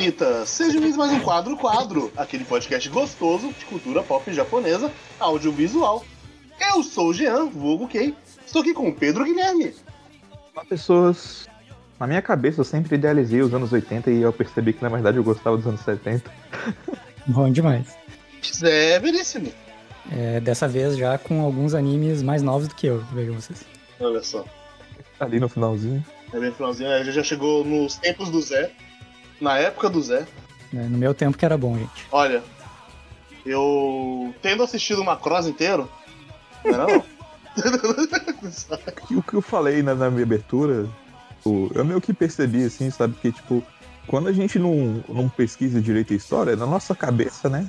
pessoas bonitas! Sejam bem-vindos a mais um Quadro Quadro, aquele podcast gostoso de cultura pop japonesa, audiovisual. Eu sou o Jean, vulgo Kei. Estou aqui com o Pedro Guilherme. Olá, pessoas. Na minha cabeça eu sempre idealizei os anos 80 e eu percebi que na verdade eu gostava dos anos 70. Bom demais. É, veríssimo. É, dessa vez já com alguns animes mais novos do que eu, vejam vocês. Olha só. Ali no finalzinho. É bem finalzinho, é, já chegou nos tempos do Zé. Na época do Zé. É, no meu tempo que era bom, gente. Olha, eu tendo assistido uma cross inteiro. Não era não. O que eu falei na, na minha abertura, o- eu meio que percebi assim, sabe? Que tipo, quando a gente não, não pesquisa direito a história, na nossa cabeça, né?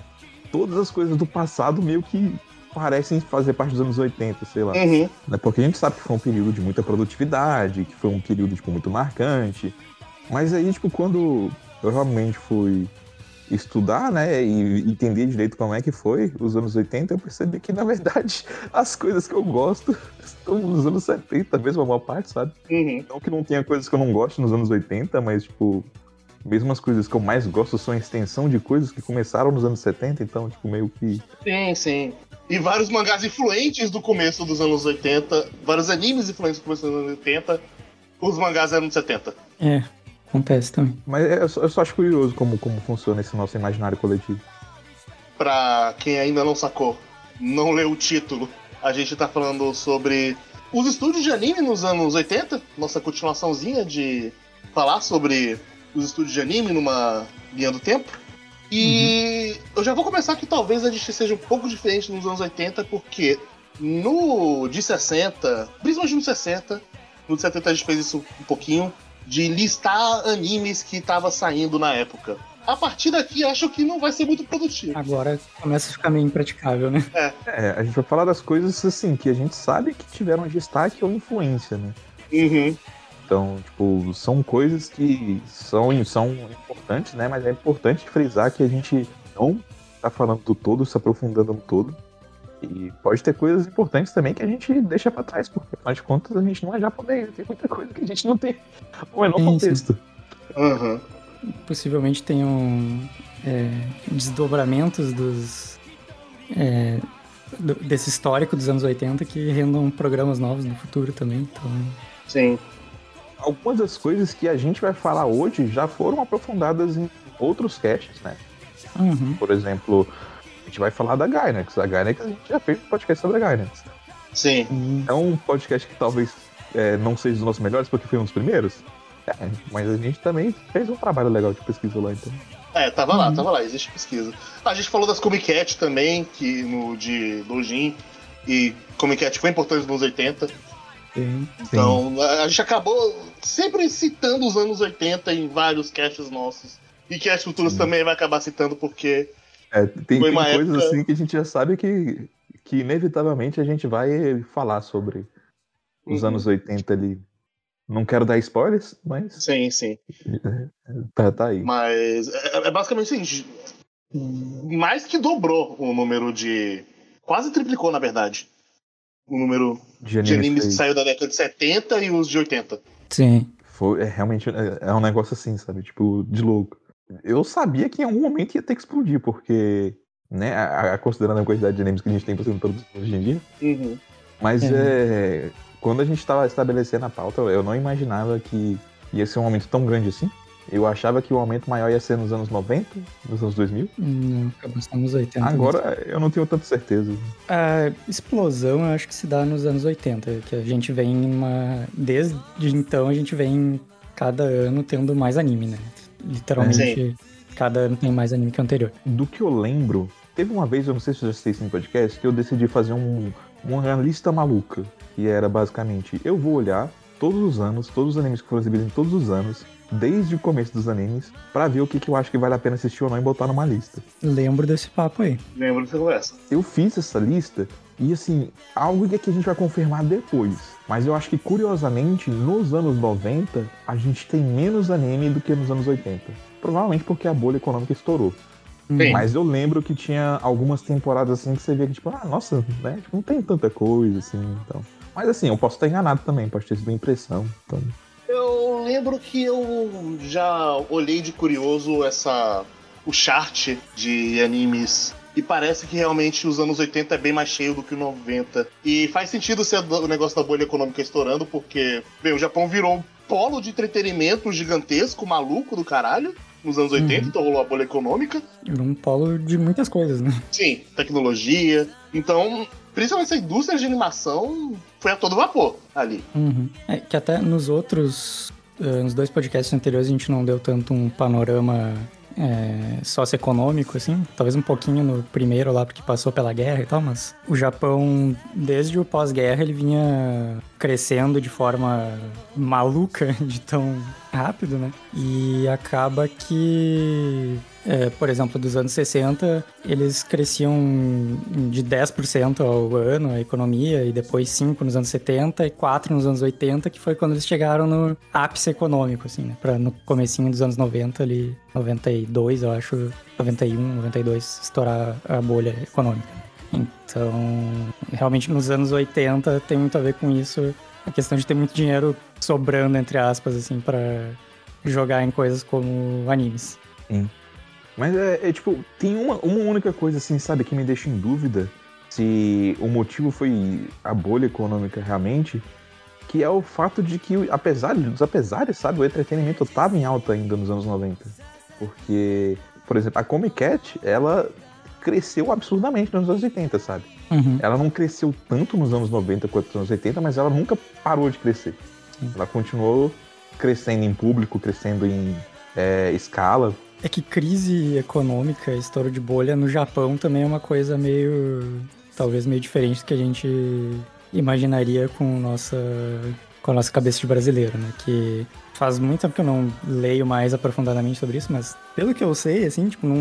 Todas as coisas do passado meio que parecem fazer parte dos anos 80, sei lá. uhum. né? Porque a gente sabe que foi um período de muita produtividade, que foi um período, tipo, muito marcante. Mas aí, tipo, quando eu realmente fui estudar, né, e entender direito como é que foi os anos 80, eu percebi que, na verdade, as coisas que eu gosto estão nos anos 70, mesmo a maior parte, sabe? Uhum. Não que não tenha coisas que eu não gosto nos anos 80, mas, tipo, mesmo as coisas que eu mais gosto são a extensão de coisas que começaram nos anos 70, então, tipo, meio que Sim, sim. E vários mangás influentes do começo dos anos 80, vários animes influentes do começo dos anos 80, os mangás eram de 70. É, acontece também. Mas é- eu só, eu só acho curioso como, como funciona esse nosso imaginário coletivo. Pra quem ainda não sacou, não leu o título, a gente tá falando sobre os estúdios de anime nos anos 80, nossa continuaçãozinha de falar sobre os estúdios de anime numa linha do tempo. E eu já vou começar que talvez a gente seja um pouco diferente nos anos 80, porque no de 60, principalmente no 60, no de 70 a gente fez isso um pouquinho, de listar animes que tava saindo na época. A partir daqui, acho que não vai ser muito produtivo. Agora começa a ficar meio impraticável, né? É, a gente vai falar das coisas assim que a gente sabe que tiveram destaque ou influência, né? Uhum. Então, tipo, são coisas que são, são importantes, né? Mas é importante frisar que a gente não tá falando do todo, se aprofundando no todo. E pode ter coisas importantes também que a gente deixa pra trás, porque afinal de contas a gente não é japonês, tem muita coisa que a gente não tem o menor sim. contexto. Uhum. Possivelmente tenham é, desdobramentos dos. é, do- desse histórico dos anos 80 que rendam programas novos no futuro também. Então, Sim. Algumas das coisas que a gente vai falar hoje já foram aprofundadas em outros casts, né? uhum. Por exemplo, gente vai falar da Gainax. A Gainax a gente já fez um podcast sobre a Gainax. Sim. É um podcast que talvez é, não seja dos nossos melhores, porque foi um dos primeiros. É, mas a gente também fez um trabalho legal de pesquisa lá, então. É, tava lá, Uhum. tava lá, existe pesquisa. A gente falou das Comic Cat também, que no de Dojin. E Comic Cat foi importante nos 80. Sim. Então a a gente acabou sempre citando os anos 80 em vários casts nossos. E casts futuros Sim. também vai acabar citando porque. É, tem, tem uma coisas época- assim que a gente já sabe que, que inevitavelmente a gente vai falar sobre os Uhum. anos 80 ali. Não quero dar spoilers, mas Sim, sim. tá, tá aí. Mas é, é basicamente o seguinte: mais que dobrou o número de. Quase triplicou, na verdade. O número De de animes que saiu da década de 70 e os de 80. Sim. Foi, é realmente é, é um negócio assim, sabe? Tipo, de louco. Eu sabia que em algum momento ia ter que explodir, porque, né, a- a- considerando a quantidade de animes que a gente tem sendo produzidos hoje em dia. Uhum. Mas Uhum. é. Quando a gente tava estabelecendo a pauta, eu não imaginava que ia ser um aumento tão grande assim. Eu achava que o aumento maior ia ser nos anos 90, nos anos 2000. Não, acabou sendo nos 80. Agora eu não tenho tanta certeza. A explosão eu acho que se dá nos anos 80, que a gente vem numa. Desde então a gente vem cada ano tendo mais anime, né? Literalmente, cada ano tem mais anime que o anterior. Do que eu lembro, teve uma vez, eu não sei se eu já citei isso no podcast, que eu decidi fazer um, uma lista maluca. Que era basicamente, eu vou olhar todos os anos, todos os animes que foram exibidos em todos os anos, desde o começo dos animes, pra ver o que, que eu acho que vale a pena assistir ou não e botar numa lista. Lembro desse papo aí. Lembro dessa conversa. Eu fiz essa lista E assim, algo que a gente vai confirmar depois. Mas eu acho que, curiosamente, nos anos 90, a gente tem menos anime do que nos anos 80. Provavelmente porque a bolha econômica estourou. Sim. Mas eu lembro que tinha algumas temporadas assim que você via que, tipo, ah, nossa, né? Tipo, não tem tanta coisa, assim, então. Mas assim, eu posso estar enganado também, pode ter sido uma impressão. Então... Eu lembro que eu já olhei de curioso essa. o chart de animes. E parece que realmente os anos 80 é bem mais cheio do que o 90. E faz sentido ser o negócio da bolha econômica estourando, porque, bem, o Japão virou um polo de entretenimento gigantesco, maluco do caralho nos anos 80, uhum. então rolou a bolha econômica. Um polo de muitas coisas, né? Sim, tecnologia. Então, principalmente essa indústria de animação foi a todo vapor ali. Uhum. É, que até nos outros, uh, nos dois podcasts anteriores a gente não deu tanto um panorama é, socioeconômico, assim, talvez um pouquinho no primeiro lá, porque passou pela guerra e tal, mas o Japão, desde o pós-guerra, ele vinha crescendo de forma maluca, de tão rápido, né? E acaba que é, por exemplo, dos anos 60, eles cresciam de 10% ao ano, a economia, e depois 5% nos anos 70 e 4% nos anos 80, que foi quando eles chegaram no ápice econômico, assim, né? Pra, no comecinho dos anos 90, ali, 92, eu acho, 91, 92, estourar a bolha econômica. Então, realmente nos anos 80 tem muito a ver com isso, a questão de ter muito dinheiro sobrando, entre aspas, assim, para jogar em coisas como animes. Sim. Mas é, é, tipo, tem uma, uma única coisa assim, sabe, que me deixa em dúvida se o motivo foi a bolha econômica realmente, que é o fato de que, apesar dos apesares, sabe, o entretenimento estava em alta ainda nos anos 90. Porque, por exemplo, a Comic Cat, ela cresceu absurdamente nos anos 80, sabe? Uhum. Ela não cresceu tanto nos anos 90 quanto nos anos 80, mas ela nunca parou de crescer. Sim. Ela continuou crescendo em público, crescendo em é, escala. É que crise econômica, estouro de bolha no Japão também é uma coisa meio. talvez meio diferente do que a gente imaginaria com nossa, com a nossa cabeça de brasileiro, né? Que faz muito tempo que eu não leio mais aprofundadamente sobre isso, mas pelo que eu sei, assim, tipo, não,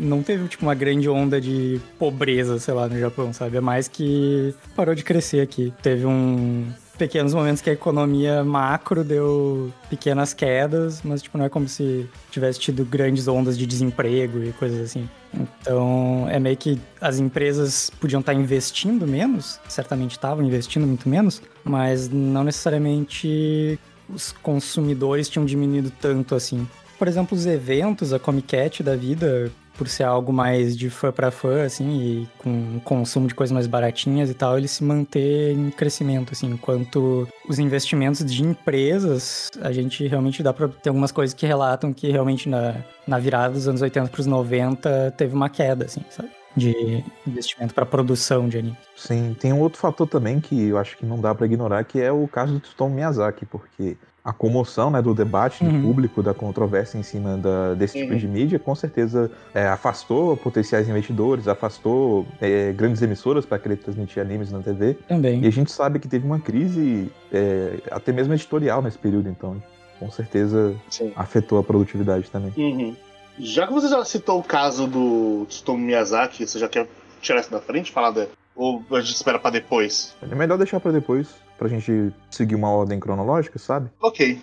não teve tipo, uma grande onda de pobreza, sei lá, no Japão, sabe? É mais que parou de crescer aqui. Teve um pequenos momentos que a economia macro deu pequenas quedas, mas tipo, não é como se tivesse tido grandes ondas de desemprego e coisas assim. Então, é meio que as empresas podiam estar investindo menos, certamente estavam investindo muito menos, mas não necessariamente os consumidores tinham diminuído tanto assim. Por exemplo, os eventos, a Comic Cat da vida, por ser algo mais de fã para fã, assim, e com consumo de coisas mais baratinhas e tal, ele se manter em crescimento, assim, enquanto os investimentos de empresas, a gente realmente dá para ter algumas coisas que relatam que realmente na, na virada dos anos 80 para os 90 teve uma queda, assim, sabe? de investimento para produção de anime. Sim, tem um outro fator também que eu acho que não dá para ignorar, que é o caso do Tsutomu Miyazaki, porque a comoção né, do debate uhum. público, da controvérsia em cima da, desse tipo uhum. tipo de mídia, com certeza é, afastou potenciais investidores, afastou é, grandes emissoras para querer transmitir animes na TV. Também. E a gente sabe que teve uma crise, é, até mesmo editorial nesse período, então com certeza Sim. afetou a produtividade também. Uhum. Já que você já citou o caso do Tsutomu Miyazaki, você já quer tirar isso da frente, falar de... ou a gente espera para depois? É melhor deixar para depois pra gente seguir uma ordem cronológica, sabe? Ok.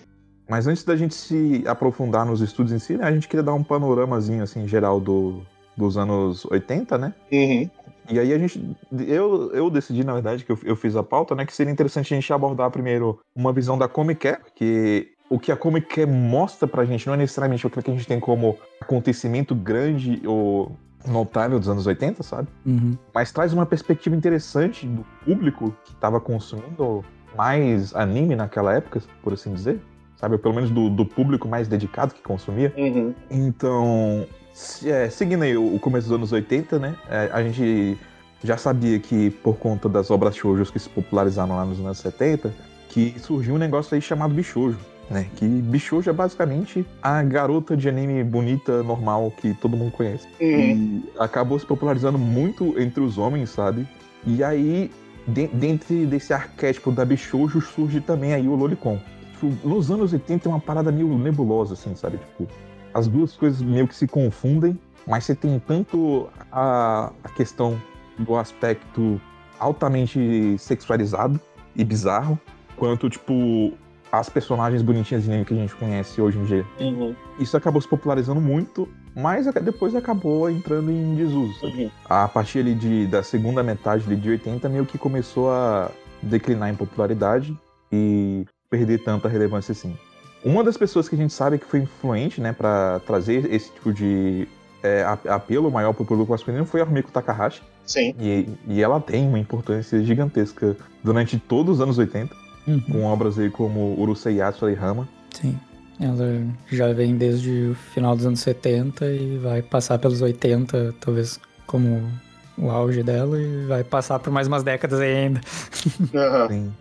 Mas antes da gente se aprofundar nos estudos em si, né, a gente queria dar um panoramazinho, assim, geral do, dos anos 80, né? Uhum. E aí a gente. Eu, eu decidi, na verdade, que eu, eu fiz a pauta, né? Que seria interessante a gente abordar primeiro uma visão da Comic Care, que o que a Comic Care mostra pra gente não é necessariamente o que a gente tem como acontecimento grande ou notável dos anos 80, sabe? Uhum. Mas traz uma perspectiva interessante do público que estava consumindo mais anime naquela época, por assim dizer. Sabe? Ou pelo menos do, do público mais dedicado que consumia. Uhum. Então, é, seguindo aí o, começo dos anos 80, né? É, a gente já sabia que, por conta das obras shoujos que se popularizaram lá nos anos 70, que surgiu um negócio aí chamado bichoujo né? Que Bishoujo é basicamente a garota de anime bonita, normal, que todo mundo conhece. Uhum. E acabou se popularizando muito entre os homens, sabe? E aí, de, dentro desse arquétipo da Bishoujo, surge também aí o Lolicon. Tipo, nos anos 80 é uma parada meio nebulosa, assim, sabe? Tipo, as duas coisas meio que se confundem, mas você tem tanto a, a questão do aspecto altamente sexualizado e bizarro, quanto, tipo, as personagens bonitinhas de anime que a gente conhece hoje em dia. Uhum. Isso acabou se popularizando muito, mas depois acabou entrando em desuso. Uhum. A partir ali de, da segunda metade ali de 80, meio que começou a declinar em popularidade e perder tanta relevância assim. Uma das pessoas que a gente sabe que foi influente, né, para trazer esse tipo de é, apelo maior pro público masculino foi a Rumiko Takahashi. Sim. E, e ela tem uma importância gigantesca durante todos os anos 80, Uhum. com obras aí como Urusei Yatsura e Rama. Sim. Ela já vem desde o final dos anos 70 e vai passar pelos 80, talvez como o auge dela, e vai passar por mais umas décadas ainda. Sim.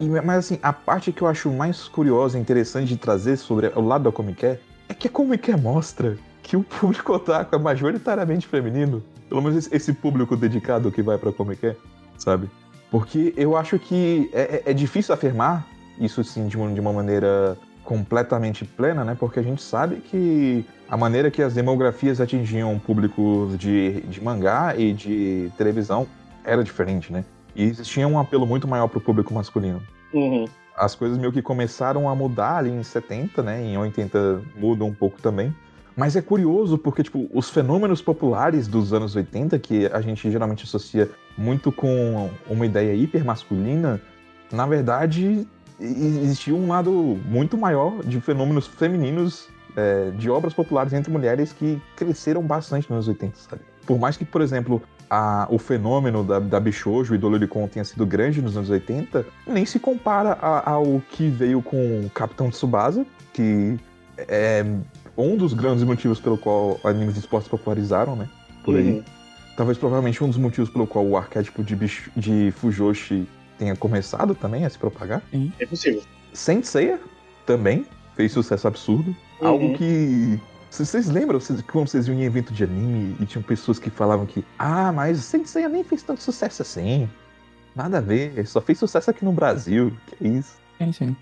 E, mas assim, a parte que eu acho mais curiosa e interessante de trazer sobre o lado da Comic Con é que a Comic Con mostra que o público otaku é majoritariamente feminino. Pelo menos esse- público dedicado que vai pra Comic Con, sabe? Porque eu acho que é, é- é difícil afirmar isso assim de uma, de uma maneira completamente plena, né? Porque a gente sabe que a maneira que as demografias atingiam públicos de, de mangá e de televisão era diferente, né? E existia um apelo muito maior pro público masculino. Uhum. As coisas meio que começaram a mudar ali em 70, né? Em 80 mudam um pouco também. Mas é curioso porque, tipo, os fenômenos populares dos anos 80, que a gente geralmente associa muito com uma ideia hipermasculina, na verdade, existia um lado muito maior de fenômenos femininos, é, de obras populares entre mulheres que cresceram bastante nos anos 80, sabe? Por mais que, por exemplo, a- o fenômeno da, da Bichojo e do Loricon tenha sido grande nos anos 80, nem se compara ao que veio com Capitão Tsubasa, que é um dos grandes motivos pelo qual animes de esportes popularizaram, né? Por aí. Uhum. Talvez provavelmente um dos motivos pelo qual o arquétipo de, bicho, de Fujoshi tenha começado também a se propagar. É possível. Saint Seiya também fez sucesso absurdo. Uhum. Algo que. Vocês lembram quando vocês iam em evento de anime e tinham pessoas que falavam que Ah, mas Saint Seiya nem fez tanto sucesso assim. Nada a ver, só fez sucesso aqui no Brasil. Que isso? Sim, sim.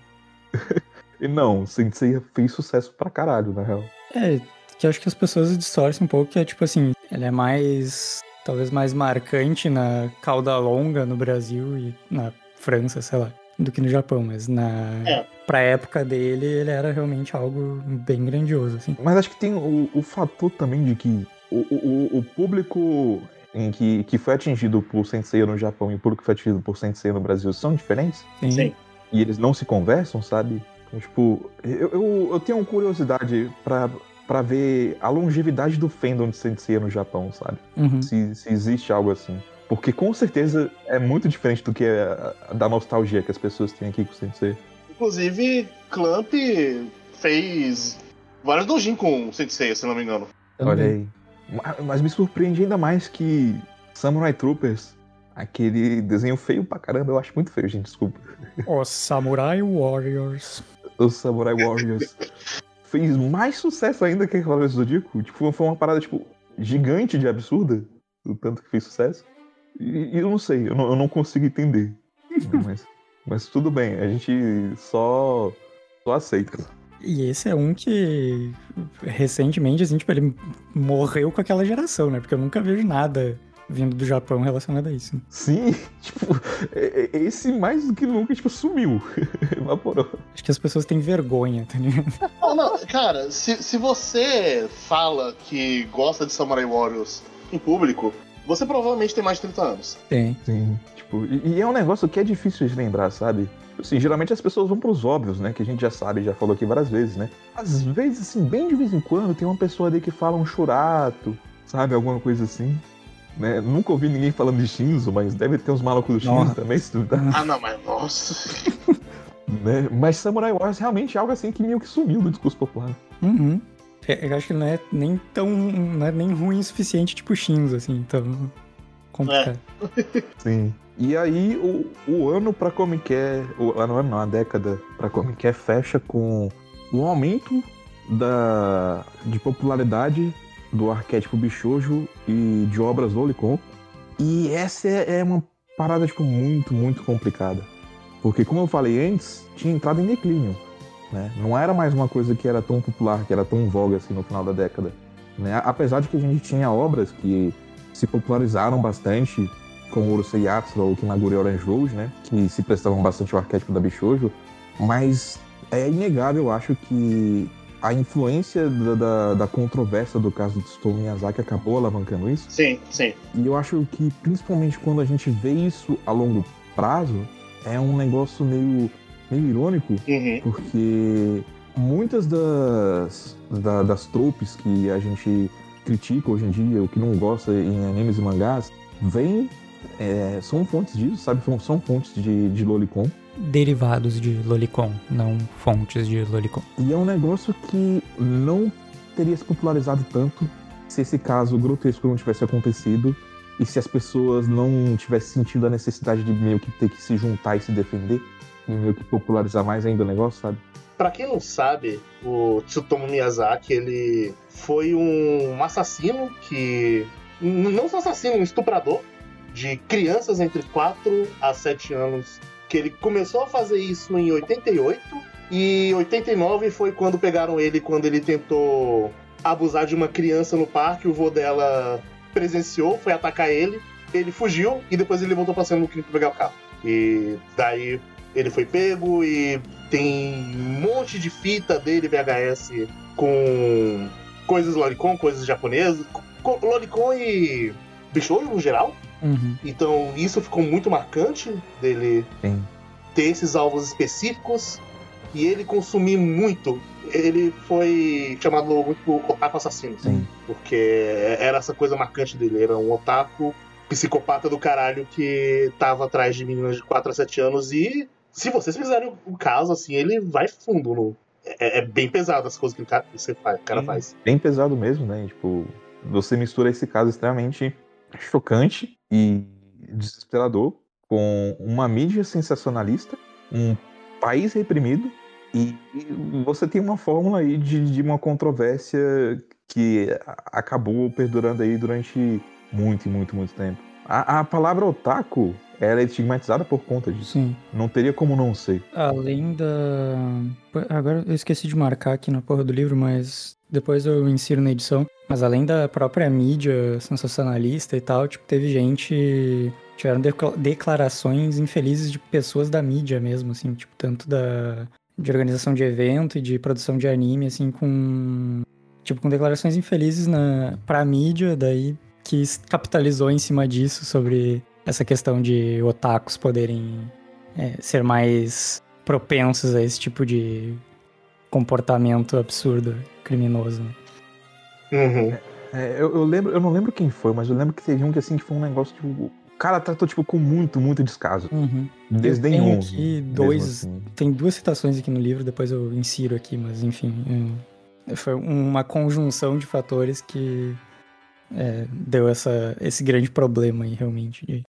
E não, Saint Seiya fez sucesso pra caralho, na real. É, que acho que as pessoas distorcem um pouco, que é tipo assim, ela é mais. talvez mais marcante na cauda longa no Brasil e na França, sei lá, do que no Japão, mas na. É. Pra época dele, ele era realmente algo bem grandioso, assim. Mas acho que tem o, o fator também de que o, o, o público em que, que foi atingido por Saint Seiya no Japão e o público que foi atingido por Saint Seiya no Brasil são diferentes. Sim. Sim. e eles não se conversam, sabe? Então, tipo, eu, eu, eu tenho curiosidade pra, pra ver a longevidade do fandom de Sensei no Japão, sabe? Uhum. Se, se existe algo assim. Porque com certeza é muito diferente do que a, a- da nostalgia que as pessoas têm aqui com o Sensei. Inclusive, Clamp fez vários doujin com o Sensei, se não me engano. Olha aí. Ma- Mas me surpreende ainda mais que Samurai Troopers, aquele desenho feio pra caramba, eu acho muito feio, gente, desculpa. Os Samurai Warriors. Os Samurai Warriors fez mais sucesso ainda que Cavaleiros do Zodíaco. Tipo, foi uma parada, tipo, gigante de absurda, do tanto que fez sucesso. E, e eu não sei, eu não, eu não consigo entender. mas, mas tudo bem, a gente só, só aceita. E esse é um que recentemente, assim, tipo, ele morreu com aquela geração, né? Porque eu nunca vejo nada vindo do Japão relacionado a isso. Sim, tipo, é- é- esse mais do que nunca, tipo, sumiu. Evaporou. Acho que as pessoas têm vergonha, tá ligado? Não, não, cara, se, se você fala que gosta de Samurai Warriors em público, você provavelmente tem mais de 30 anos. Tem. Sim, tipo, e, e é um negócio que é difícil de lembrar, sabe? Assim, geralmente as pessoas vão pros óbvios, né? Que a gente já sabe, já falou aqui várias vezes, né? Às vezes, assim, bem de vez em quando, tem uma pessoa ali que fala um churato, sabe? Alguma coisa assim. Né? Nunca ouvi ninguém falando de Shinzo, mas deve ter uns malucos do Shinzo Nossa. também, se duvidar. Ah, não, mas nossa. Né? Mas Samurai Wars realmente é algo assim que meio que sumiu do discurso popular. Uhum. É, Eu acho que não é nem tão. não é nem ruim o suficiente, tipo Shinzo, assim, então. Complicado. Sim. E aí o, o ano pra Comic Con, o ano não, a década pra Comic Con fecha com o aumento da, de popularidade do arquétipo bichojo e de obras Lolicon. E essa é, é uma parada tipo muito, muito complicada. Porque como eu falei antes, tinha entrado em declínio. Né? Não era mais uma coisa que era tão popular, que era tão voga assim no final da década. Né? Apesar de que a gente tinha obras que se popularizaram bastante, como Urusei Yatsura ou Kimagure Orange Rose, né? Que se prestavam bastante ao arquétipo da Bishojo. Mas é inegável, eu acho, que a influência da, da, da, controvérsia do caso do Tsutomu Miyazaki acabou alavancando isso. Sim, sim. E eu acho que, principalmente quando a gente vê isso a longo prazo, é um negócio meio, meio irônico, uhum. porque muitas das, da, das tropes que a gente critica hoje em dia, o que não gosta em animes e mangás, vem, é, são fontes disso, sabe? São, são fontes de, de Lolicon. Derivados de Lolicon, não fontes de Lolicon. E é um negócio que não teria se popularizado tanto se esse caso grotesco não tivesse acontecido e se as pessoas não tivessem sentido a necessidade de meio que ter que se juntar e se defender e meio que popularizar mais ainda o negócio, sabe? Para quem não sabe, o Tsutomu Miyazaki, ele foi um assassino que não só assassino, um estuprador de crianças entre 4 a 7 anos, que ele começou a fazer isso em 88 e 89 foi quando pegaram ele quando ele tentou abusar de uma criança no parque, o vô dela presenciou, foi atacar ele, ele fugiu e depois ele voltou passando no crime pra pegar o carro. E daí ele foi pego e tem um monte de fita dele VHS com coisas Lolicon, coisas japonesas, Lolicon e Bichojo no geral. Uhum. Então isso ficou muito marcante dele Sim. ter esses alvos específicos e ele consumir muito. Ele foi chamado muito otaku assassino. Sim. Porque era essa coisa marcante dele. Era um otaku psicopata do caralho que tava atrás de meninas de 4 a 7 anos e se vocês fizerem o caso, assim, ele vai fundo no. É, é bem pesado as coisas que o cara, você faz, o cara Sim. faz. Bem pesado mesmo, né? Tipo, você mistura esse caso extremamente chocante e desesperador com uma mídia sensacionalista, um país reprimido e você tem uma fórmula aí de, de uma controvérsia que acabou perdurando aí durante muito, muito, muito tempo. A, a palavra otaku ela é estigmatizada por conta disso. Sim. Não teria como não ser. Além da. Agora eu esqueci de marcar aqui na porra do livro, mas depois eu insiro na edição. Mas além da própria mídia sensacionalista e tal, tipo, teve gente. Tiveram declarações infelizes de pessoas da mídia mesmo, assim, tipo, tanto da. de organização de evento e de produção de anime, assim, com. Tipo, com declarações infelizes na, pra mídia, daí que capitalizou em cima disso sobre essa questão de otakus poderem é, ser mais propensos a esse tipo de comportamento absurdo, criminoso. Né? Uhum. É, eu, eu, lembro, eu não lembro quem foi, mas eu lembro que teve um que assim que foi um negócio tipo, o cara tratou tipo com muito, muito descaso. Uhum. Desdenhoso. Tem aqui dois, assim. tem duas citações aqui no livro, depois eu insiro aqui, mas enfim, foi uma conjunção de fatores que é, deu essa, esse grande problema aí, realmente.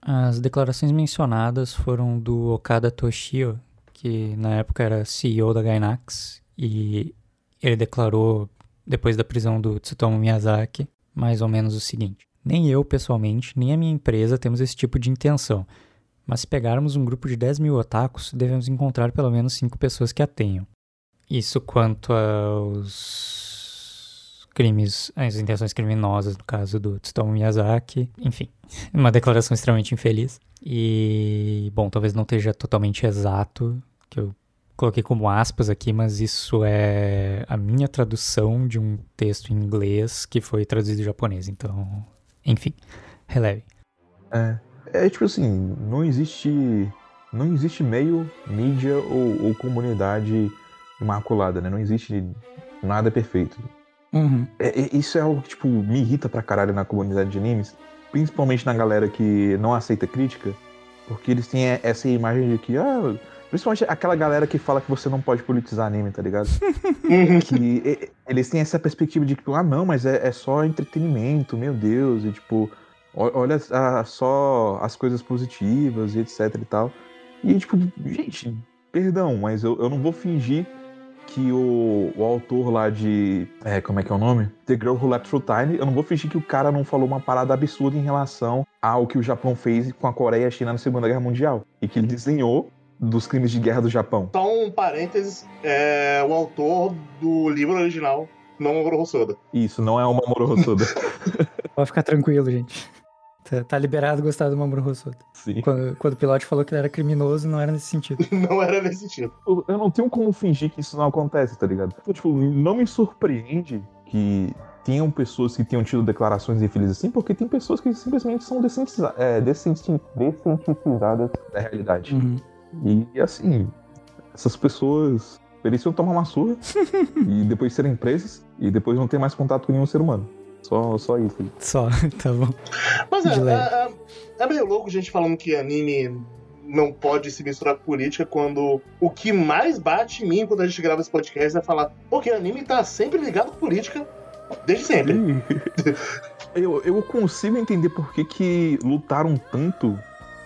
As declarações mencionadas foram do Okada Toshio, que na época era CEO da Gainax, e ele declarou, depois da prisão do Tsutomu Miyazaki, mais ou menos o seguinte: Nem eu, pessoalmente, nem a minha empresa temos esse tipo de intenção, mas se pegarmos um grupo de 10 mil otakus, devemos encontrar pelo menos 5 pessoas que a tenham. Isso quanto aos crimes, as intenções criminosas, no caso do Tsutomu Miyazaki, enfim, uma declaração extremamente infeliz. E, bom, talvez não esteja totalmente exato, que eu coloquei como aspas aqui, mas isso é a minha tradução de um texto em inglês que foi traduzido em japonês, então, enfim, releve. É, é tipo assim, não existe, não existe meio, mídia ou, ou comunidade imaculada, né? Não existe nada perfeito. Uhum. É, é, isso é algo que, tipo, me irrita pra caralho na comunidade de animes, principalmente na galera que não aceita crítica, porque eles têm essa imagem de que, ah, principalmente aquela galera que fala que você não pode politizar anime, tá ligado? que eles têm essa perspectiva de que, ah, não, mas é, é só entretenimento, meu Deus, e tipo, olha a, só as coisas positivas e etc e tal. E, tipo, gente, perdão, mas eu, eu não vou fingir que o, o autor lá de. É, como é que é o nome? The Girl Who Left Through Time. Eu não vou fingir que o cara não falou uma parada absurda em relação ao que o Japão fez com a Coreia e a China na Segunda Guerra Mundial. E que ele desenhou dos crimes de guerra do Japão. Só um parênteses: é, o autor do livro original não é Mamoru Hosoda. Isso, não é o Mamoru Hosoda. Pode ficar tranquilo, gente. Tá, tá liberado gostar do Mamoru Hosoda. Sim. Quando, quando o pilote falou que ele era criminoso, não era nesse sentido. não era nesse sentido. Eu, eu não tenho como fingir que isso não acontece, tá ligado? Então, tipo, não me surpreende que tenham pessoas que tenham tido declarações infelizes assim, porque tem pessoas que simplesmente são descientiza é, da realidade. Uhum. E assim, essas pessoas mereciam tomar uma surra e depois serem presas e depois não ter mais contato com nenhum ser humano. Só, só isso. Só, tá bom. Mas é, é, é, é meio louco gente falando que anime não pode se misturar com política quando o que mais bate em mim quando a gente grava esse podcast é falar, porque anime tá sempre ligado com política desde sempre. eu, eu consigo entender por que, que lutaram tanto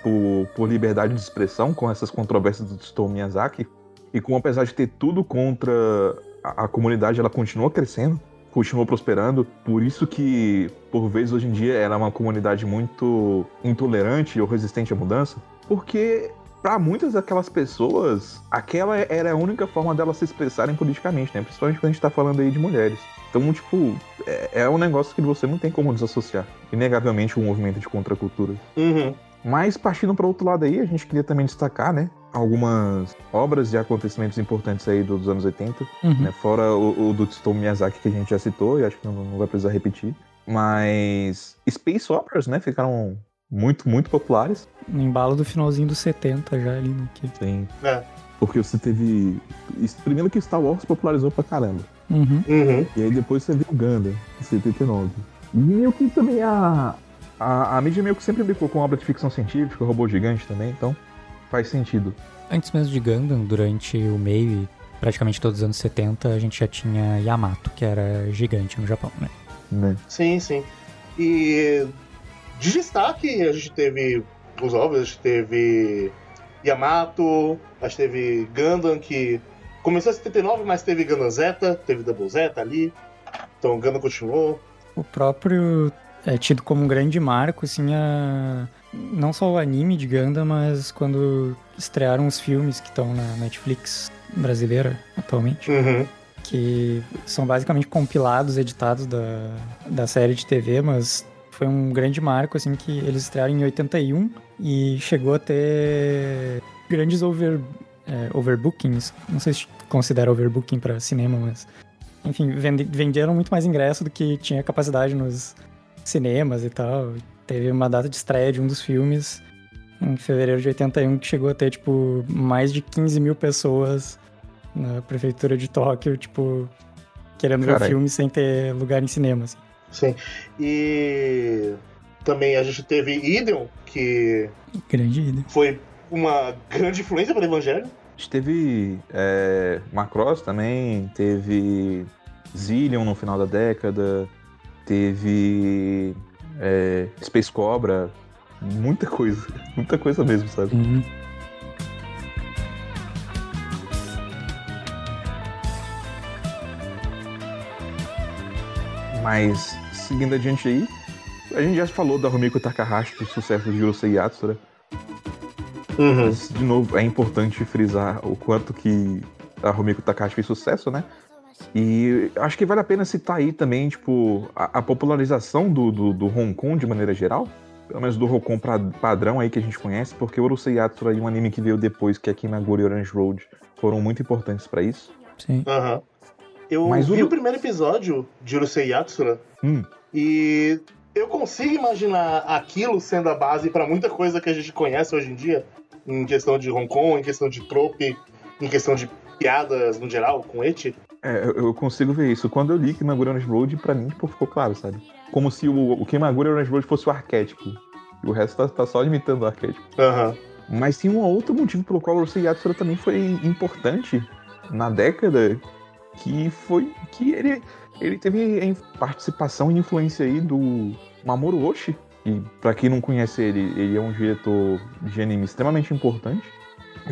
por, por liberdade de expressão com essas controvérsias do Tsutomu Miyazaki. E como apesar de ter tudo contra a, a comunidade, ela continua crescendo, continua prosperando. Por isso que, por vezes, hoje em dia, ela é uma comunidade muito intolerante ou resistente à mudança. Porque para muitas daquelas pessoas, aquela era a única forma delas se expressarem politicamente, né? Principalmente quando a gente tá falando aí de mulheres. Então, tipo, é, é um negócio que você não tem como desassociar. Inegavelmente um movimento de contracultura. Uhum. Mas partindo para outro lado aí, a gente queria também destacar, né? Algumas obras e acontecimentos importantes aí dos anos 80, Uhum. né? Fora o, o do Tsutomu Miyazaki que a gente já citou, e acho que não, não vai precisar repetir. Mas Space Operas, né? Ficaram muito, muito populares. No embalo do finalzinho dos 70 já ali, né? Que... Sim. É. Porque você teve. Primeiro que Star Wars popularizou pra caramba. Uhum. Uhum. E aí depois você viu Ganda, em 79. E meio que também a, a, a mídia meio que sempre brincou com obra de ficção científica, robô gigante também, então faz sentido. Antes mesmo de Gundam, durante o meio e praticamente todos os anos 70, a gente já tinha Yamato, que era gigante no Japão, né? Né? Sim, sim. E de destaque, a gente teve os óbvios, a gente teve Yamato, a gente teve Gundam, que começou em 79, mas teve Gundam Zeta, teve Double Zeta ali. Então Gundam continuou. O próprio é tido como um grande marco, assim, a... não só o anime de Gundam, mas quando estrearam os filmes que estão na Netflix brasileira atualmente, Uhum. que são basicamente compilados, editados da, da série de TV, mas foi um grande marco, assim, que eles estrearam em 81 e chegou a ter grandes over, é, overbookings, não sei se considera overbooking para cinema, mas enfim, vende- venderam muito mais ingresso do que tinha capacidade nos cinemas e tal. Teve uma data de estreia de um dos filmes em fevereiro de 81 que chegou a ter, tipo, mais de 15 mil pessoas na prefeitura de Tóquio, tipo, querendo ver o filme sem ter lugar em cinema, assim. Sim. E também a gente teve Ideon, que Grande ida. foi uma grande influência para o Evangelho. A gente teve é, Macross também, teve Zillion no final da década, teve é, Space Cobra, muita coisa, muita coisa mesmo, sabe? Uhum. Mas, seguindo adiante aí, a gente já falou da Rumiko Takahashi, do sucesso de Yurusei Yatsura, Uhum. Mas, de novo, é importante frisar o quanto que a Rumiko Takahashi fez sucesso, né? E acho que vale a pena citar aí também, tipo, a, a popularização do, do, do Hong Kong de maneira geral. Pelo menos do Hong Kong pra- padrão aí que a gente conhece, porque o Urusei Yatsura e um anime que veio depois, que é Kinaguri Orange Road, foram muito importantes pra isso. Sim. Aham. Eu Mas o vi do- o primeiro episódio de Urusei Yatsura Hum, e eu consigo imaginar aquilo sendo a base para muita coisa que a gente conhece hoje em dia, em questão de Hong Kong, em questão de trope, em questão de piadas no geral, com eti. É, eu- consigo ver isso. Quando eu li Kinaguri Orange Road, pra mim, tipo, ficou claro, sabe? Como se o, o Kinaguri Orange Road fosse o arquétipo. E o resto tá, tá só imitando o arquétipo. Aham. Mas tem um outro motivo pelo qual o Urusei Yatsura também foi importante na década, que foi que ele, ele teve participação e influência aí do Mamoru Oshii. E pra quem não conhece ele, ele é um diretor de anime extremamente importante,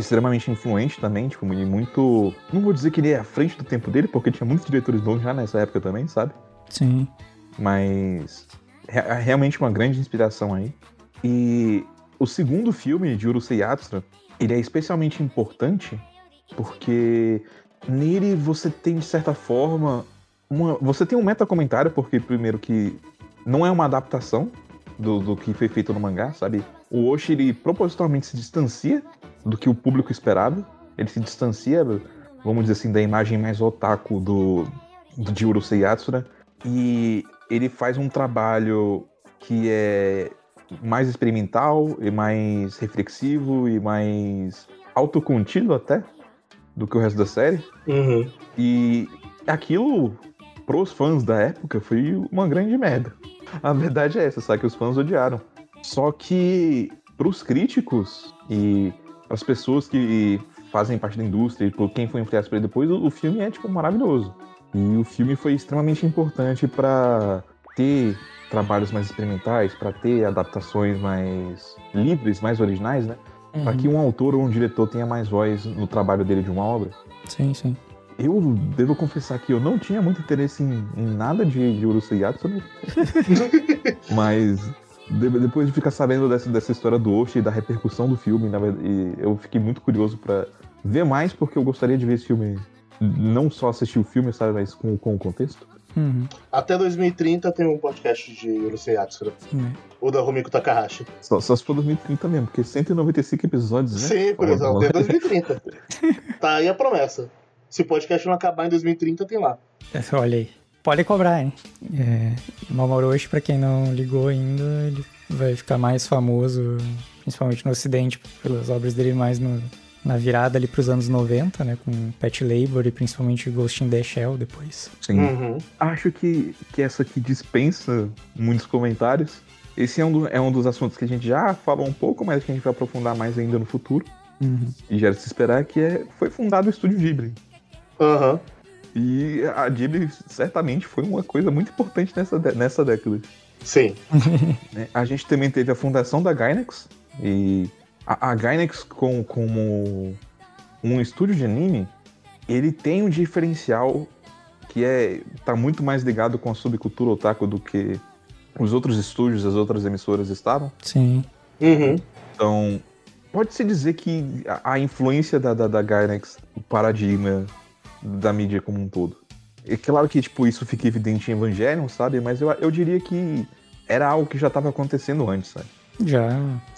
extremamente influente também, tipo, e muito... Não vou dizer que ele é à frente do tempo dele, porque tinha muitos diretores bons já nessa época também, sabe? Sim. mas é realmente uma grande inspiração aí. E o segundo filme de Urusei Yatsura, ele é especialmente importante porque nele você tem de certa forma uma, você tem um metacomentário porque primeiro que não é uma adaptação, do, do que foi feito no mangá, sabe? O Oshi, ele propositalmente se distancia do que o público esperava. Ele se distancia, vamos dizer assim, da imagem mais otaku do, do Jiro. E ele faz um trabalho que é mais experimental e mais reflexivo e mais autocontido até do que o resto da série. Uhum. E aquilo, pros fãs da época, foi uma grande merda. A verdade é essa, sabe? Que os fãs odiaram. Só que pros críticos e as pessoas que fazem parte da indústria e por quem foi influenciado por ele depois, o filme é, tipo, maravilhoso. E o filme foi extremamente importante para ter trabalhos mais experimentais, para ter adaptações mais livres, mais originais, né? Uhum. Para que um autor ou um diretor tenha mais voz no trabalho dele de uma obra. Sim, sim. Eu devo confessar que eu não tinha muito interesse em, em nada de, de Urusei Yatsumi. Mas de, depois de ficar sabendo dessa, dessa história do Oshi e da repercussão do filme, na verdade, eu fiquei muito curioso para ver mais, porque eu gostaria de ver esse filme, não só assistir o filme, sabe, mas com, com o contexto. Uhum. Até 2030 tem um podcast de Urusei Yatsura. Uhum. O da Rumiko Takahashi. Só, só se for 2030 mesmo, porque 195 episódios, né? Sim, por exemplo, até 2030. tá aí a promessa. Se o podcast não acabar em 2030, tem lá. Olha aí. Pode cobrar, hein? É, Mamoru Oshii, pra quem não ligou ainda, ele vai ficar mais famoso, principalmente no ocidente, pelas obras dele mais no, na virada ali pros anos 90, né? Com Pet Labor e principalmente Ghost in the Shell depois. Sim. Uhum. Acho que, que essa aqui dispensa muitos comentários. Esse é um, do, é um dos assuntos que a gente já falou um pouco, mas que a gente vai aprofundar mais ainda no futuro. Uhum. E já era de se esperar que é, foi fundado o Estúdio Ghibli. Aham. E a Ghibli certamente foi uma coisa muito importante nessa, nessa década. Sim. né? A gente também teve a fundação da Gainax. E a, a Gainax, com, como um estúdio de anime, ele tem um diferencial que é tá muito mais ligado com a subcultura otaku do que os outros estúdios, as outras emissoras estavam. Sim. Uhum. Então, pode-se dizer que a, a influência da, da, da Gainax, o paradigma da mídia como um todo. É claro que, tipo, isso fica evidente em Evangelion, sabe? Mas eu, eu diria que era algo que já estava acontecendo antes, sabe? Já.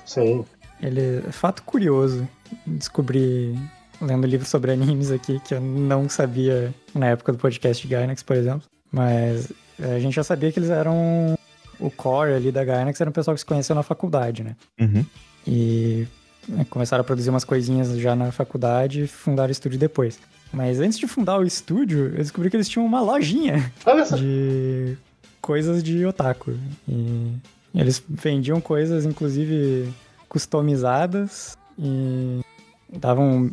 Sim. Ele é fato curioso. Descobri lendo livros sobre animes aqui que eu não sabia na época do podcast de Gainax, por exemplo. Mas eh, a gente já sabia que eles eram o core ali da Gainax, era um pessoal que se conheceu na faculdade, né? Uhum. E né, começaram a produzir umas coisinhas já na faculdade e fundaram o estúdio depois. Mas antes de fundar o estúdio, eu descobri que eles tinham uma lojinha Olha só. de coisas de otaku. E eles vendiam coisas, inclusive, customizadas e davam,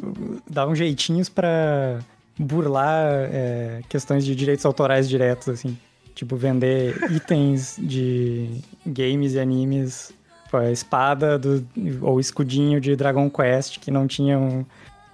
davam jeitinhos pra burlar é, questões de direitos autorais diretos, assim. Tipo, vender itens de games e animes, tipo, a espada do, ou escudinho de Dragon Quest que não tinham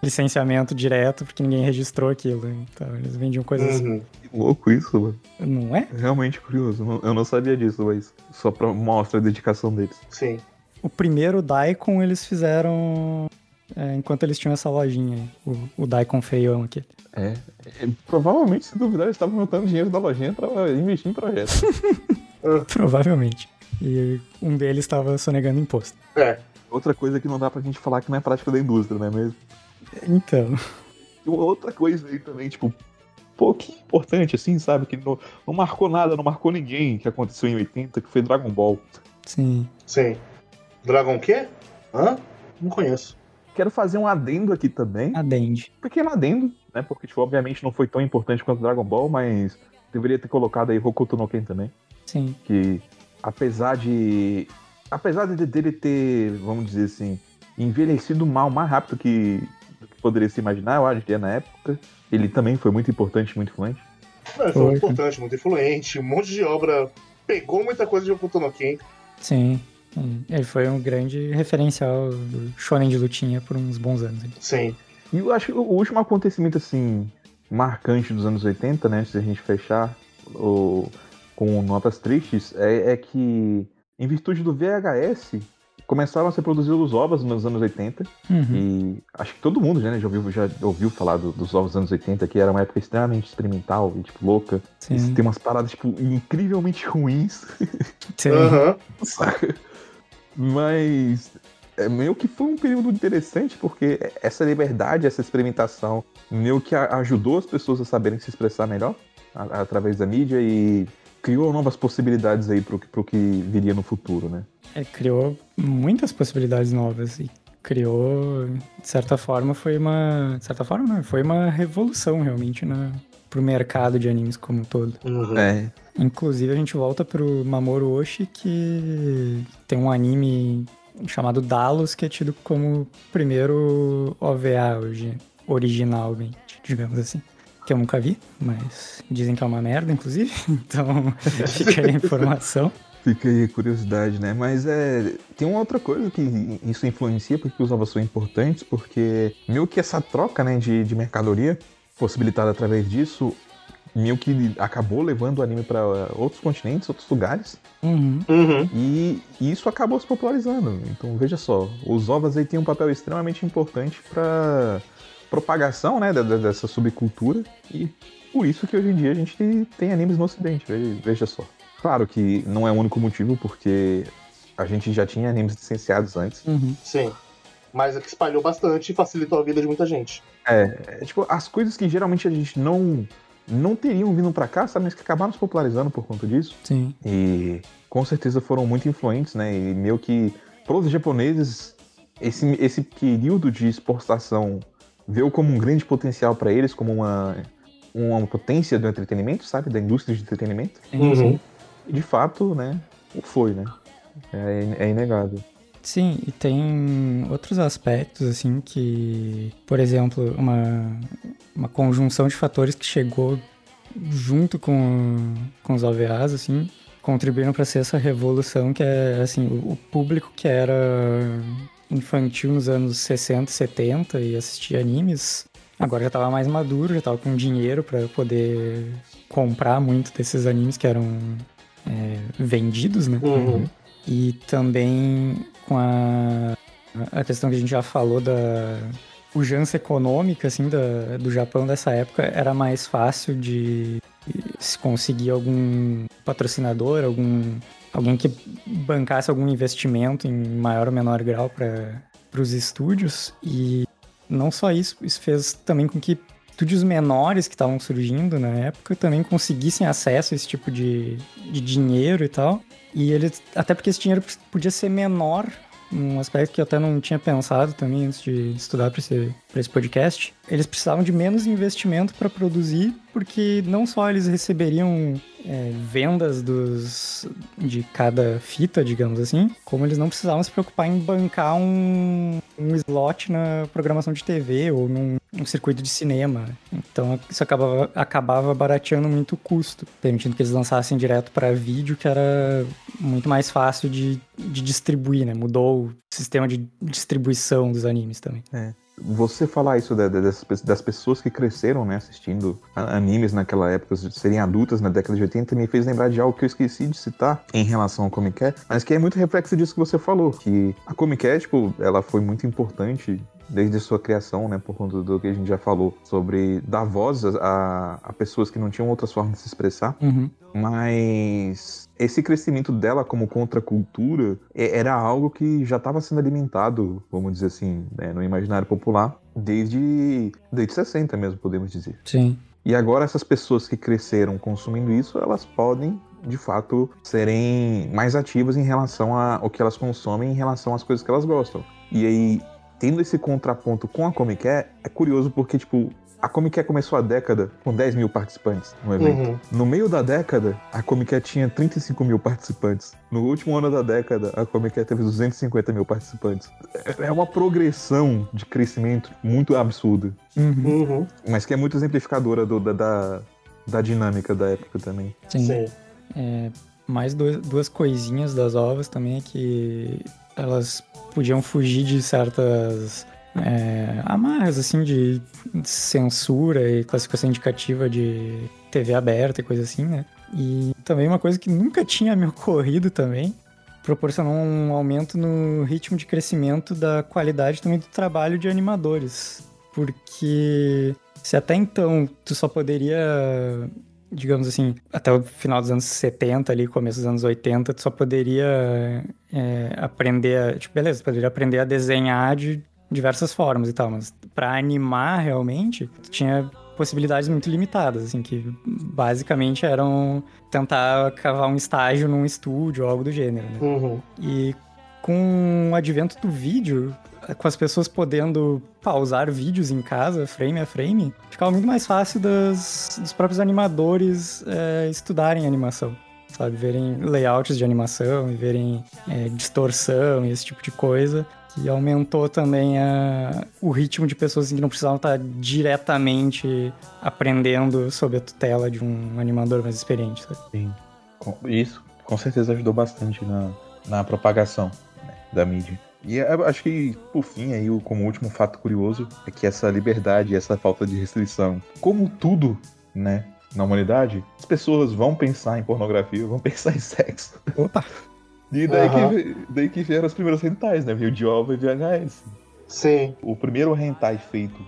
licenciamento direto porque ninguém registrou aquilo. Então, eles vendiam coisas assim. Uhum. Que louco isso, mano. Não é? Realmente curioso. Eu não sabia disso, mas só pra mostrar a dedicação deles. Sim. O primeiro Daikon eles fizeram é, enquanto eles tinham essa lojinha, o, o Daikon feião aqui. É, é, provavelmente, se duvidar, eles estavam juntando dinheiro da lojinha pra investir em projetos. Provavelmente. E um deles estava sonegando imposto. É. Outra coisa que não dá pra gente falar que não é prática da indústria, não é mesmo? Então, E uma outra coisa aí também, tipo, pouquinho importante, assim, sabe? Que não, não marcou nada, não marcou ninguém que aconteceu em 80, que foi Dragon Ball. sim. Sim. Dragon quê? Hã? Não conheço. Quero fazer um adendo aqui também. Adende. pequeno adendo, né? Porque, tipo, obviamente não foi tão importante quanto Dragon Ball, mas deveria ter colocado aí Hokuto no Ken também. Sim. Que, apesar de. Apesar de dele ter, vamos dizer assim, envelhecido mal mais rápido que, do que poderia se imaginar, eu acho que é na época, ele também foi muito importante, muito influente. É, foi Foi. muito importante, muito influente, um monte de obra. Pegou muita coisa de Hokuto no Ken. Sim. Ele foi um grande referencial do shonen de lutinha por uns bons anos. Sim. E eu acho que o último acontecimento, assim, marcante dos anos 80, né, antes da gente fechar o, com notas tristes, é, é que, em virtude do VHS, começaram a ser produzidos os ovos nos anos 80. Uhum. E acho que todo mundo né, já, ouviu, já ouviu falar do, dos ovos dos anos 80, que era uma época extremamente experimental e, tipo, louca. Sim. tem umas paradas, tipo, incrivelmente ruins. Sim. Uhum. Mas é meio que foi um período interessante, porque essa liberdade, essa experimentação, meio que ajudou as pessoas a saberem se expressar melhor a, através da mídia e criou novas possibilidades aí pro, pro que viria no futuro, né? É, criou muitas possibilidades novas e criou, de certa forma, foi uma. De certa forma, não, foi uma revolução realmente na, pro mercado de animes como um todo. Uhum. É. Inclusive, a gente volta pro Mamoru Oshii, que tem um anime chamado Dalos, que é tido como primeiro OVA hoje, originalmente, digamos assim que eu nunca vi, mas dizem que é uma merda, inclusive. Então fica aí a informação. Fica aí a curiosidade, né? Mas é. Tem uma outra coisa que isso influencia porque os ovos são importantes, porque meio que essa troca né, de, de mercadoria possibilitada através disso, meio que acabou levando o anime para outros continentes, outros lugares. Uhum. Uhum. E, e, isso acabou se popularizando. Então veja só, os ovos aí têm um papel extremamente importante para propagação né, dessa subcultura e por isso que hoje em dia a gente tem animes no ocidente, veja só. Claro que não é o único motivo, porque a gente já tinha animes licenciados antes. Uhum. Sim. Mas é que espalhou bastante e facilitou a vida de muita gente. É, é, tipo, as coisas que geralmente a gente não não teriam vindo para cá, sabe, mas que acabaram se popularizando por conta disso. Sim. E com certeza foram muito influentes, né? E meio que pros japoneses esse, esse período de exportação veio como um grande potencial para eles, como uma, uma potência do entretenimento, sabe? Da indústria de entretenimento. Uhum. E de fato, né? Foi, né? É, é inegável. Sim, e tem outros aspectos, assim, que, por exemplo, uma, uma conjunção de fatores que chegou junto com, com os OVAs, assim, contribuíram para ser essa revolução que é, assim, o, o público que era infantil nos anos 60, 70 e assistia animes, agora já estava mais maduro, já estava com dinheiro para poder comprar muito desses animes que eram é, vendidos, né? Uhum. E também com a, a questão que a gente já falou da pujança econômica, assim, da, do Japão dessa época, era mais fácil de se conseguir algum patrocinador, algum alguém que bancasse algum investimento em maior ou menor grau para os estúdios. E não só isso, isso fez também com que estúdios menores que estavam surgindo na época também conseguissem acesso a esse tipo de, de dinheiro e tal. E eles, até porque esse dinheiro podia ser menor um aspecto que eu até não tinha pensado também antes de estudar para esse, esse podcast. Eles precisavam de menos investimento para produzir, porque não só eles receberiam é, vendas dos, de cada fita, digamos assim, como eles não precisavam se preocupar em bancar um, um slot na programação de TV ou num um circuito de cinema. Então isso acabava, acabava barateando muito o custo, permitindo que eles lançassem direto para vídeo, que era muito mais fácil de, de distribuir, né? Mudou o sistema de distribuição dos animes também. É você falar isso das pessoas que cresceram né, assistindo animes naquela época, serem adultas na década de 80, me fez lembrar de algo que eu esqueci de citar em relação ao Comic mas que é muito reflexo disso que você falou, que a Comic tipo, ela foi muito importante desde sua criação, né, por conta do que a gente já falou, sobre dar voz a, a pessoas que não tinham outras formas de se expressar. Uhum. Mas esse crescimento dela como contracultura é, era algo que já estava sendo alimentado, vamos dizer assim, né, no imaginário popular, desde, desde 60 mesmo, podemos dizer. Sim. E agora essas pessoas que cresceram consumindo isso, elas podem de fato serem mais ativas em relação ao que elas consomem, em relação às coisas que elas gostam. E aí tendo esse contraponto com a Comic é curioso porque, tipo, a Comic começou a década com 10 mil participantes no evento. Uhum. No meio da década, a Comic tinha 35 mil participantes. No último ano da década, a Comic teve 250 mil participantes. É, é uma progressão de crescimento muito absurda. Uhum. Uhum. Mas que é muito exemplificadora do, da, da, da, dinâmica da época também. Sim. Sim. É, mais dois, duas coisinhas das ovas também é que elas podiam fugir de certas é, amarras, assim, de censura e classificação indicativa de TV aberta e coisa assim, né? E também uma coisa que nunca tinha me ocorrido também proporcionou um aumento no ritmo de crescimento da qualidade também do trabalho de animadores. Porque se até então tu só poderia, digamos assim, até o final dos anos 70 ali, começo dos anos 80, tu só poderia é, aprender, tipo, beleza, poderia aprender a desenhar de diversas formas e tal, mas para animar realmente, tinha possibilidades muito limitadas, assim, que basicamente eram tentar cavar um estágio num estúdio algo do gênero, né? Uhum. E com o advento do vídeo, com as pessoas podendo pausar vídeos em casa, frame a frame, ficava muito mais fácil das, dos próprios animadores é, estudarem animação. Sabe, verem layouts de animação e verem é, distorção e esse tipo de coisa que aumentou também a, o ritmo de pessoas que não precisavam estar diretamente aprendendo sob a tutela de um animador mais experiente. Sabe? Sim, isso com certeza ajudou bastante na, na propagação né, da mídia. E acho que, por fim, aí, como último fato curioso, é que essa liberdade, essa falta de restrição, como tudo, né, na humanidade, as pessoas vão pensar em pornografia, vão pensar em sexo. Opa! E daí, uhum. que, daí que vieram os primeiros rentais, né? Veio de OVA e VHS. Sim. O primeiro hentai feito,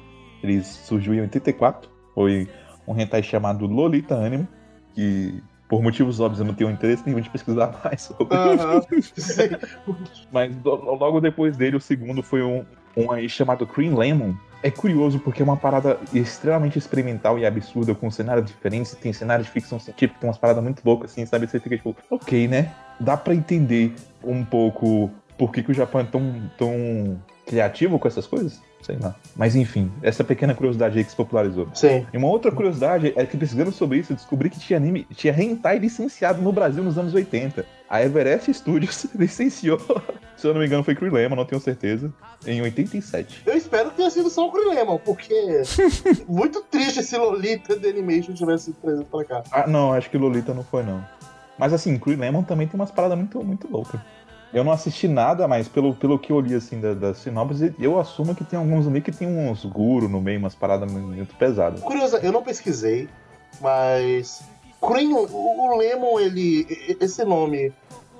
ele surgiu em 84. Foi um hentai chamado Lolita Anime, que por motivos óbvios eu não tenho interesse nenhum de pesquisar mais sobre. Uhum. Mas logo depois dele, o segundo foi um, um aí chamado Cream Lemon. É curioso porque é uma parada extremamente experimental e absurda, com cenários diferentes, tem cenários de ficção científica, tem umas paradas muito loucas, assim, sabe? Você fica tipo, ok, né? dá para entender um pouco por que, que o Japão é tão, tão criativo com essas coisas. Sei lá. Mas enfim, essa pequena curiosidade aí que se popularizou. Sim. E uma outra curiosidade é que pesquisando sobre isso, eu descobri que tinha anime, tinha hentai licenciado no Brasil nos anos 80. A Everest Studios licenciou, se eu não me engano foi Cruelema, não tenho certeza, em 87. Eu espero que tenha sido só o Cruelema, porque muito triste se Lolita de Animation tivesse sido trazido pra cá. Ah, não, acho que Lolita não foi não. Mas assim, Crew Lemon também tem umas paradas muito, muito loucas. Eu não assisti nada, mas pelo, pelo que eu li assim da, da sinopse, eu assumo que tem alguns ali que tem uns guru no meio, umas paradas muito pesadas. Curiosa, eu não pesquisei, mas. Cream, o, o Lemon, ele. Esse nome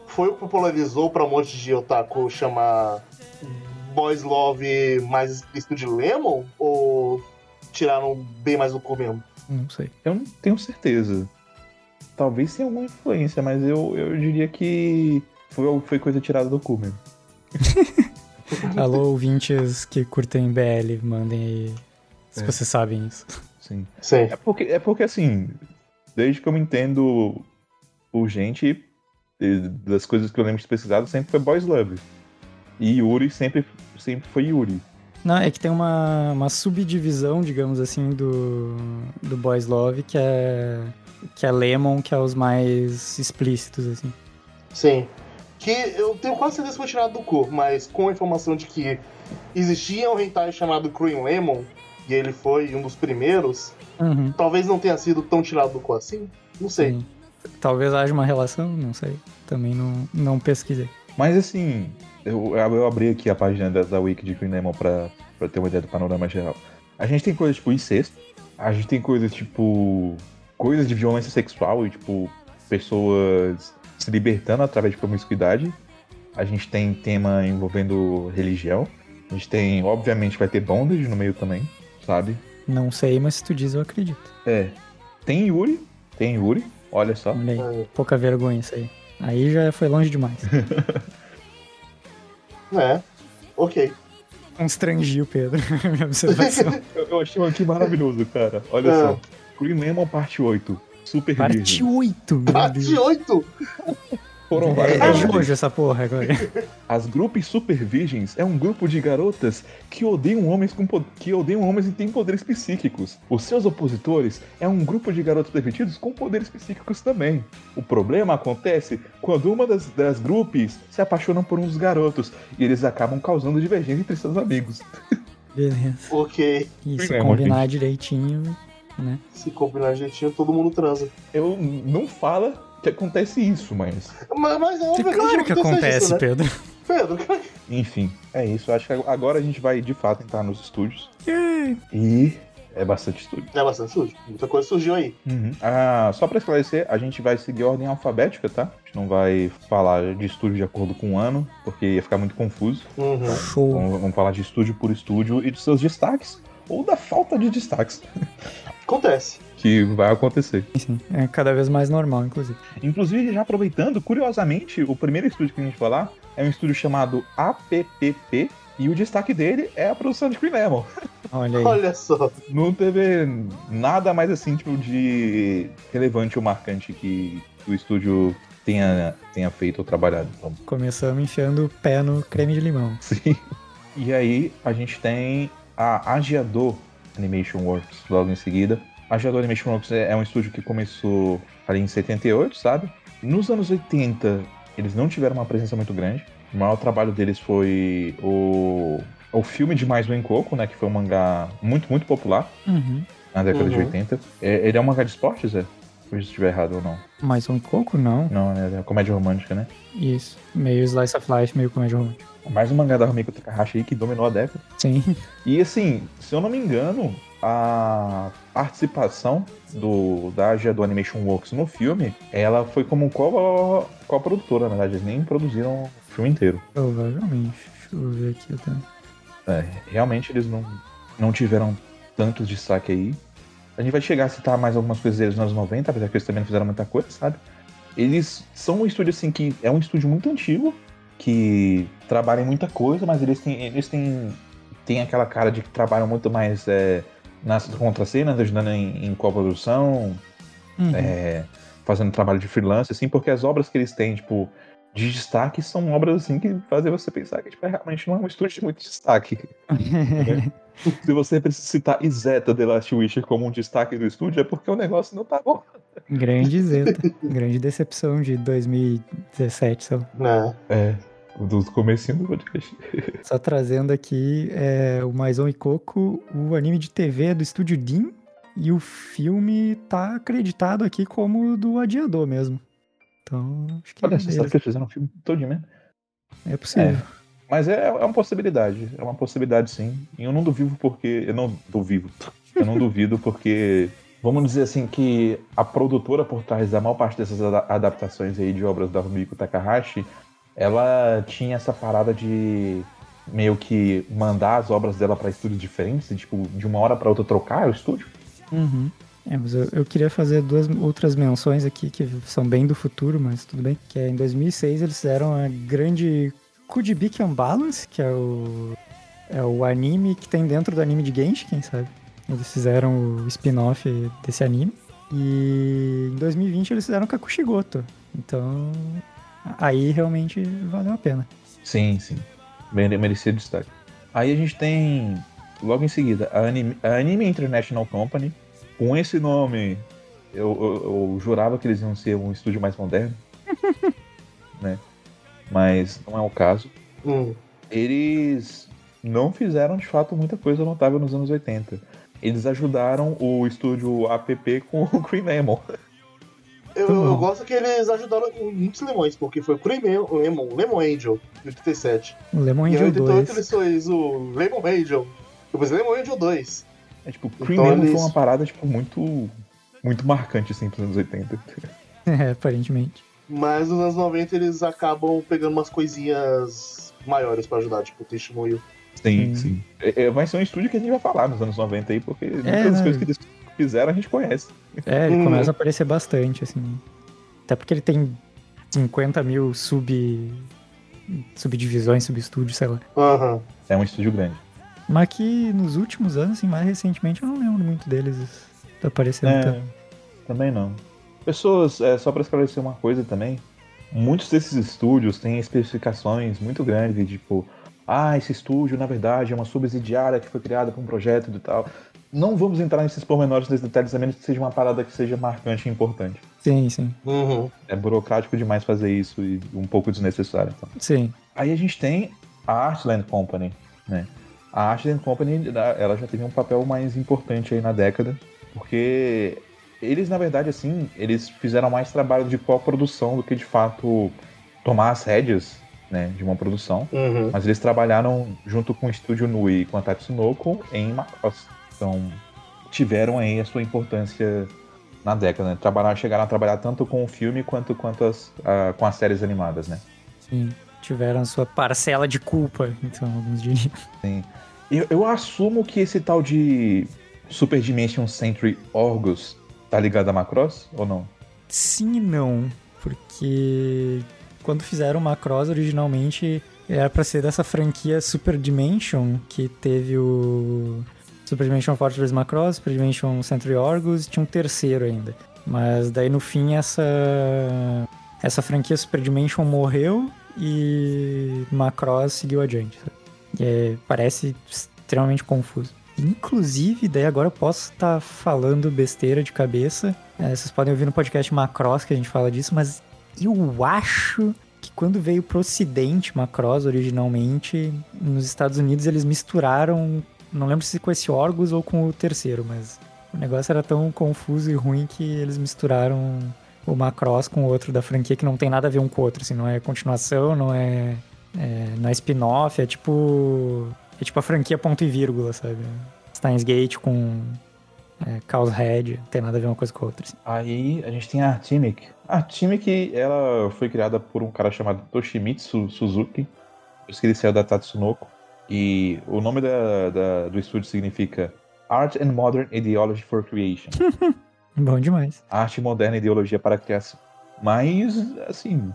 foi o que popularizou pra um monte de otaku chamar Boys Love mais explícito de Lemon? Ou tiraram bem mais do cu mesmo? Não sei. Eu não tenho certeza talvez tenha alguma influência, mas eu, eu diria que foi, foi coisa tirada do cu mesmo. Alô, ouvintes que curtem BL, mandem aí se é. vocês sabem isso. Sim. Sim. É porque, é porque assim, desde que eu me entendo por gente, das coisas que eu lembro de pesquisado, sempre foi Boys Love. E Yuri sempre, sempre foi Yuri. Não, é que tem uma, uma subdivisão, digamos assim, do, do Boys Love, que é que é Lemon, que é os mais explícitos, assim. Sim. Que eu tenho quase certeza que foi tirado do cu, mas com a informação de que existia um hentai chamado Cream Lemon, e ele foi um dos primeiros, uhum. talvez não tenha sido tão tirado do cu assim. Não sei. Sim. Talvez haja uma relação, não sei. Também não, não pesquisei. Mas assim, eu, eu abri aqui a página da, da Wiki de Cream Lemon pra, pra ter uma ideia do panorama geral. A gente tem coisas tipo incesto, a gente tem coisas tipo coisas de violência sexual e, tipo, pessoas se libertando através de promiscuidade. A gente tem tema envolvendo religião. A gente tem, obviamente, vai ter bondage no meio também, sabe? Não sei, mas se tu diz, eu acredito. É. Tem Yuri, tem Yuri, olha só. Olha aí, pouca vergonha isso aí. Aí já foi longe demais. é, ok. Constrangiu, Pedro, minha observação. eu achei aqui maravilhoso, cara. Olha é. só. Green Lemon Parte 8. Super Parte virgem. 8, Parte 8? Foram várias. É, é hoje essa porra agora. As grupos super virgens é um grupo de garotas que odeiam homens com que odeiam homens e têm poderes psíquicos. Os seus opositores é um grupo de garotos pervertidos com poderes psíquicos também. O problema acontece quando uma das, das grupos se apaixona por uns garotos e eles acabam causando divergência entre seus amigos. Beleza. Ok. E se combinar direitinho, né? Se combinar direitinho, todo mundo transa. Eu não fala que acontece isso, mas. Mas, mas é óbvio claro que, que acontece, isso, né? Pedro. Pedro, Enfim, é isso. Acho que agora a gente vai de fato entrar nos estúdios. Yeah. E é bastante estúdio. É bastante estúdio. Muita coisa surgiu aí. Uhum. Ah, só pra esclarecer, a gente vai seguir a ordem alfabética, tá? A gente não vai falar de estúdio de acordo com o ano, porque ia ficar muito confuso. Uhum. Então, vamos falar de estúdio por estúdio e dos seus destaques. Ou da falta de destaques Acontece. que vai acontecer. Sim, é cada vez mais normal, inclusive. Inclusive, já aproveitando, curiosamente, o primeiro estúdio que a gente vai falar é um estúdio chamado APPP. E o destaque dele é a produção de Green Lemon. Olha aí. Olha só. Não teve nada mais assim, tipo, de relevante ou marcante que o estúdio tenha, tenha feito ou trabalhado. Então, Começamos enfiando o pé no creme de limão. sim. E aí a gente tem a Agiador Animation Works logo em seguida. A Agiador Animation Works é é um estúdio que começou ali em 78, sabe? Nos anos 80, eles não tiveram uma presença muito grande. O maior trabalho deles foi o, o filme de Mais um Coco, né? Que foi um mangá muito, muito popular Uhum. na década de Uhum. 80. É- ele é um mangá de esportes, Zé? Se estiver errado ou não. Mais um coco? Não. Não, é é comédia romântica, né? Isso. Meio slice of life, meio comédia romântica. Mais um mangá da Rumiko Takahashi aí que dominou a década. Sim. E assim, se eu não me engano, a participação do, da AGA do Animation Works no filme, ela foi como co- co-produtora, na verdade. Eles nem produziram o filme inteiro. Provavelmente. Deixa eu ver aqui até. É, realmente eles não, não tiveram tanto destaque aí. A gente vai chegar a citar mais algumas coisas deles nos anos 90, apesar que eles também não fizeram muita coisa, sabe? Eles são um estúdio assim que é um estúdio muito antigo, que trabalha em muita coisa, mas eles têm, eles têm, têm aquela cara de que trabalham muito mais é, nas contracenas, ajudando em, em co-produção, Uhum. é, fazendo trabalho de freelance, assim, porque as obras que eles têm, tipo, de destaque são obras assim que fazem você pensar que tipo, realmente não é um estúdio de muito destaque. Se você precisa citar Izeta The Last Witcher como um destaque do estúdio, é porque o negócio não tá bom. Grande Zeta. Grande decepção de 2017, sei lá. Né? É, do comecinho do podcast. Só trazendo aqui é, o Mais Um e Coco, o anime de TV é do estúdio Din e o filme tá acreditado aqui como do Adiador mesmo. Então, acho que Olha, é, você sabe que eles fizeram um filme todinho mesmo. é possível. Mas é, é uma possibilidade, é uma possibilidade sim. E eu não duvido porque. Eu não duvido. Eu não duvido porque. Vamos dizer assim que a produtora por trás da maior parte dessas ada- adaptações aí de obras da Rumiko Takahashi, ela tinha essa parada de meio que mandar as obras dela para estúdios diferentes, e, tipo, de uma hora para outra trocar o estúdio. Uhum. É, mas eu, eu queria fazer duas outras menções aqui que são bem do futuro, mas tudo bem. Que é em 2006 eles fizeram a grande Kujibiki Unbalance, que é o, é o anime que tem dentro do anime de Genshin, quem sabe. Eles fizeram o spin-off desse anime. E em 2020 eles fizeram Kakushigoto. Então, aí realmente valeu a pena. Sim, sim. Bem merecido destaque. Aí a gente tem, logo em seguida, a Anime, a Anime International Company. Com esse nome, eu, eu- eu jurava que eles iam ser um estúdio mais moderno. né? Mas não é o caso. Hum. Eles não fizeram, de fato, muita coisa notável nos anos 80. Eles ajudaram o estúdio APP com o Green Lemon. Eu, Tá eu gosto que eles ajudaram com muitos lemões, porque foi o Lemon, Lemon, Lemon Angel, de 87. O Lemon E em Angel 88 2. eles fez o Lemon Angel. Depois Lemon Angel 2. É, tipo, Então Lemon eles- foi uma parada, tipo, muito, muito marcante, assim, pros anos 80. É, aparentemente. Mas nos anos 90 eles acabam pegando umas coisinhas maiores pra ajudar, tipo o Testemunho. Sim, Sim. sim. É, é, vai ser um estúdio que a gente vai falar nos anos 90 aí, porque muitas das né? coisas que eles fizeram a gente conhece. É, ele Uhum. começa a aparecer bastante, assim. Até porque ele tem 50 mil sub. subdivisões, subestúdios, sei lá. Aham. É um estúdio grande. Mas que nos últimos anos, assim, mais recentemente, eu não lembro muito deles aparecendo É, tanto. também não. Pessoas, é, só pra esclarecer uma coisa também, muitos desses estúdios têm especificações muito grandes, tipo, ah, esse estúdio, na verdade, é uma subsidiária que foi criada para um projeto e tal. Não vamos entrar nesses pormenores, nesses detalhes, a menos que seja uma parada que seja marcante e importante. Sim, sim. Uhum. É burocrático demais fazer isso e um pouco desnecessário. Então. Sim. Aí a gente tem a Artland Company, né? A Artland Company, ela já teve um papel mais importante aí na década, porque eles, na verdade, assim, eles fizeram mais trabalho de co-produção do que, de fato, tomar as rédeas, né, de uma produção. Uhum. Mas eles trabalharam junto com o Estúdio Nui e com a Tatsunoko em Macross. Então, tiveram aí a sua importância na década, né? Trabalhar, chegaram a trabalhar tanto com o filme quanto, quanto as, a, com as séries animadas, né? Sim, tiveram a sua parcela de culpa, então, alguns diriam. Sim. Eu, eu assumo que esse tal de Super Dimension Century Orgus tá ligado a Macross ou não? Sim e não, porque quando fizeram Macross originalmente era para ser dessa franquia Super Dimension que teve o Super Dimension Fortress Macross, Super Dimension Century Orgus tinha um terceiro ainda. Mas daí no fim essa essa franquia Super Dimension morreu e Macross seguiu adiante. É, parece extremamente confuso. Inclusive, daí agora eu posso estar tá falando besteira de cabeça. É, vocês podem ouvir no podcast Macross que a gente fala disso, mas eu acho que quando veio pro ocidente Macross originalmente, nos Estados Unidos eles misturaram, não lembro se com esse Orgus ou com o terceiro, mas o negócio era tão confuso e ruim que eles misturaram o Macross com o outro da franquia que não tem nada a ver um com o outro, assim, não é continuação, não é, é não é spin-off, é tipo é tipo a franquia ponto e vírgula, sabe? Steins Gate com é, Chaos Head, não tem nada a ver uma coisa com a outra. Assim. Aí a gente tem a Artimic. A Artimic, ela foi criada por um cara chamado Toshimitsu Suzuki, isso que ele saiu da Tatsunoko. E o nome da, da, do estúdio significa Art and Modern Ideology for Creation. Bom demais. Arte moderna e ideologia para a criação. Mas, assim,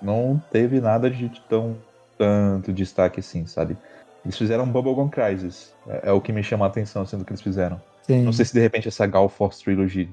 não teve nada de tão tanto destaque assim, sabe? Eles fizeram Bubblegum Crisis. É, é, o que me chama a atenção, sendo que eles fizeram. Sim. Não sei se de repente essa Gal Force Trilogy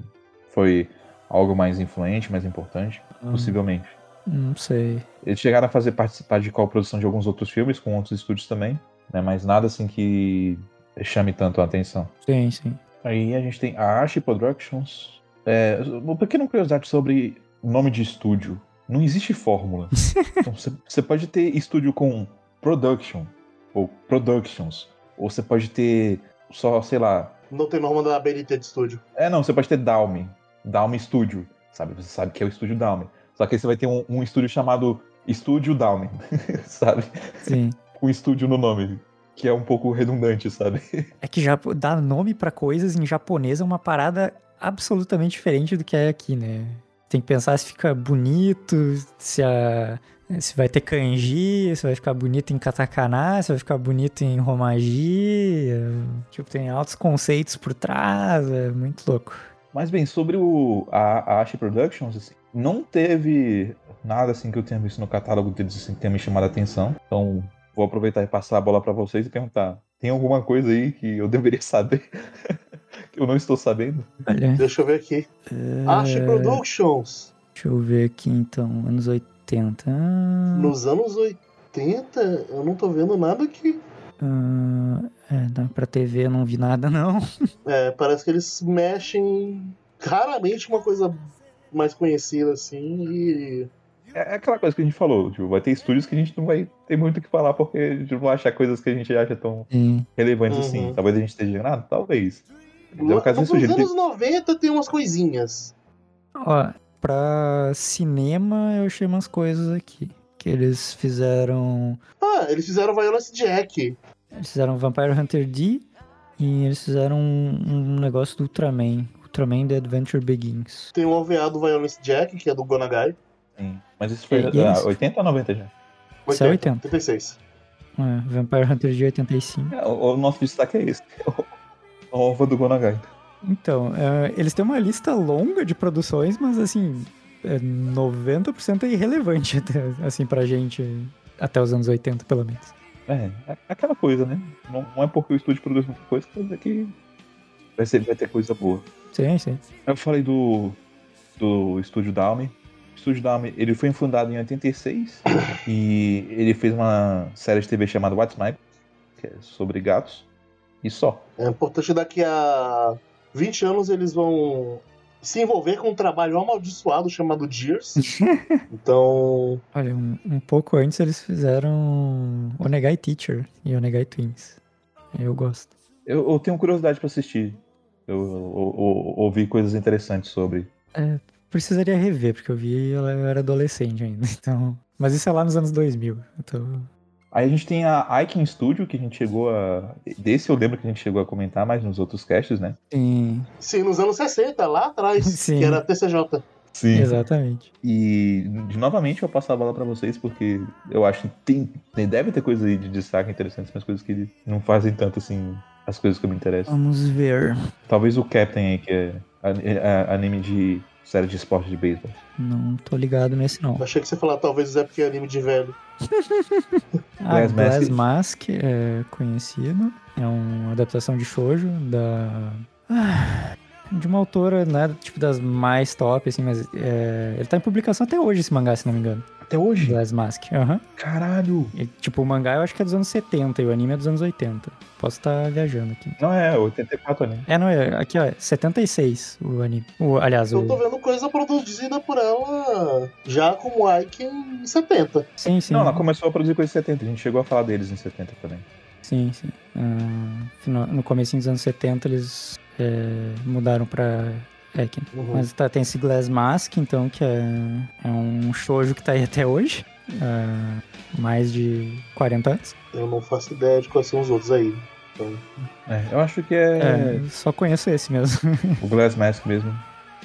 foi algo mais influente, mais importante. Hum. Possivelmente. Não sei. Eles chegaram a fazer participar de co-produção de alguns outros filmes com outros estúdios também, né? Mas nada assim que chame tanto a atenção. Sim, sim. Aí a gente tem a Archie Productions. É, uma pequena curiosidade sobre nome de estúdio. Não existe fórmula. então, você pode ter estúdio com Production, ou Productions. Ou você pode ter só, sei lá. Não tem norma da BNT de estúdio. É, não, você pode ter Dalme. Dalme Studio. Sabe? Você sabe que é o estúdio Dalme. Só que aí você vai ter um, um estúdio chamado Estúdio Dalme. sabe? Sim. Com estúdio no nome. Que é um pouco redundante, sabe? É que já dar nome para coisas em japonês é uma parada absolutamente diferente do que é aqui, né? Tem que pensar se fica bonito, se a, se vai ter kanji, se vai ficar bonito em katakana, se vai ficar bonito em romaji. Tipo, tem altos conceitos por trás, é muito louco. Mas bem, sobre o, a, a Ashi Productions, assim, não teve nada assim que eu tenha visto no catálogo deles assim, que tenha me chamado a atenção. Então, vou aproveitar e passar a bola para vocês e perguntar: tem alguma coisa aí que eu deveria saber? que eu não estou sabendo? Olha. Deixa eu ver aqui. É... Ashi Productions. Deixa eu ver aqui então, anos 80. 80. Ah. Nos anos 80, eu não tô vendo nada aqui. Ah, é, pra TV eu não vi nada, não. É, parece que eles mexem raramente uma coisa mais conhecida assim e. É, é aquela coisa que a gente falou, tipo, vai ter estúdios que a gente não vai ter muito o que falar porque a gente não vai achar coisas que a gente acha tão Sim. relevantes assim. uhum. assim. Talvez a gente esteja enganado, talvez. Nos anos 90 tem umas coisinhas. Ó, Pra cinema, eu achei umas coisas aqui. Que eles fizeram. Ah, eles fizeram Violence Jack. Eles fizeram Vampire Hunter D e eles fizeram um, um negócio do Ultraman. Ultraman The Adventure Begins. Tem o OVA do Violence Jack, que é do Gonagai. Sim. Mas isso foi é, ah, 80 ou 90 já? 80, isso é 80. 86. É, Vampire Hunter de 85. É, o, o nosso destaque é esse. O OVA do Gonagai. Então, é, eles têm uma lista longa de produções, mas assim, é 90% é irrelevante até, assim, pra gente, até os anos 80, pelo menos. É, é aquela coisa, né? Não, não é porque o estúdio produz muita coisa que que vai, ser, vai ter coisa boa. Sim, sim. Eu falei do, do estúdio Dalme. Dalme, ele foi fundado em 86 e ele fez uma série de TV chamada What's My, que é sobre gatos, e só. É importante daqui a 20 anos eles vão se envolver com um trabalho amaldiçoado chamado Gears. então. Olha, um, um, pouco antes eles fizeram Onegai Teacher e Onegai Twins. Eu gosto. Eu, eu tenho curiosidade para assistir. Eu, eu, eu, ouvi coisas interessantes sobre. É, precisaria rever, porque eu vi eu era adolescente ainda. Então. Mas isso é lá nos anos 2000. Então. Aí a gente tem a Aiken Studio, que a gente chegou a. Desse eu lembro que a gente chegou a comentar mais nos outros casts, né? Sim. Sim, nos anos 60, lá atrás, Sim. que era a TCJ. Sim. Exatamente. E de- novamente eu vou passar a bola pra vocês, porque eu acho que tem, tem- deve ter coisas aí de destaque interessantes, mas coisas que não fazem tanto assim as coisas que eu me interesso. Vamos ver. Talvez o Captain aí, que é anime de série de esporte de beisebol. Não tô ligado nesse, não. Achei que você ia falar, talvez é porque é anime de velho. Ah, Glass Glass, Mask. Mask é conhecido. É uma adaptação de shoujo da... Ah, de uma autora, né, tipo das mais top, assim, mas é, ele tá em publicação até hoje, esse mangá, se não me engano. Até hoje? Glass Mask, aham. Caralho! E, Tipo, o mangá eu acho que é dos anos 70 e o anime é dos anos 80. Posso estar viajando aqui. Não é, 84 anime. É, não, é, aqui ó, é 76 o anime. O, aliás, Eu tô o... vendo coisa produzida por ela já como Ike em 70. Sim, sim. Não, ela começou a produzir coisa em 70, a gente chegou a falar deles em 70 também. Sim, sim. No, no começo dos anos 70 eles é, mudaram pra Ekin. Uhum. Mas tá, tem esse Glass Mask, então, que é, é um shoujo que tá aí até hoje. ah, mais de 40 anos. Eu não faço ideia de quais são os outros aí. Então, É, eu acho que é, É, só conheço esse mesmo. o Glass Mask mesmo,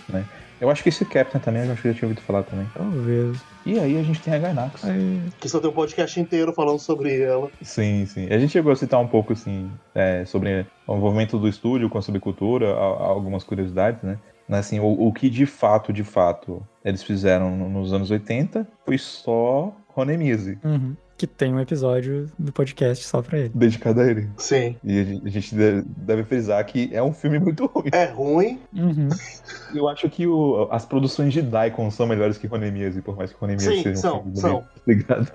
né? Eu acho que esse Captain também, eu acho que eu já tinha ouvido falar também. Talvez. E aí a gente tem a Gainax. Aí, que só tem um podcast inteiro falando sobre ela. Sim, sim. A gente chegou a citar um pouco, assim, é, sobre o envolvimento do estúdio com a subcultura, a- a- algumas curiosidades, né? Mas, assim, o, o que de fato, de fato, eles fizeram no- nos anos 80 foi só Ronemise, uhum. Que tem um episódio do podcast só pra ele. dedicado a ele. Sim. E a gente, deve frisar que é um filme muito ruim. É ruim. Uhum. Eu acho que o- as produções de Daikon são melhores que Ronemise, por mais que Ronemise Sim, seja um são, filme são. ligado?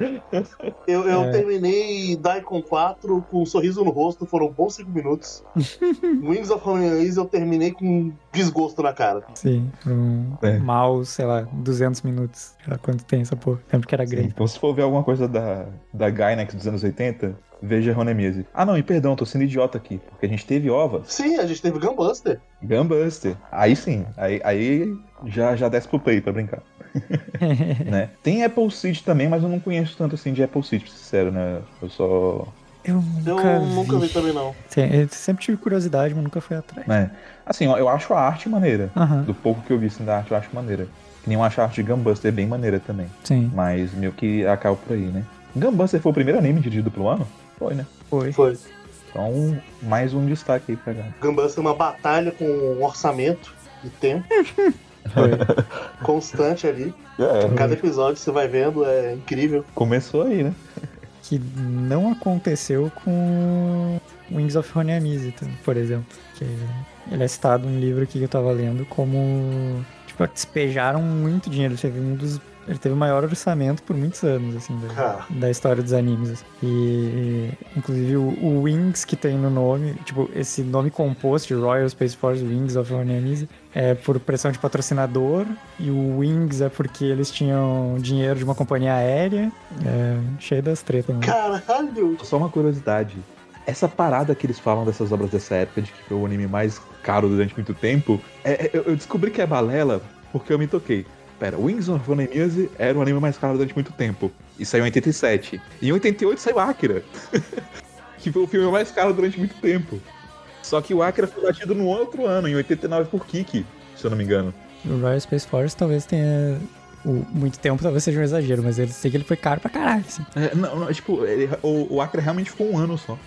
Eu, eu É. terminei Daikon 4 com um sorriso no rosto, foram bons 5 minutos. Wings of Harmonies eu terminei com um desgosto na cara. Sim, um É. mal, sei lá, 200 minutos. Sei lá quanto tem essa porra. Lembro que era Sim, grande. Então, se for ver alguma coisa da, da Gainax dos anos 80, veja Ronemise. Ah, não, e perdão, tô sendo idiota aqui, porque a gente teve ovas, Sim, a gente teve Gunbuster. Gunbuster. Aí sim, aí, aí já, já desce pro play pra brincar. né? Tem Apple Seed também, mas eu não conheço tanto assim de Apple Seed, pra ser sincero, né? Eu só. Eu Eu nunca, nunca vi vi. também, não. Sim, eu sempre tive curiosidade, mas nunca fui atrás. Né? Assim, eu acho a arte maneira. Do pouco que eu vi assim, da arte, eu acho maneira. Que nem eu acho a arte de Gunbuster bem maneira também. sim, Mas meio que acaba por aí, né? Gunbuster foi o primeiro anime dirigido pelo ano? Foi, né? foi. Foi. Então, mais um destaque aí pra galera. Gunbuster é uma batalha com um orçamento de tempo Foi. constante ali. É, Cada episódio você vai vendo, é incrível. começou aí, né? que não aconteceu com Wings of Honeymise, por exemplo. Que ele é citado num livro aqui que eu tava lendo como. Tipo, despejaram muito dinheiro. Teve um dos. Ele teve o maior orçamento por muitos anos, assim, da, Cara. da história dos animes. assim. E, inclusive, o, o Wings que tem no nome, tipo, esse nome composto de Royal Space Force Wings of Honeymise, é por pressão de patrocinador. E o Wings é porque eles tinham dinheiro de uma companhia aérea. É, cheio das tretas, né? Caralho! Só uma curiosidade. Essa parada que eles falam dessas obras dessa época, de que foi o anime mais caro durante muito tempo, é- é- eu, eu descobri que é balela porque eu me toquei. Pera, Wings of Onemuse era o anime mais caro durante muito tempo. E saiu em 87. E em 88 saiu Akira. que foi o filme mais caro durante muito tempo. Só que o Akira foi batido no outro ano, em 89 por Kiki, se eu não me engano. O Royal Space Force talvez tenha. O, muito tempo talvez seja um exagero, mas ele sei que ele foi caro pra caralho, assim. É, não, não, tipo, ele- o, o Acre realmente ficou um ano só.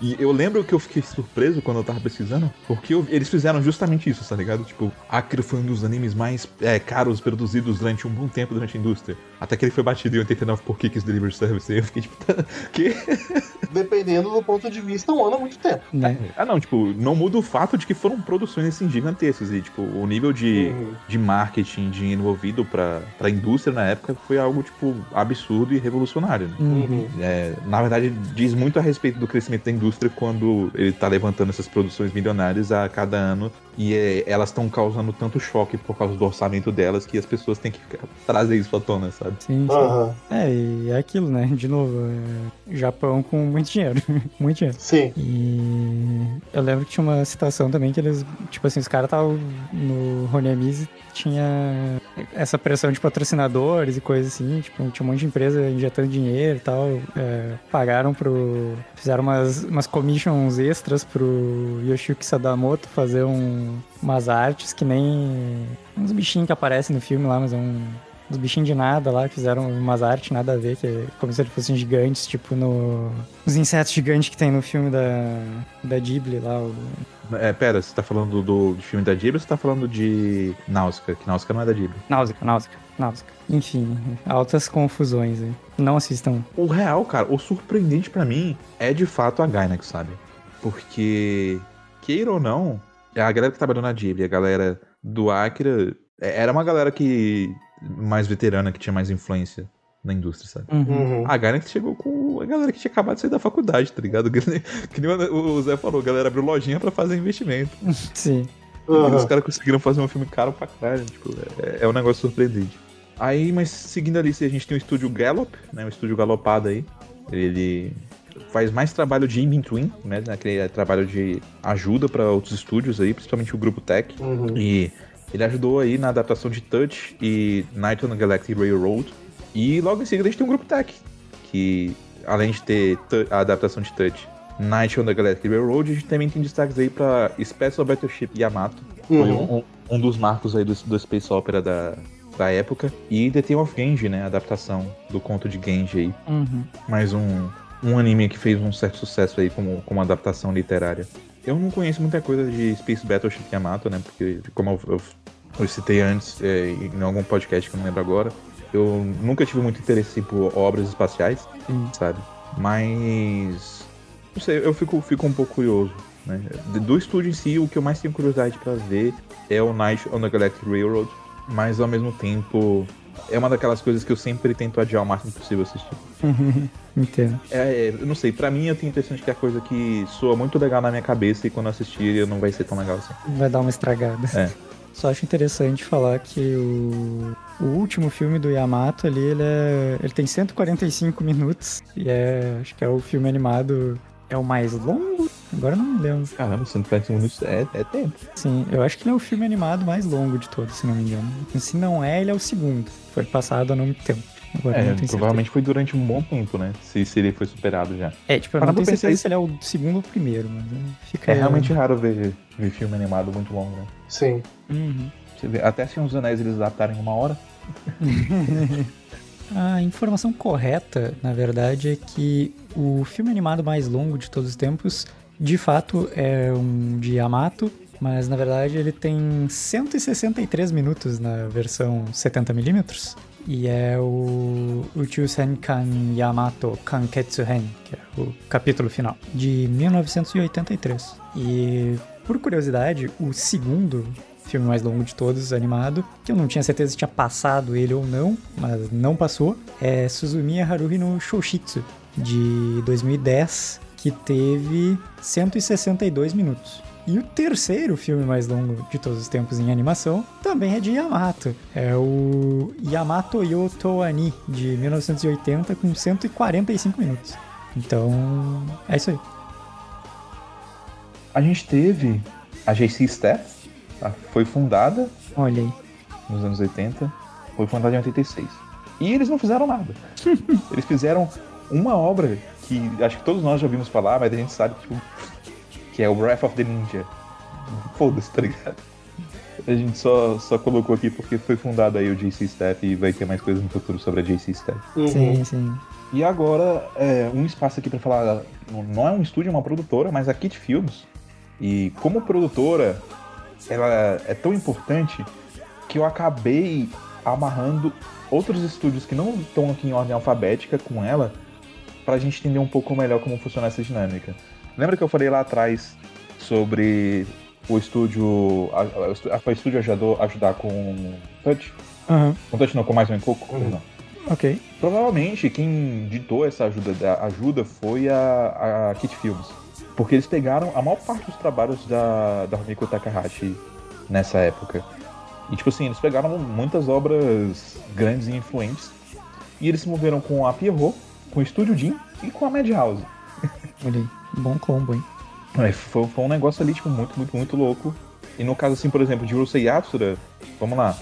E eu lembro que eu fiquei surpreso quando eu tava pesquisando, porque eu- eles fizeram justamente isso, tá ligado? Tipo, Acre foi um dos animes mais é, caros produzidos durante um bom tempo durante a indústria. Até que ele foi batido em 89 por Kik's Delivery Service. E eu fiquei tipo, tá, que? Dependendo do ponto de vista, um ano é muito tempo. Né? Ah, não, tipo, não muda o fato de que foram produções assim gigantescas. E, tipo, o nível de, Uhum. de marketing, de envolvido pra, pra indústria na época foi algo, tipo, absurdo e revolucionário. né? Uhum. É, na verdade, diz muito a respeito do crescimento da indústria quando ele tá levantando essas produções milionárias a cada ano E é, elas estão causando tanto choque por causa do orçamento delas que as pessoas têm que trazer isso à tona, sabe? Sim, sim. Aham. É, e é aquilo, né? De novo, é Japão com muito dinheiro. muito dinheiro. Sim. E eu lembro que tinha uma citação também que eles, tipo assim, os caras estavam no Roniamise tinha essa pressão de patrocinadores e coisas assim, tipo, tinha um monte de empresa injetando dinheiro e tal, é, pagaram pro... fizeram umas, umas commissions extras pro Yoshiyuki Sadamoto fazer um, umas artes que nem uns bichinhos que aparecem no filme lá, mas é um uns bichinhos de nada lá, fizeram umas artes nada a ver, que é como se eles fossem gigantes, tipo no. Os insetos gigantes que tem no filme da, da Ghibli lá. O... É, pera, você tá falando do, do filme da Ghibli ou você tá falando de Náusea? Que Náusea não é da Ghibli. Náusea, náusea, náusea. Enfim, altas confusões aí. Não assistam. O real, cara, o surpreendente pra mim é de fato a Gainax, sabe? Porque, queira ou não, a galera que trabalhou na Ghibli, a galera do Akira, é- era uma galera que mais veterana, que tinha mais influência na indústria, sabe? Uhum. A Gainax chegou com a galera que tinha acabado de sair da faculdade, tá ligado? Que nem, que nem o Zé falou, a galera abriu lojinha pra fazer investimento. Sim. E os Aham. caras conseguiram fazer um filme caro pra caralho. Tipo, é, é um negócio surpreendente. Aí, mas seguindo ali, a gente tem o estúdio Gallop, né? O estúdio galopado aí. Ele faz mais trabalho de in-between, né? Aquele trabalho de ajuda pra outros estúdios aí, principalmente o grupo Tech. Uhum. E ele ajudou aí na adaptação de Touch e Night on the Galactic Railroad. E logo em seguida a gente tem um grupo Tech, que além de ter a adaptação de Touch, Night on the Galactic Railroad, a gente também tem destaques aí pra Special Battleship Yamato. Foi Uhum. um, um dos marcos aí do, do Space Opera da, da época. E The Tale of Genji, né? A adaptação do conto de Genji aí. Uhum. Mais um, um anime que fez um certo sucesso aí como, como adaptação literária. Eu não conheço muita coisa de Space Battleship Yamato, né? Porque, como eu, eu, eu citei antes é, em algum podcast que eu não lembro agora, eu nunca tive muito interesse por obras espaciais, Sim. sabe? Mas. Não sei, eu fico, fico um pouco curioso. Né? Do estúdio em si, o que eu mais tenho curiosidade pra ver é o Night on the Galactic Railroad, mas ao mesmo tempo é uma daquelas coisas que eu sempre tento adiar o máximo possível assistir. Entendo. É, é, eu não sei, pra mim eu tenho a impressão de que é coisa que soa muito legal na minha cabeça e quando eu assistir não vai ser tão legal assim. Vai dar uma estragada. É. Só acho interessante falar que o, o último filme do Yamato ali, ele, é, ele tem 145 minutos. E é. Acho que é o filme animado. É o mais longo? Agora não me lembro. Caramba, 140 minutos é, é tempo. Sim, eu acho que ele é o filme animado mais longo de todos, se não me engano. E se não é, ele é o segundo. Foi passado há muito tempo. Agora É, não provavelmente foi durante um bom tempo, né? Se, se ele foi superado já. certeza. É, tipo, eu Para não tenho pensar certeza isso. se ele é o segundo ou o primeiro, mas é, fica É aí, realmente raro ver, ver filme animado muito longo, né? Sim. Uhum. Você vê, até Senhor dos Anéis eles adaptaram em uma hora. A informação correta, na verdade, é que o filme animado mais longo de todos os tempos, de fato, é um de Yamato, mas na verdade ele tem 163 minutos na versão 70mm. E é o Uchusen Kan Yamato Kanketsu Hen, que é o capítulo final, de 1983. E, por curiosidade, o segundo filme mais longo de todos, animado, que eu não tinha certeza se tinha passado ele ou não, mas não passou, é Suzumiya Haruhi no Shoushitsu, de 2010, que teve 162 minutos. E o terceiro filme mais longo de todos os tempos em animação também é de Yamato. É o Yamato Yoto Ani, de 1980, com 145 minutos. Então, é isso aí. A gente teve a JC Staff, tá? foi fundada Olha aí. nos anos 80, foi fundada em 86. E eles não fizeram nada. eles fizeram uma obra que acho que todos nós já ouvimos falar, mas a gente sabe tipo, que é o Breath of the Ninja. Foda-se, tá ligado? A gente só, só colocou aqui porque foi fundado aí o JC Staff e vai ter mais coisas no futuro sobre a JC Staff. Uhum. Sim, sim. E agora, é, um espaço aqui pra falar, não é um estúdio, é uma produtora, mas a Kit Films. E como produtora, ela é tão importante que eu acabei amarrando outros estúdios que não estão aqui em ordem alfabética com ela, pra gente entender um pouco melhor como funciona essa dinâmica. Lembra que eu falei lá atrás sobre o estúdio, a, a, a estúdio ajudou ajudar com Touch? Aham, Com Touch não, com mais um Coco? Uhum. Não. ok. Provavelmente quem ditou essa ajuda, da- ajuda foi a, a Kit Films. Porque eles pegaram a maior parte dos trabalhos da, da Rumiko Takahashi nessa época. E, tipo assim, eles pegaram muitas obras grandes e influentes. E eles se moveram com a Pierrot, com o Studio Jim e com a Madhouse. Olha aí, bom combo, hein? É, foi, foi, um negócio ali, tipo, muito, muito, muito louco. E no caso, assim, por exemplo, de Urusei Yatsura, vamos lá.